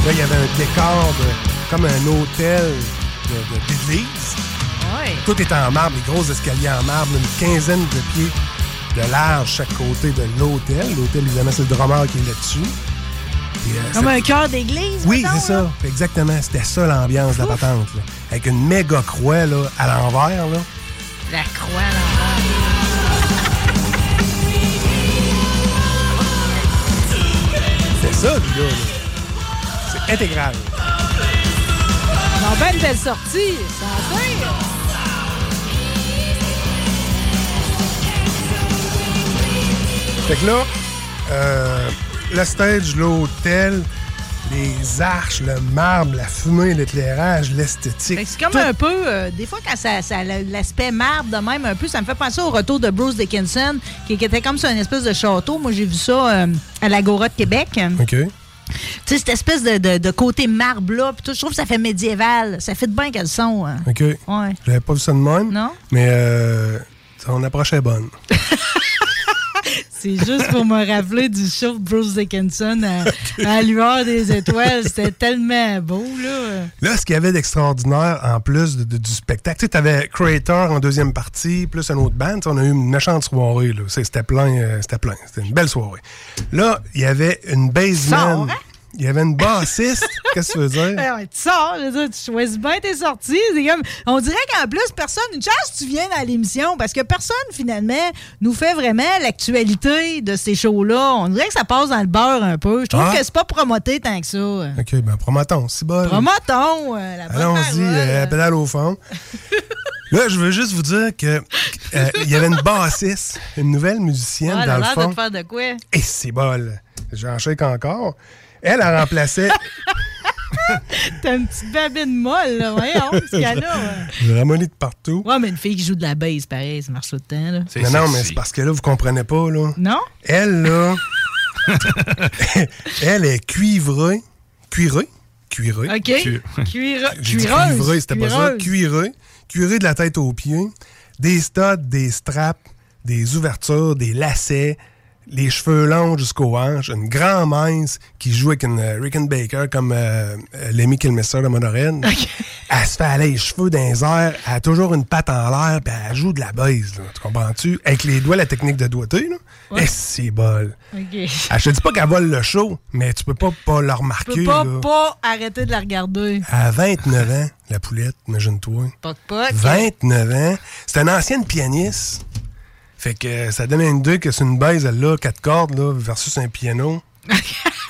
Là, il y avait un décor de, comme un hôtel de- de- d'église. Ouais. Tout est en marbre, les gros escaliers en marbre, une quinzaine de pieds de large chaque côté de l'hôtel. L'hôtel, évidemment, c'est le drummer qui est là-dessus. Euh, Comme un cœur d'église. Oui, c'est ça. Exactement. C'était ça l'ambiance de la patente. là. Avec une méga croix là, à l'envers. La croix à l'envers. Ça, le gars. C'est intégral. Ils ont bien une belle sortie. Santé. Fait que là, euh, le stage, l'hôtel, les arches, le marbre, la fumée, l'éclairage, l'esthétique. C'est comme tout- un peu, euh, des fois, quand ça, l'aspect marbre de même, un peu, ça me fait penser au retour de Bruce Dickinson, qui, qui était comme sur une espèce de château. Moi, j'ai vu ça euh, à l'Agora de Québec. OK. Tu sais, cette espèce de, de- de côté marbre-là, je trouve que ça fait médiéval. Ça fait de bien qu'elles sont. hein. OK. Ouais. J'avais pas vu ça de même. Non? Mais euh, son approche est bonne. C'est juste pour me rappeler du show de Bruce Dickinson à, à la lueur des étoiles. C'était tellement beau, là. Là, ce qu'il y avait d'extraordinaire, en plus de- de- du spectacle, tu sais, t'avais Creator en deuxième partie, plus un autre band. On a eu une méchante soirée. là. C'était plein. euh, C'était plein. C'était une belle soirée. Là, il y avait une bassman. Il y avait une bassiste. Qu'est-ce que tu veux dire? Ben tu sors, je veux dire, tu choisis bien tes sorties. Comme, on dirait qu'en plus, personne, une chance que tu viens à l'émission parce que personne, finalement, nous fait vraiment l'actualité de ces shows-là. On dirait que ça passe dans le beurre un peu. Je trouve Ah. que c'est pas promoté tant que ça. OK, ben promotons. C'est bon. Promotons euh, la bonne Allons-y, euh, pédale au fond. Là, je veux juste vous dire que euh, il y avait une bassiste, une nouvelle musicienne Ouais, dans le de fond. te faire de quoi? Et c'est bol. J'en shake encore. Elle a remplacé. T'as une petite babine molle, là. Voyons, ce qu'il y a là. ouais. De partout. Ouais, mais une fille qui joue de la base, pareil, ça marche tout le temps, là. Non, non, mais c'est parce que là, vous comprenez pas, là. Non? Elle, là. elle est cuivrée. Cuirée? Cuirée. OK. Cu- Cuira- J'ai dit cuireuse. cuivrée, c'était pas ça. Cuirée. Cuirée de la tête aux pieds. Des studs, des straps, des ouvertures, des lacets, les cheveux longs jusqu'aux hanches, une grande mince qui joue avec une euh, Rickenbacker comme euh, euh, Lemmy Kilmister de Monorail. Elle se fait aller les cheveux dans les airs, elle a toujours une patte en l'air, puis elle joue de la base, là, tu comprends-tu? Avec les doigts, la technique de doigté, là. Ouais. Et c'est bol. OK. Ah, je te dis pas qu'elle vole le show, mais tu peux pas pas Tu remarquer. peux pas, là. pas arrêter de la regarder. À 29 ans, la poulette, imagine-toi. Pas de poc. 29 ans. C'est une ancienne pianiste. Fait que euh, ça donne une idée que c'est une baise, elle là, quatre cordes, là, versus un piano.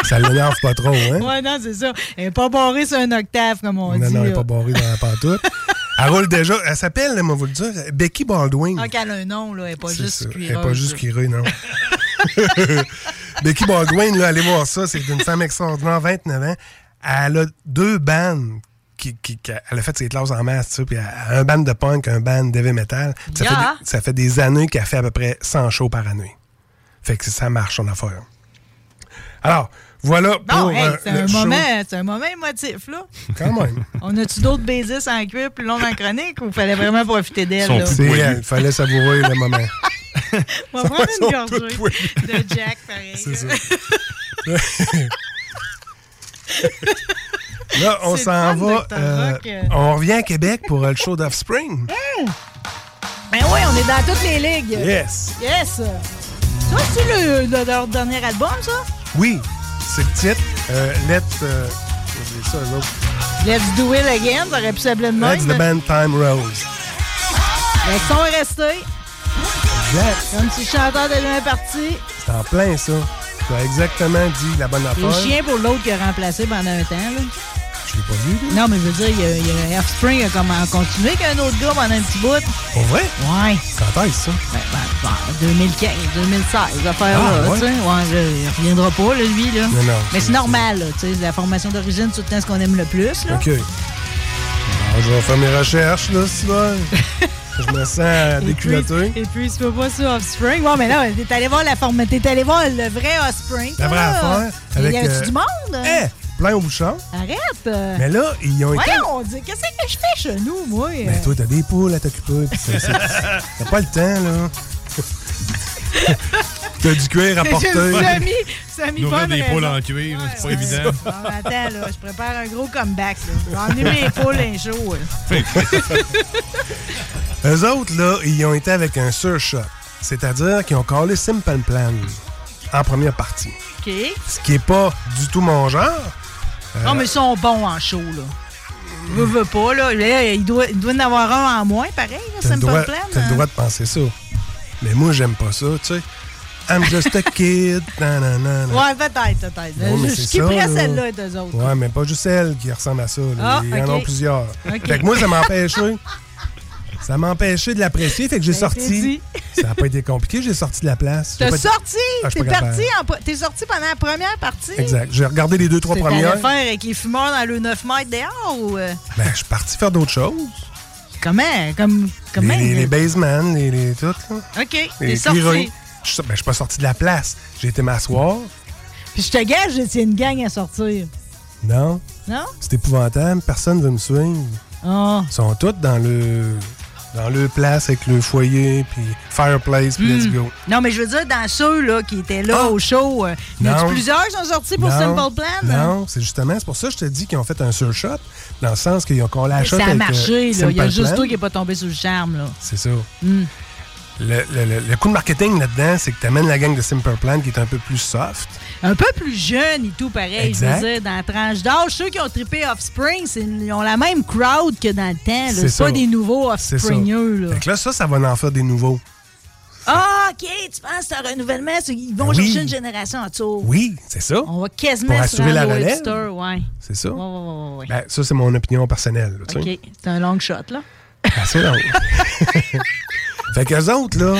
ça l'énerve pas trop, hein? Ouais, non, c'est ça. Elle n'est pas barrée sur un octave, comme on non, dit. non, elle là. est pas barrée dans la pantoute. elle roule déjà. Elle s'appelle, moi, vous le dire, Becky Baldwin. Ah, qu'elle a un nom, là. Elle n'est pas C'est juste ça. Elle cuireuse. est pas juste cuirée, non. Becky Baldwin, là, allez voir ça. C'est une femme extraordinaire, 29 ans. Elle a deux bandes qui, qui- qui- elle a fait ses classes en masse, tu sais, puis elle a un band de punk, un band d'heavy metal. Ça, Yeah. fait des, ça fait des années qu'elle fait à peu près 100 shows par année. Fait que ça marche, son affaire. Alors, voilà pour Bon, hey, euh, c'est le un, show. moment, c'est un moment émotif, là. Quand même. On a-tu d'autres baisers en cuir plus long dans la chronique ou fallait vraiment profiter d'elle? là? C'est elle, fallait savourer le moment. On va prendre une gorgée de Jack, pareil. C'est ça. Là, on s'en le va. Euh, Rock. on revient à Québec pour euh, le show d'Offspring. Hum! Ben oui, on est dans toutes les ligues. Yes. Yes. Ça, c'est le, le- leur dernier album, ça? Oui, c'est le titre. Euh, let. euh, ça. Let's Do It Again, ça aurait pu s'appeler de même. Let's the band Time Rose. Le son est resté. Exact. Comme si le chanteur était bien parti. C'est en plein, ça. Tu as exactement dit la bonne Le affaire. chien pour l'autre qui a remplacé pendant un temps. Là. Je l'ai pas vu. Non, mais je veux dire, il y a, il y a Offspring a comme continué qu'un autre gars pendant un petit bout. Pour vrai? Ouais. Quand est-ce ça? Ben, ben, ben, 2015, 2016, affaire Ah, là, ouais? tu sais. Ouais, là, il reviendra pas, là, lui, là. Non, non, Mais c'est- normal, là, tu sais. La formation d'origine, c'est tout le temps ce qu'on aime le plus, là. OK. Alors, je vais faire mes recherches, là, Simon. je me sens Et puis, déculotté. et puis, tu peux pas sur Offspring. Ouais, mais là, t'es allé voir la forme, t'es allé voir le vrai Offspring. La vraie là. affaire. Il Avec, y avait-tu euh, du monde? Eh, plein au bouchon. Arrête! Mais là, ils ont été. Voyons, on dit, qu'est-ce que je fais chez nous, moi? Ben, euh? toi, t'as des poules à t'occuper. T'as pas le temps, là. t'as du cuir à porter. Samy, Samy Nourrir bonne des raison. poules en cuir, c'est pas évident. Bon, attends, là, je prépare un gros comeback. là. J'ai emmené mes poules un là. Eux autres, là, ils ont été avec un surshot. C'est-à-dire qu'ils ont collé Simple Plan en première partie. OK. Ce qui est pas du tout mon genre. Non, mais ils sont bons en show, là. Je veux pas, là. Là, il doit, il doit y en avoir un en moins, pareil, là, Simple Plan. t'as le hein. droit de penser ça. Mais moi, j'aime pas ça, tu sais. I'm just a kid. nanana. Ouais, peut-être, peut-être. Mais je skipperais celle-là, d'eux autres. Ouais, mais pas juste celle qui ressemble à ça. là. Ah, Il y en a plusieurs. Ok. Fait que moi, ça m'empêchait. Ça m'empêchait de l'apprécier, fait que j'ai Ben, sorti. Ça n'a pas été compliqué, j'ai sorti de la place. T'as sorti? Ah, T'es parti, en sorti pendant la première partie? Exact. J'ai regardé les deux, trois premières. faire avec les fumeurs dans le 9 mètres dehors ou... Ben, je suis parti faire d'autres choses. Comment? Comme, comment? Les, les, les basemans, les, les tout. Là. OK, t'es Les sorti. Je suis ben, je suis pas sorti de la place. J'ai été m'asseoir. Puis je te gage, c'est une gang à sortir. Non. Non? C'est épouvantable. Personne ne veut me suivre. Ah. Ils sont tous dans le dans le place avec le foyer, puis fireplace, puis let's Hmm. go. Non, mais je veux dire, dans ceux là, qui étaient là au show, euh, y a Ah! Plusieurs qui sont sortis pour Non, Simple Plan? hein? Non, c'est justement, c'est pour ça que je te dis qu'ils ont fait un surshot, dans le sens qu'ils ont collé la shot ça a avec, marché, euh, là. Il y a juste toi qui n'est pas tombé sous le charme, là. C'est ça. Hmm. Le, le- le- le coup de marketing là-dedans, c'est que tu amènes la gang de Simple Plan qui est un peu plus soft. Un peu plus jeune et tout, pareil. Exact. Je veux dire, dans la tranche d'âge, ceux qui ont trippé Offspring, c'est- ils ont la même crowd que dans le temps. C'est C'est pas des nouveaux C'est ça. Offspringers, là. Fait que là, ça, ça va en faire des nouveaux. Ah, OK, tu penses que c'est un renouvellement? c'est- Ils vont Ben oui. chercher une génération en dessous. Oui, c'est ça. On va quasiment Pour assurer la relève. ouais. C'est ça. Ouais, ouais, ouais, ouais. Ben, ça, c'est mon opinion personnelle. là. OK, c'est un long shot, là. Assez long. fait qu'eux autres, là,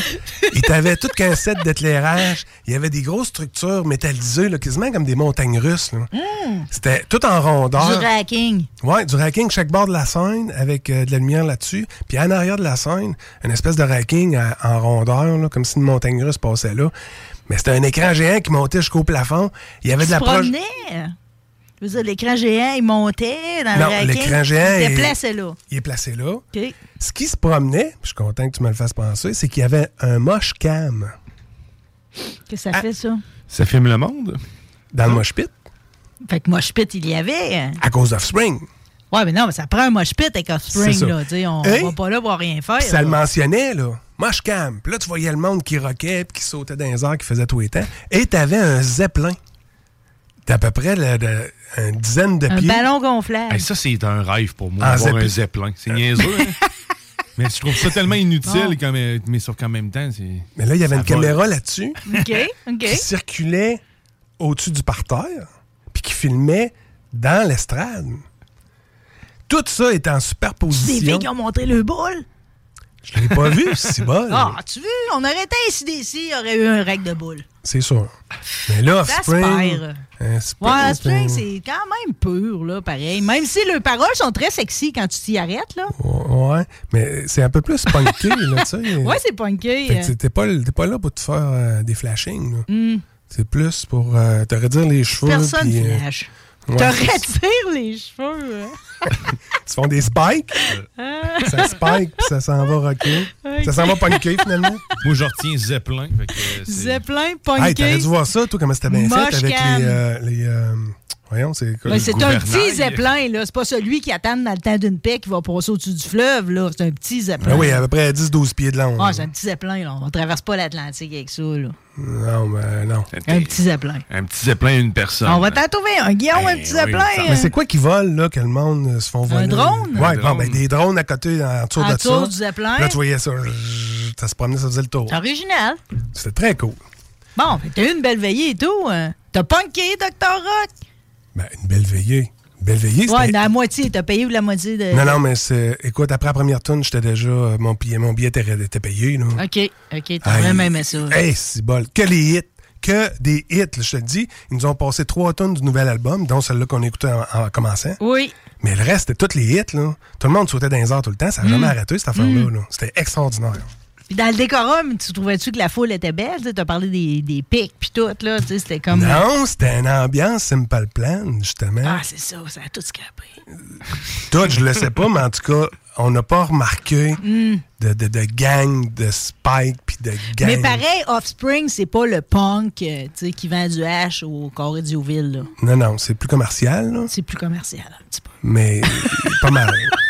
ils t'avaient tout qu'un set d'éclairage. Il y avait des grosses structures métallisées, là, quasiment comme des montagnes russes. là. Hmm. C'était tout en rondeur. Du racking. Ouais, du racking chaque bord de la scène avec euh, de la lumière là-dessus. Puis en arrière de la scène, une espèce de racking à- en rondeur, là, comme si une montagne russe passait là. Mais c'était un écran géant qui montait jusqu'au plafond. Il y avait de la proche. promenais? Je veux dire, l'écran géant, il montait dans Non, le racking. l'écran géant Il est- était placé là. Il est placé là. Ce qui se promenait, je suis content que tu me le fasses penser, c'est qu'il y avait un moche cam Qu'est-ce que ça fait, ça? Ça filme le monde? dans le mosh pit Fait que mosh pit, il y avait. à cause d'Offspring. Ouais, mais non, mais ça prend un mosh pit avec Offspring, là. On Hein? va pas là pour rien faire. Ça le mentionnait, là. Moche cam. Puis là, tu voyais le monde qui roquait, puis qui sautait dans les airs, qui faisait tout les temps. Et t'avais un zeppelin d'à peu près une dizaine de Un pieds. ballon gonflable. Hey, ça, c'est un rêve pour moi, Ah, avoir un zeppelin. C'est niaiseux, hein? Mais je trouve ça tellement inutile, Bon. quand même, mais sauf qu'en même temps, c'est... Mais là, il y avait Ça une caméra là-dessus OK, OK. qui circulait au-dessus du parterre, puis qui filmait dans l'estrade. Tout ça est en Des superposition. filles qui ont montré le boule. Je l'ai pas vu, c'est bon. Ah, tu veux, on aurait été ACDC, il y aurait eu un règle de boule. C'est sûr. Mais là, Offspring. euh, Spring, Ouais, Spring, c'est- quand même pur, là, pareil. Même si les paroles sont très sexy quand tu t'y arrêtes, là. Ouais, mais c'est un peu plus punké, là, tu sais. Ouais, c'est. Fait que t'es pas, t'es pas là pour te faire euh, des flashings, là. Hmm. C'est plus pour euh, te redire les cheveux. Personne puis, euh, flash. Ouais, Te c'est ça. retire les cheveux. hein? Ils se font des spikes? Ah. ça spike, puis ça s'en va rocker. Ça s'en va punker, finalement. Moi, je retiens Zeppelin. fait que, c'est- Zeppelin, Hey, punké. t'aurais dû voir ça, toi, comment c'était bien Moche fait avec les. euh, les euh, voyons, c'est Ben, c'est un petit zeppelin, là. C'est pas celui qui attend dans le temps d'une paix qui va passer au-dessus du fleuve, là. C'est un petit zeppelin. Ah oui, à peu près 10-12 pieds de long. Ah, c'est un petit zeppelin, là. On traverse pas l'Atlantique avec ça, là. Non, mais non. Un petit zeppelin. Un petit Zeppelin, une personne. On va t'en trouver un, Guillaume, un petit zeppelin. Mais c'est quoi qui vole, là, que le monde euh, se font voler? drone? Ouais, Un bon, drone. ben, des drones à côté, en dessous En de ça. du zeppelin? Là, tu voyais ça. Ça se promenait, ça faisait le tour. C'est original. C'était très cool. Bon, t'as eu une belle veillée et tout. hein. T'as punké, Dr. Rock? Ben, une belle veillée. Une belle veillée, Ouais, la moitié. T'as payé ou la moitié de. Non, non, mais c'est... Écoute, après la première tourne, j'étais déjà... euh, Mon billet, mon billet était, était payé, là. OK, OK, t'as vraiment aimé ça. Hey, c'est bol. Que les hits. Que des hits, là, je te le dis. Ils nous ont passé trois tonnes du nouvel album, dont celle-là qu'on écoutait en, en commençant. Oui. Mais le reste, c'était tous les hits, là. Tout le monde sautait dans les airs tout le temps. Ça n'a Mm. jamais arrêté, cette affaire-là. Mm. là. C'était extraordinaire. Dans le décorum, tu trouvais-tu que la foule était belle? Tu as parlé des, des pics puis tout, là. Tu sais, c'était comme. Non, c'était une ambiance Simple Plan, justement. Ah, c'est ça, ça a tout scrapé. Tout, je le sais pas, mais en tout cas, on n'a pas remarqué Mm. de, de, de gang, de spike, puis de gang. Mais pareil, Offspring, c'est pas le punk euh, tu sais, qui vend du hash au Corée d'Ioville, là. Non, non, c'est plus commercial, là. C'est plus commercial, un petit peu. Mais pas mal.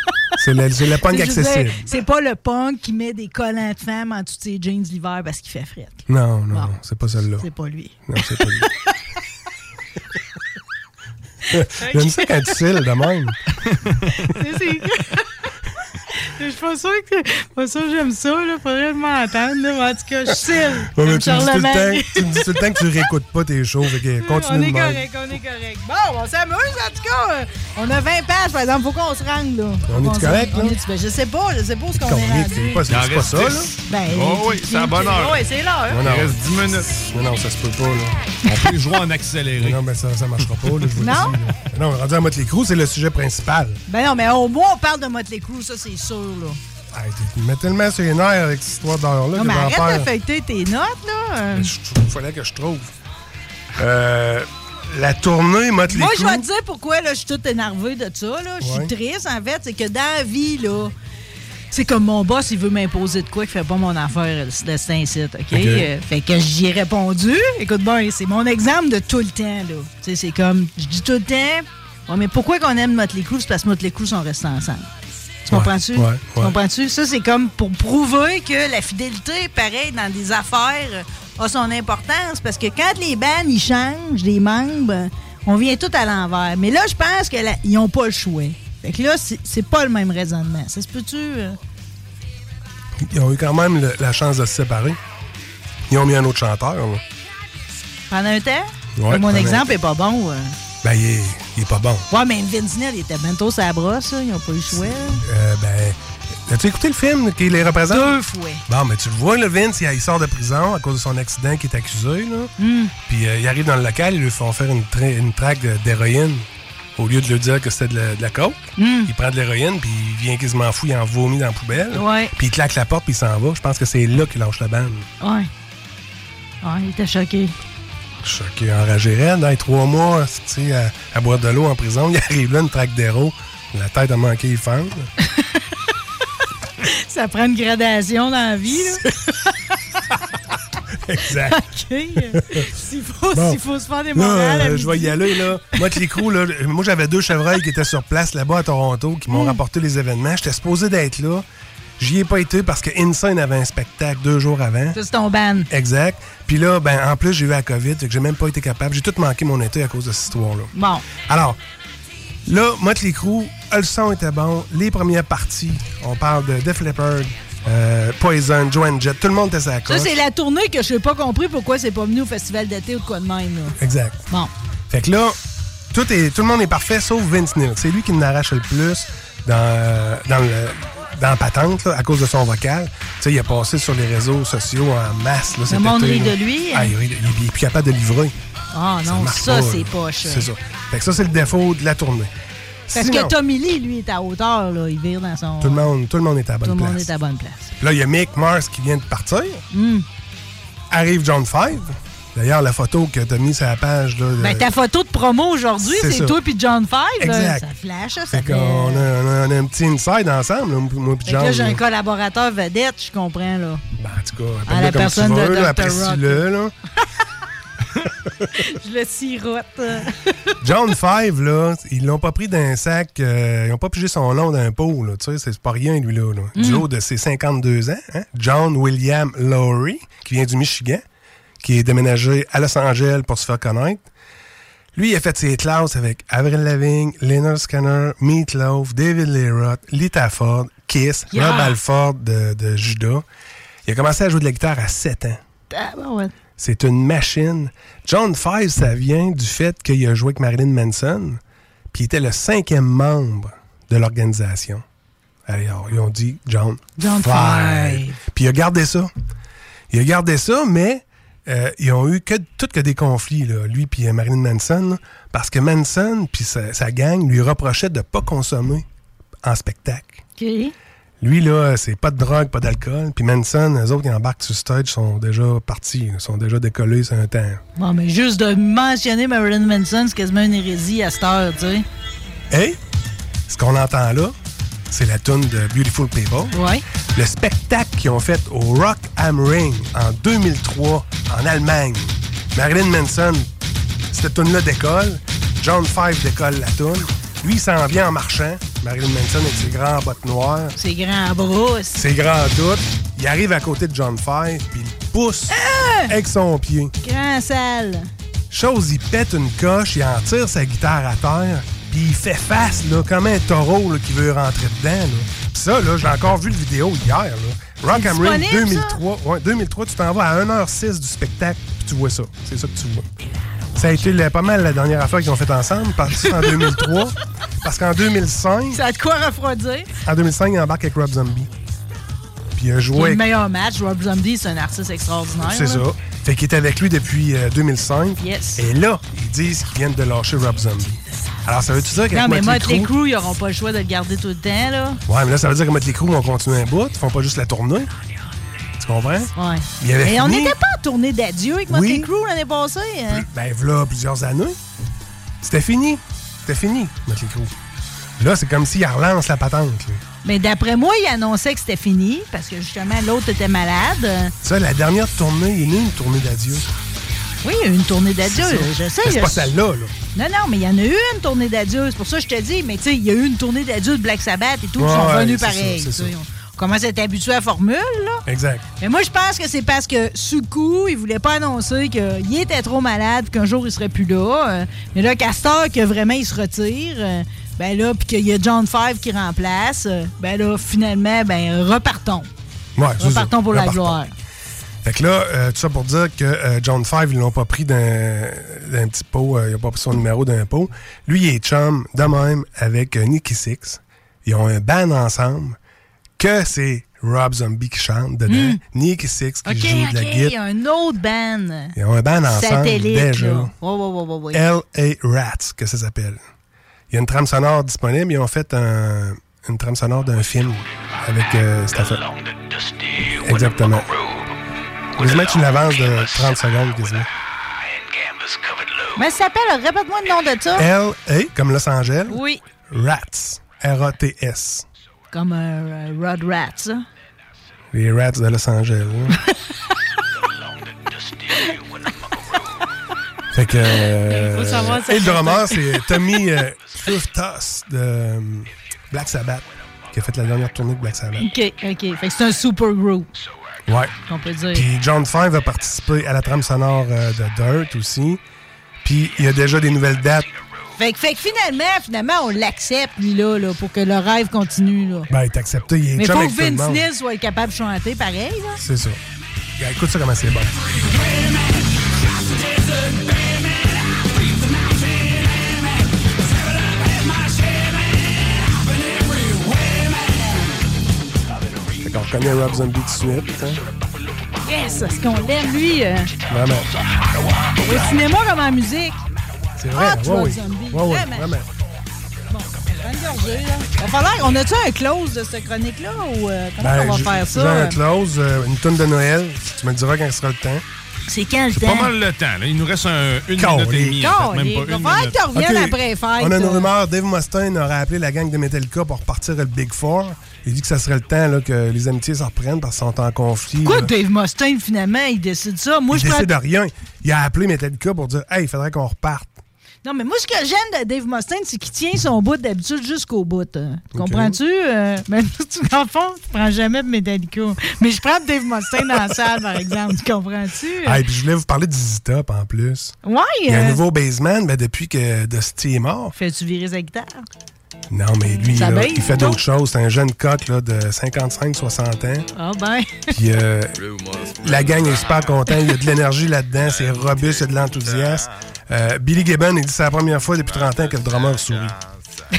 C'est le, le punk accessible. C'est pas le punk qui met des collants de femmes en dessous de ses jeans l'hiver parce qu'il fait fret. Non, non, non, c'est pas celle-là. C'est pas lui. Non, c'est pas lui. J'aime ça quand tu cils de même. C'est- Je suis pas sûre que, pas sûre que j'aime ça, là. Faudrait m'entendre, là. Mais En tout cas, je cille. Ouais, mais tu, me dis tout le temps, tu me dis tout le temps que tu réécoutes pas tes shows. Fait que On continue est correct, on est correct. Bon, on s'amuse, en tout cas. Euh, On a 20 pages, par exemple. Faut qu'on se rende, là. On qu'on correct, là? est-tu- ben, je sais pas, je sais pas où ce qu'on est c'est pas, c'est pas reste ça, là. Ben, Oh oui, c'est à bonne heure. Oui, c'est l'heure. Il reste 10 minutes. Non, non, ça se peut pas, là. On peut les jouer en accéléré. Non, mais ça, ça marchera pas, là, je vous le Non? Non, rendu à Motley Crue, c'est le sujet principal. Ben non, mais au moins, on parle de Motley Crue, ça, c'est sûr, là. Hey, tu me mets tellement sur les nerfs avec cette histoire d'heure-là Non, mais arrête perds. de feuilleter tes notes, là. Il fallait que je trouve. Euh, la tournée Motley Moi, je vais te dire pourquoi là, je suis toute énervée de ça. Là. Je suis Ouais. triste, en fait. C'est que dans la vie, là, c'est comme mon boss, il veut m'imposer de quoi qui fait pas mon affaire, le c'est un site, OK? OK. Euh, fait que j'y ai répondu. Écoute, bon, c'est mon exemple de tout le temps, là. Tu sais, c'est comme, je dis tout le temps, ouais, mais pourquoi qu'on aime Motley Crue? C'est parce que Motley Crue sont restés ensemble. Tu Ouais, comprends-tu? ouais, Tu ouais. comprends-tu? Ça, c'est comme pour prouver que la fidélité, pareil, dans des affaires, euh, a son importance. Parce que quand les bands, ils changent, les membres, on vient tout à l'envers. Mais là, je pense qu'ils n'ont pas le choix. Fait que là, c'est pas le même raisonnement. Ça se peut-tu? euh? Ils ont eu quand même le- la chance de se séparer. Ils ont mis un autre chanteur. là. Pendant un temps? Ouais, mon exemple est pas bon. euh. Ben, il est, il est pas bon. Ouais, mais Vince Neil, il était bientôt sa brosse. là. Ils n'ont pas eu le choix. Euh, ben, as-tu écouté le film qui les représente? Deux fois. Bon, mais tu le vois, le Vince, il, il sort de prison à cause de son accident qui est accusé. Là. Hmm. Puis euh, il arrive dans le local, ils lui font faire une, tra- une traque d'héroïne. Au lieu de lui dire que c'était de la, de la coke, Hmm. il prend de l'héroïne, puis il vient quasiment fou, il en vomit dans la poubelle. Ouais. Puis il claque la porte, puis il s'en va. Je pense que c'est là qu'il lâche la bande. Ouais. Ouais, il était choqué. Choqué, enragé raide. Hey, trois mois, tu sais, à, à boire de l'eau en prison. Il arrive là, une traque d'héros. La tête a manqué, il fend. Ça prend une gradation dans la vie, là. exact. OK. S'il faut, Bon. faut se faire des morales. euh, je vais y aller, là. Moi, les crews, là, moi, j'avais deux chevreuils qui étaient sur place là-bas à Toronto, qui m'ont Mm. rapporté les événements. J'étais supposé d'être là. J'y ai pas été parce que Insane avait un spectacle deux jours avant. C'est ton ban. Exact. Puis là, ben, en plus, j'ai eu la COVID, que j'ai même pas été capable. J'ai tout manqué mon été à cause de cette histoire-là. Bon. Alors, là, Motley Crue, le son était bon. Les premières parties, on parle de Def Leppard, euh, Poison, Joanne Jett, tout le monde était sa Ça, c'est la tournée que je n'ai pas compris pourquoi c'est pas venu au festival d'été ou de quoi de même. Là. Exact. Bon. Fait que là, tout, est, tout le monde est parfait sauf Vince Neil. C'est lui qui nous arrache le plus dans, euh, dans, le, dans la patente, là, à cause de son vocal. Tu sais, il a passé sur les réseaux sociaux en masse. Là, cet monde rit de lui, Ah, hein? il, rit- il est plus capable de livrer. Ah non, ça, c'est poche. C'est ça. Fait que ça, c'est le défaut de la tournée. Parce Sinon, que Tommy Lee, lui, est à hauteur, là. Il vire dans son. tout le monde, tout le monde est à la bonne Tout le monde place. est à la bonne place. Là, il y a Mick Mars qui vient de partir. Hmm. Arrive John Five. D'ailleurs, la photo que tu as mise sur la page. Là, Ben, de- ta photo de promo aujourd'hui, C'est toi puis John Five. là. Ça flash, ça. Fait fait- qu'on a, on a- on a un petit inside ensemble, là, moi que John. là, j'ai un collaborateur vedette, je comprends, là. Ben, en tout cas, À la comme personne tu de veux, Dr. apprécie-le. là. je le sirote. John Five, là, ils l'ont pas pris d'un sac, euh, ils ont pas pigé son nom d'un pot, là, tu sais, c'est pas rien, lui, là. là. Du Mm. haut de ses 52 ans, hein, John William Lowry, qui vient du Michigan, qui est déménagé à Los Angeles pour se faire connaître. Lui, il a fait ses classes avec Avril Lavigne, Leonard Skinner, Meatloaf, David Lee Roth, Lita Ford, Kiss, Yeah. Rob Alford de, de Judas. Il a commencé à jouer de la guitare à 7 ans. Ah, ben ouais. C'est une machine. John Five, ça vient du fait qu'il a joué avec Marilyn Manson, puis il était le cinquième membre de l'organisation. Alors, ils ont dit John, John. Five. Puis il a gardé ça. Il a gardé ça, mais euh, ils ont eu que, tout que des conflits, là, lui puis euh, Marilyn Manson, parce que Manson puis sa, sa gang lui reprochaient de ne pas consommer en spectacle. Lui, là, c'est pas de drogue, pas d'alcool. Puis Manson, eux autres qui embarquent sur stage sont déjà partis, sont déjà décollés sur un temps. Bon, mais juste de mentionner Marilyn Manson, c'est quasiment une hérésie à cette heure, tu sais. Et ce qu'on entend là, c'est la tune de Beautiful People. Ouais. Le spectacle qu'ils ont fait au Rock am Ring en 2003 en Allemagne. Marilyn Manson, cette tune-là décolle. John Five décolle la tune. Lui, il s'en vient en marchant. Marilyn Manson avec ses grands bottes noires. Ses grands brousses. Ses grands doutes. Il arrive à côté de John Five, puis il pousse Ah! avec son pied. Grand sale. Chose, il pète une coche, il en tire sa guitare à terre, puis il fait face, là, comme un taureau là, qui veut rentrer dedans. Là. Puis ça, là, j'ai encore vu le vidéo hier. Là. Rock am Ring disponible, 2003. Ouais, 2003, tu t'en vas à 1h06 du spectacle, puis tu vois ça. C'est ça que tu vois. Ça a été la- pas mal la dernière affaire qu'ils ont fait ensemble, parti en 2003. Parce qu'en 2005, Ça a de quoi refroidir? en 2005, il embarque avec Rob Zombie. Puis il a C'est joué le avec meilleur match. Rob Zombie, c'est un artiste extraordinaire. c'est ça. Fait qu'il était avec lui depuis euh, 2005. Yes. Et là, ils disent qu'ils viennent de lâcher Rob Zombie. Alors, ça veut-tu dire qu'avec Non, mais Motley Crue... Crue, ils n'auront pas le choix de le garder tout le temps, là. Ouais, mais là, ça veut dire que Motley Crue vont continuer un bout. Ils font pas juste la tournée. Tu comprends? Ouais. Il avait Et on n'était pas en tournée d'adieu avec Motley Oui. Crue l'année passée. hein? Ben, voilà plusieurs années. C'était fini. C'était fini, Motley Crue. Là, c'est comme s'ils relancent la patente. là. Mais d'après moi, il annonçait que c'était fini parce que justement, l'autre était malade. Ça, la dernière tournée, il est né une tournée d'adieu. Oui, il y a eu une tournée d'adieu. Je sais. C'est pas celle-là, là. Non, non, mais il y en a eu une tournée d'adieu. C'est pour ça que je te dis. Mais tu sais, il y a eu une tournée d'adieu de Black Sabbath et tout. Ouais, ils sont ouais, venus c'est pareil. ça. On commence à être habitué à la formule, là. Exact. Mais moi, je pense que c'est parce que, sous le coup, il voulait pas annoncer qu'il était trop malade, qu'un jour, il serait plus là. Euh, mais là, Castor, que vraiment, il se retire, euh, ben là, puis qu'il y a John Five qui remplace, euh, ben là, finalement, ben, repartons. Ouais, c'est ça. Repartons pour la gloire. Fait que là, euh, tout ça pour dire que euh, John Five, ils l'ont pas pris d'un d'un petit pot, euh, il a pas pris son numéro d'un pot. Lui, il est chum de même avec euh, Nicky Six. Ils ont un band ensemble que c'est Rob Zombie qui chante dedans, Hmm. Nicky Six qui OK, joue de la OK, il y guitare. a un autre band. Ils ont un band ensemble Satellite, déjà. là. Ouais, ouais, ouais, ouais, ouais. L.A. Rats, que ça s'appelle. Il y a une trame sonore disponible. Ils ont fait un- une trame sonore d'un film avec euh, cette affaire. Exactement. Quasiment une avance de 30 secondes, quasiment. Mais ça s'appelle, répète-moi le nom de ça. L.A. comme Los Angeles. Oui. Rats. R-A-T-S. Comme un euh, Rod Rat, ça. Les Rats de Los Angeles. hein. fait que. euh, Faut savoir ça et le drummer, c'est Tommy euh, Truthtos de euh, Black Sabbath, qui a fait la dernière tournée de Black Sabbath. OK, OK. Fait que c'est un super group, Ouais. on peut dire. Puis John Five a participé à la trame sonore euh, de Dirt aussi. Puis il y a déjà des nouvelles dates. Fait que, fait que finalement, finalement, on l'accepte, lui, là, là, pour que le rêve continue, là. Ben, il est accepté. Il est Mais faut que Vince. Neil soit capable de chanter pareil, là. C'est ça. Regarde, écoute ça comment c'est bon. Reconnaît Rob Zombie tout de suite. hein? Yes, est-ce qu'on l'aime, lui? euh, Vraiment. au cinéma comme en musique. C'est vrai. Hot ouais, Rod oui. Zombie. Ouais, ouais, Vraiment. vraiment. Une gorgée, là. Va falloir- on a-tu un close de cette chronique-là ou euh, comment Ben, on va faire J'ai un ça? close, euh, une tonne de Noël. Tu me diras quand ce sera le temps. C'est quand le Pas mal le temps. Là. Il nous reste un- une minute et demie. en fait, même pas Il va une falloir minute. que tu reviennes Ok. après les fêtes. On a une rumeur. Dave Mustaine aurait appelé la gang de Metallica pour repartir le Big Four. Il dit que ça serait le temps là, que les amitiés se reprennent parce qu'ils sont en conflit. Pourquoi là. Dave Mustaine, finalement, il décide ça? Moi, il je décide de rien. Il a appelé Metallica pour dire Hey, il faudrait qu'on reparte. Non, mais moi, ce que j'aime de Dave Mustaine, c'est qu'il tient son bout d'habitude jusqu'au bout. hein. Tu Comprends-tu? Euh, mais tu, dans le fond, tu prends jamais de Metallica. Mais je prends Dave Mustaine dans la salle, par exemple. Tu comprends-tu? Ah, et puis je voulais vous parler de ZZ Top en plus. Ouais. Il y a euh, un nouveau baseman ben, depuis que Dusty est mort. Fais-tu virer sa guitare? Non, mais lui, là, il fait d'autres choses. C'est un jeune coq là, de 55-60 ans. Ah, ben. Puis euh, la gang est super content. Il y a de l'énergie là-dedans. C'est robuste, il y a de l'enthousiasme. Euh, Billy Gibbon, il dit que c'est la première fois depuis 30 ans que le drummer sourit.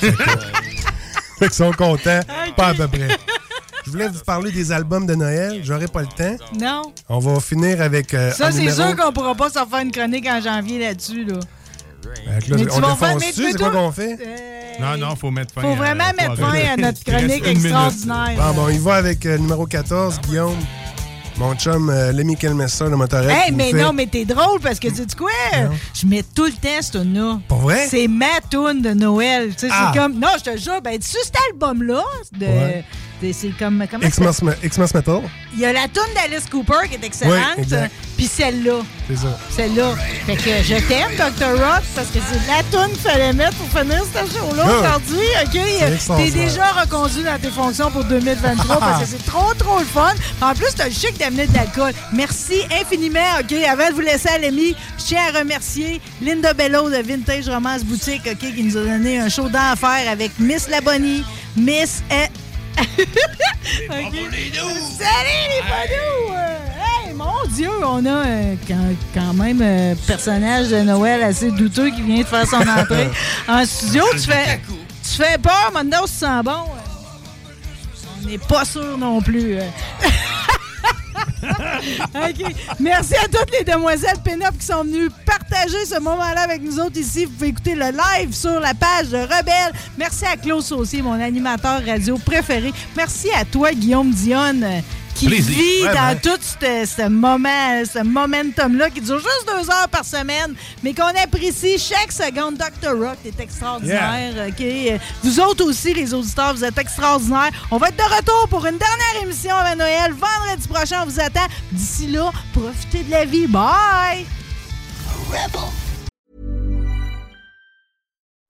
Fait que- fait qu'ils sont contents, pas à peu près. Je voulais vous parler des albums de Noël. J'aurai pas le temps. Non. On va finir avec. euh, Ça, c'est numéro- sûr qu'on pourra pas s'en faire une chronique en janvier là-dessus, là. Là, Mais tu on vas faire- mais- dessus, c'est quoi qu'on fait? Non, non, faut mettre fin. Faut vraiment à- mettre fin à notre chronique extraordinaire. Bon, bon, il va avec euh, numéro 14, Guillaume. Mon chum, euh, Lemmy Kilmister, le motorette. Hey, mais fait- non, mais t'es drôle parce que tu sais quoi? Je mets tout le temps cette tune-là. Pour vrai? C'est ma tune de Noël. Tu sais, Ah. c'est comme. Non, je te jure, ben, sur cet album-là, de. Ouais. C'est comme. Comment ça Xmas? Xmas Metal. Il y a la tune d'Alice Cooper qui est excellente. Oui. Puis celle-là. C'est ça. Celle-là. Fait que je t'aime, Dr. Rock, parce que c'est la tune qu'il fallait mettre pour finir ce show-là Ah. aujourd'hui. OK? T'es déjà reconduit dans tes fonctions pour 2023 parce que c'est trop, trop le fun. En plus, t'as le chic d'amener de l'alcool. Merci infiniment. OK? Avant de vous laisser à l'émi, je tiens à remercier Linda Bello de Vintage Romance Boutique, OK? Qui nous a donné un show d'enfer avec Miss Labonnie, Miss... euh, Salut les panneaux! Hey, mon Dieu, on a euh, quand, quand même un personnage de Noël assez douteux qui vient de faire son entrée en studio. Tu fais, tu fais peur, maintenant, tu sens bon. On n'est pas sûr non plus. Merci à toutes les demoiselles Pénop qui sont venues partager ce moment-là avec nous autres ici. Vous pouvez écouter le live sur la page de Rebelle. Merci à Claude Saucier, mon animateur radio préféré. Merci à toi, Guillaume Dionne, qui Plaisir. vit Ouais, dans tout ce, ce moment, ce momentum-là qui dure juste deux heures par semaine, mais qu'on apprécie chaque seconde. Dr. Rock, t'es extraordinaire. OK? Vous autres aussi, les auditeurs, vous êtes extraordinaires. On va être de retour pour une dernière émission avant Noël. Vendredi prochain, on vous attend. D'ici là, profitez de la vie. Bye!